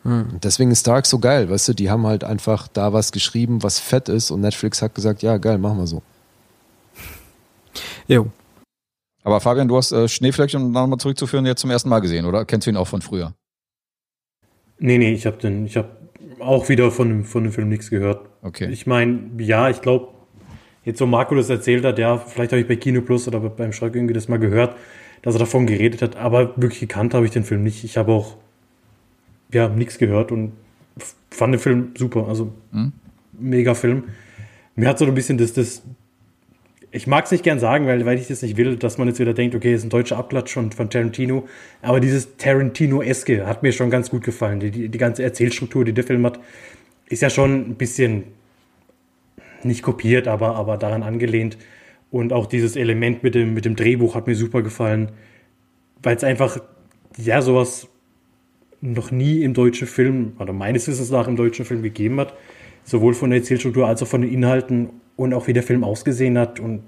Speaker 3: Hm. deswegen ist Dark so geil, weißt du, die haben halt einfach da was geschrieben, was fett ist und Netflix hat gesagt, ja geil, machen wir so.
Speaker 2: Jo, aber Fabian, du hast äh, Schneeflöckchen, um nochmal zurückzuführen, jetzt zum ersten Mal gesehen, oder? Kennst du ihn auch von früher?
Speaker 4: Nee, nee, ich habe den, ich habe auch wieder von dem, von dem Film nichts gehört. Okay. Ich meine, ja, ich glaube, jetzt so Marco das erzählt hat, ja, vielleicht habe ich bei Kino Plus oder beim Schreck irgendwie das mal gehört, dass er davon geredet hat, aber wirklich gekannt habe ich den Film nicht. Ich habe auch, ja, nichts gehört und fand den Film super, also hm? mega Film. Mir hat so ein bisschen das, das ich mag es nicht gern sagen, weil, weil ich das nicht will, dass man jetzt wieder denkt, okay, ist ein deutscher Abklatsch von, von Tarantino. Aber dieses Tarantino-eske hat mir schon ganz gut gefallen. Die, die, die ganze Erzählstruktur, die der Film hat, ist ja schon ein bisschen nicht kopiert, aber, aber daran angelehnt. Und auch dieses Element mit dem, mit dem Drehbuch hat mir super gefallen, weil es einfach, ja, sowas noch nie im deutschen Film, oder meines Wissens nach im deutschen Film gegeben hat. Sowohl von der Erzählstruktur als auch von den Inhalten und auch wie der Film ausgesehen hat. Und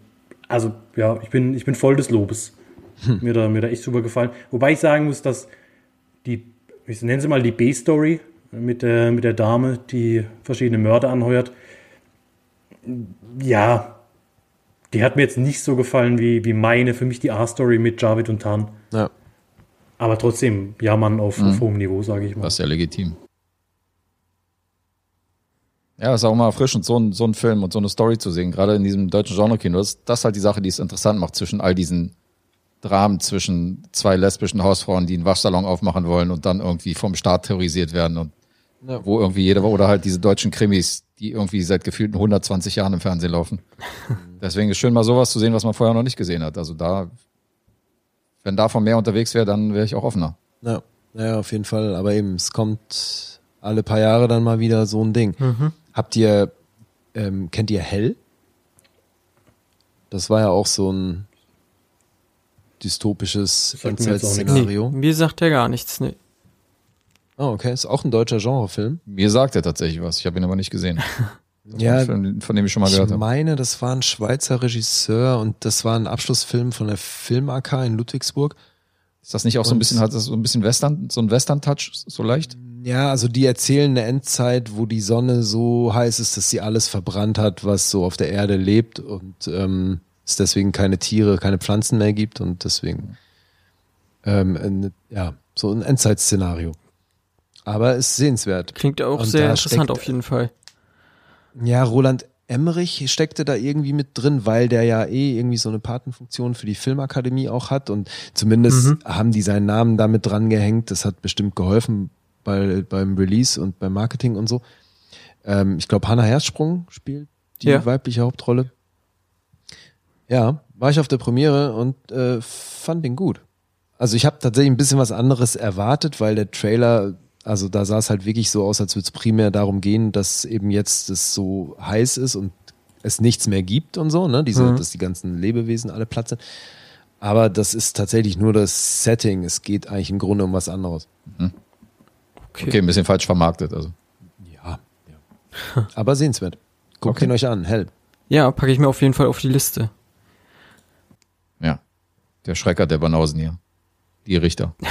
Speaker 4: also, ja, ich bin, ich bin voll des Lobes. Hm. Mir, da, mir da echt super gefallen. Wobei ich sagen muss, dass die, ich nenne sie mal die B-Story mit der, mit der Dame, die verschiedene Mörder anheuert, ja, die hat mir jetzt nicht so gefallen wie, wie meine, für mich die A-Story mit Javid und Tan.
Speaker 3: Ja.
Speaker 4: Aber trotzdem, ja, Mann, auf, mhm. auf hohem Niveau, sage ich mal.
Speaker 2: Das ist ja legitim. Ja, ist auch mal erfrischend, so ein, so ein Film und so eine Story zu sehen, gerade in diesem deutschen Genre-Kino. Das, das ist halt die Sache, die es interessant macht zwischen all diesen Dramen zwischen zwei lesbischen Hausfrauen, die einen Waschsalon aufmachen wollen und dann irgendwie vom Staat terrorisiert werden und ja. wo irgendwie jeder, oder halt diese deutschen Krimis, die irgendwie seit gefühlten 120 Jahren im Fernsehen laufen. Deswegen ist schön mal sowas zu sehen, was man vorher noch nicht gesehen hat. Also da, wenn davon mehr unterwegs wäre, dann wäre ich auch offener.
Speaker 3: Ja, ja, auf jeden Fall. Aber eben, es kommt alle paar Jahre dann mal wieder so ein Ding. Mhm. Habt ihr, ähm, kennt ihr Hell? Das war ja auch so ein dystopisches
Speaker 1: Endzeit-Szenario. Nee, mir sagt er gar nichts, nee.
Speaker 3: Oh, okay. Ist auch ein deutscher Genrefilm.
Speaker 2: Mir sagt er tatsächlich was. Ich habe ihn aber nicht gesehen.
Speaker 3: ja,
Speaker 2: Film, von dem ich schon mal gehört habe.
Speaker 3: Ich meine, das war ein Schweizer Regisseur und das war ein Abschlussfilm von der Film AK in Ludwigsburg.
Speaker 2: Ist das nicht auch und so ein bisschen, hat das so ein bisschen Western, so ein Western-Touch, so leicht?
Speaker 3: Ja, also die erzählen eine Endzeit, wo die Sonne so heiß ist, dass sie alles verbrannt hat, was so auf der Erde lebt und ähm, es deswegen keine Tiere, keine Pflanzen mehr gibt und deswegen ähm, ja, so ein Endzeitszenario. Aber ist sehenswert.
Speaker 1: Klingt auch und sehr interessant auf jeden Fall.
Speaker 3: Ja, Roland Emmerich steckte da irgendwie mit drin, weil der ja eh irgendwie so eine Patenfunktion für die Filmakademie auch hat und zumindest mhm. haben die seinen Namen damit dran gehängt. Das hat bestimmt geholfen bei, beim Release und beim Marketing und so. Ähm, ich glaube, Hannah Herzsprung spielt die ja. weibliche Hauptrolle. Ja, war ich auf der Premiere und äh, fand den gut. Also ich habe tatsächlich ein bisschen was anderes erwartet, weil der Trailer also da sah es halt wirklich so aus, als würde es primär darum gehen, dass eben jetzt es so heiß ist und es nichts mehr gibt und so, ne? Diese, mhm. dass die ganzen Lebewesen alle platt sind. Aber das ist tatsächlich nur das Setting. Es geht eigentlich im Grunde um was anderes.
Speaker 2: Mhm. Okay. okay. ein bisschen falsch vermarktet, also.
Speaker 3: Ja, ja. Aber sehenswert. Guckt okay. ihn euch an, hell.
Speaker 1: Ja, packe ich mir auf jeden Fall auf die Liste.
Speaker 2: Ja. Der Schrecker der Banausen hier. Die Richter.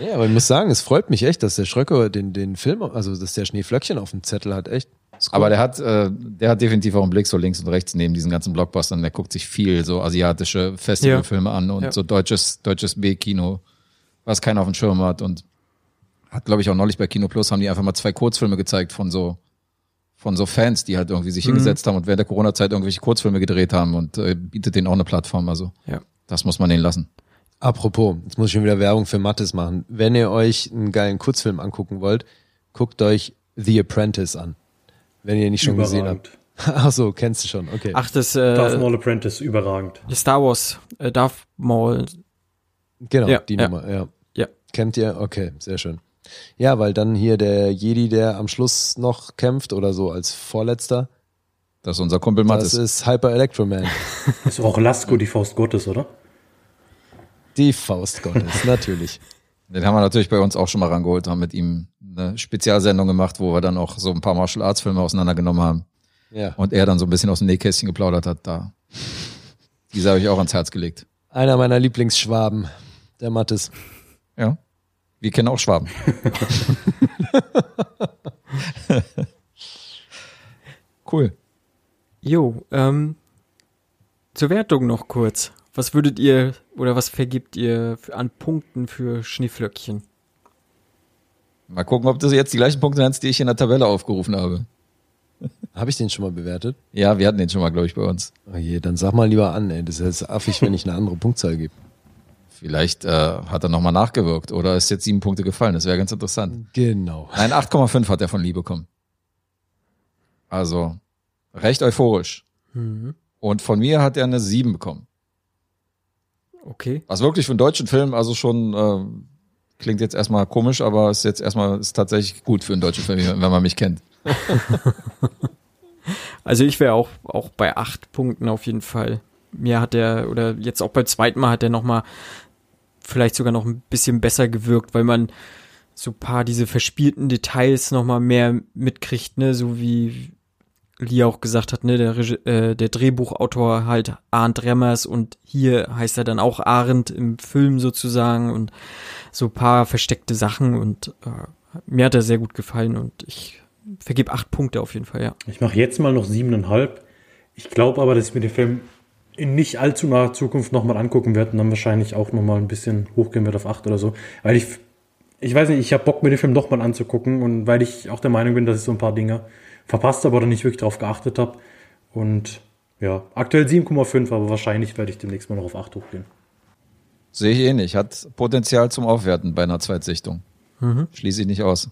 Speaker 3: Ja, aber ich muss sagen, es freut mich echt, dass der Schröcker den, den Film, also dass der Schneeflöckchen auf dem Zettel hat, echt.
Speaker 2: Cool. Aber der hat, äh, der hat definitiv auch einen Blick so links und rechts neben diesen ganzen Blockbustern. Der guckt sich viel so asiatische Festivalfilme ja. an und ja. so deutsches, deutsches B-Kino, was keiner auf dem Schirm hat. Und hat, glaube ich, auch neulich bei Kino Plus haben die einfach mal zwei Kurzfilme gezeigt von so, von so Fans, die halt irgendwie sich mhm. hingesetzt haben und während der Corona-Zeit irgendwelche Kurzfilme gedreht haben und äh, bietet denen auch eine Plattform. Also, ja. das muss man denen lassen.
Speaker 3: Apropos, jetzt muss ich schon wieder Werbung für Mattes machen. Wenn ihr euch einen geilen Kurzfilm angucken wollt, guckt euch The Apprentice an. Wenn ihr nicht schon überragend. gesehen habt. Ach so, kennst du schon, okay.
Speaker 1: Ach, das äh,
Speaker 4: Darth Maul Apprentice, überragend.
Speaker 1: Star Wars, äh, Darth Maul.
Speaker 3: Genau, ja, die ja. Nummer, ja. Kennt ihr? Okay, sehr schön. Ja, weil dann hier der Jedi, der am Schluss noch kämpft oder so als Vorletzter.
Speaker 2: Das ist unser Kumpel Mattes.
Speaker 3: Das ist Hyper Electro Man.
Speaker 4: Das ist auch Lasko, die Faust Gottes, oder?
Speaker 3: Die Faust Gottes, natürlich.
Speaker 2: Den haben wir natürlich bei uns auch schon mal rangeholt, haben mit ihm eine Spezialsendung gemacht, wo wir dann auch so ein paar Martial Arts Filme auseinandergenommen haben. Ja. Und er dann so ein bisschen aus dem Nähkästchen geplaudert hat, da. Diese habe ich auch ans Herz gelegt.
Speaker 3: Einer meiner Lieblingsschwaben, der Mattes.
Speaker 2: Ja. Wir kennen auch Schwaben. cool.
Speaker 1: Jo, ähm, zur Wertung noch kurz. Was würdet ihr oder was vergibt ihr an Punkten für Schneeflöckchen?
Speaker 2: Mal gucken, ob du jetzt die gleichen Punkte nennst, die ich in der Tabelle aufgerufen habe.
Speaker 3: Habe ich den schon mal bewertet?
Speaker 2: Ja, wir hatten den schon mal, glaube ich, bei uns.
Speaker 3: Oh je, dann sag mal lieber an, ey. Das ist affig, wenn ich eine andere Punktzahl gebe.
Speaker 2: Vielleicht äh, hat er nochmal nachgewirkt oder ist jetzt sieben Punkte gefallen. Das wäre ganz interessant.
Speaker 3: Genau.
Speaker 2: Nein, 8,5 hat er von Lee bekommen. Also recht euphorisch. Und von mir hat er eine 7 bekommen.
Speaker 1: Okay.
Speaker 2: Was wirklich für einen deutschen Film, also schon äh, klingt jetzt erstmal komisch, aber ist jetzt erstmal ist tatsächlich gut für einen deutschen Film, wenn man mich kennt.
Speaker 1: Also ich wäre auch, auch bei acht Punkten auf jeden Fall. Mir hat der, oder jetzt auch beim zweiten Mal hat er nochmal vielleicht sogar noch ein bisschen besser gewirkt, weil man so paar diese verspielten Details nochmal mehr mitkriegt, ne, so wie Lee auch gesagt hat, ne, der, Regi- äh, der Drehbuchautor halt Arndt Remmers und hier heißt er dann auch Arndt im Film sozusagen und so paar versteckte Sachen und äh, mir hat er sehr gut gefallen und ich vergebe acht Punkte auf jeden Fall, ja.
Speaker 4: Ich mache jetzt mal noch siebeneinhalb. Ich glaube aber, dass ich mir den Film in nicht allzu naher Zukunft nochmal angucken werde und dann wahrscheinlich auch nochmal ein bisschen hochgehen wird auf acht oder so. Weil ich, ich weiß nicht, ich habe Bock, mir den Film nochmal anzugucken und weil ich auch der Meinung bin, dass ich so ein paar Dinge verpasst habe oder nicht wirklich darauf geachtet habe. Und ja, aktuell 7,5, aber wahrscheinlich werde ich demnächst mal noch auf 8 hochgehen.
Speaker 2: Sehe ich eh nicht. Hat Potenzial zum Aufwerten bei einer Zweitsichtung. Schließe ich nicht aus.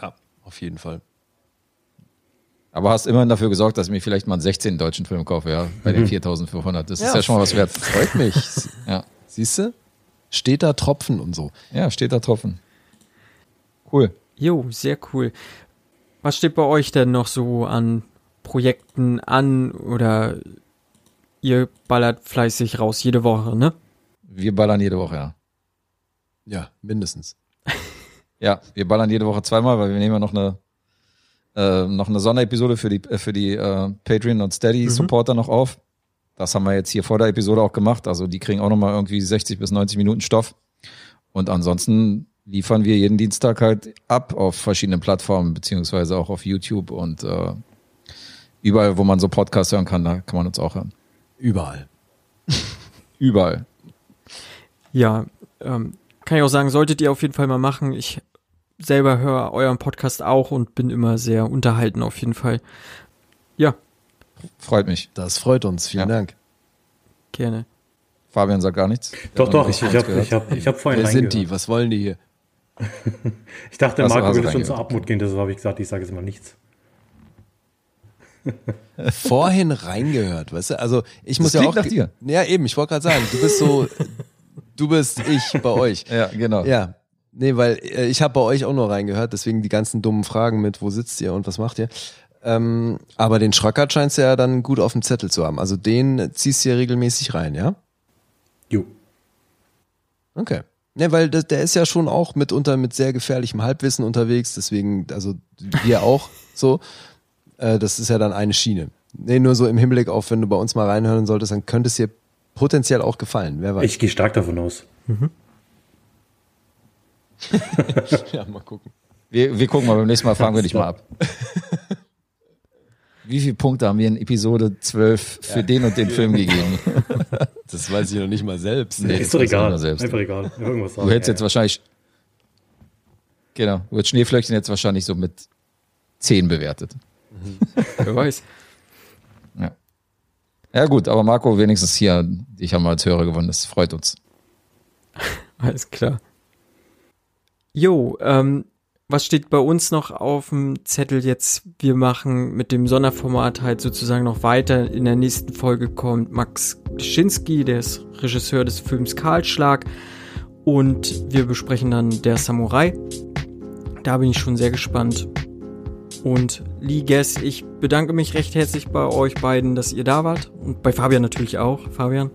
Speaker 3: Ja, auf jeden Fall.
Speaker 2: Aber hast immerhin dafür gesorgt, dass ich mir vielleicht mal einen 16 deutschen Film kaufe, ja, bei den 4500. Das ist ja schon mal was wert.
Speaker 3: Freut mich.
Speaker 2: Ja,
Speaker 3: Siehst du? Steht da Tropfen und so.
Speaker 2: ja steht da Tropfen. Cool.
Speaker 1: Jo, sehr cool. Was steht bei euch denn noch so an Projekten an oder ihr ballert fleißig raus jede Woche, ne?
Speaker 2: Wir ballern jede Woche, ja.
Speaker 3: Ja, mindestens.
Speaker 2: Ja, wir ballern jede Woche zweimal, weil wir nehmen ja noch eine äh, noch eine Sonderepisode für die äh, für die äh, Patreon und Steady Supporter noch auf. Das haben wir jetzt hier vor der Episode auch gemacht. Also die kriegen auch noch mal irgendwie 60 bis 90 Minuten Stoff. Und ansonsten liefern wir jeden Dienstag halt ab auf verschiedenen Plattformen beziehungsweise auch auf YouTube und äh, überall, wo man so Podcasts hören kann, da kann man uns auch hören.
Speaker 3: Überall.
Speaker 2: Überall.
Speaker 1: Ja, ähm, kann ich auch sagen, solltet ihr auf jeden Fall mal machen. Ich selber höre euren Podcast auch und bin immer sehr unterhalten auf jeden Fall. Ja,
Speaker 2: Freut mich.
Speaker 3: Das freut uns. Vielen
Speaker 2: Ja.
Speaker 3: Dank.
Speaker 1: gerne.
Speaker 2: Fabian sagt gar nichts.
Speaker 4: Doch, doch, ich, ich habe ich hab, ich hab vorhin
Speaker 3: Wer sind die? Was wollen die hier?
Speaker 4: Ich dachte, Marco würde schon zur Abmut gehen, deshalb habe ich gesagt, ich sage jetzt mal nichts.
Speaker 3: Vorhin reingehört, weißt du? Also ich muss ja auch.
Speaker 2: nach dir.
Speaker 3: Ja, eben, ich wollte gerade sagen, du bist so, du bist ich bei euch.
Speaker 2: Ja, genau.
Speaker 3: Ja. Nee, weil äh, ich habe bei euch auch nur reingehört, deswegen die ganzen dummen Fragen mit, wo sitzt ihr und was macht ihr? Ähm, aber den Schröckert scheinst du ja dann gut auf dem Zettel zu haben. Also den ziehst du ja regelmäßig rein, ja?
Speaker 4: Jo.
Speaker 3: Okay. Ne, weil das, der ist ja schon auch mitunter mit sehr gefährlichem Halbwissen unterwegs, deswegen, also wir auch so. Äh, das ist ja dann eine Schiene. Nee, nur so im Hinblick auf, wenn du bei uns mal reinhören solltest, dann könnte es dir potenziell auch gefallen. Wer weiß.
Speaker 4: Ich gehe stark davon aus.
Speaker 3: ja, mal gucken.
Speaker 2: Wir, wir gucken mal, beim nächsten Mal fragen wir dich mal ab. Wie viele Punkte haben wir in Episode 12 für den und den Film gegeben?
Speaker 3: Das weiß ich noch nicht mal selbst.
Speaker 2: Nee,
Speaker 4: ist doch
Speaker 2: ich
Speaker 4: egal.
Speaker 2: selbst.
Speaker 4: Einfach egal. Irgendwas sagen.
Speaker 2: Du hättest
Speaker 4: Ja,
Speaker 2: jetzt wahrscheinlich, genau, du hättest Schneeflöckchen jetzt wahrscheinlich so mit 10 bewertet.
Speaker 1: Wer weiß.
Speaker 2: Ja. Ja gut, aber Marco, wenigstens hier, dich haben wir als Hörer gewonnen, das freut uns.
Speaker 1: Alles klar. Jo, ähm, was steht bei uns noch auf dem Zettel jetzt? Wir machen mit dem Sonderformat halt sozusagen noch weiter. In der nächsten Folge kommt Max Klischinski, der ist Regisseur des Films Kahlschlag. Und wir besprechen dann Der Samurai. Da bin ich schon sehr gespannt. Und Lee Guess, ich bedanke mich recht herzlich bei euch beiden, dass ihr da wart. Und bei Fabian natürlich auch. Fabian.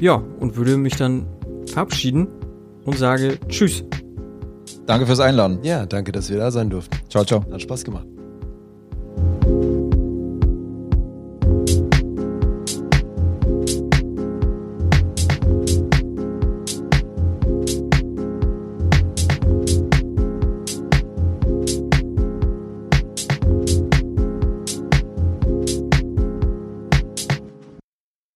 Speaker 1: Ja, und würde mich dann verabschieden und sage Tschüss.
Speaker 2: Danke fürs Einladen.
Speaker 3: Ja, danke, dass wir da sein durften.
Speaker 2: Ciao, ciao.
Speaker 3: Hat Spaß gemacht.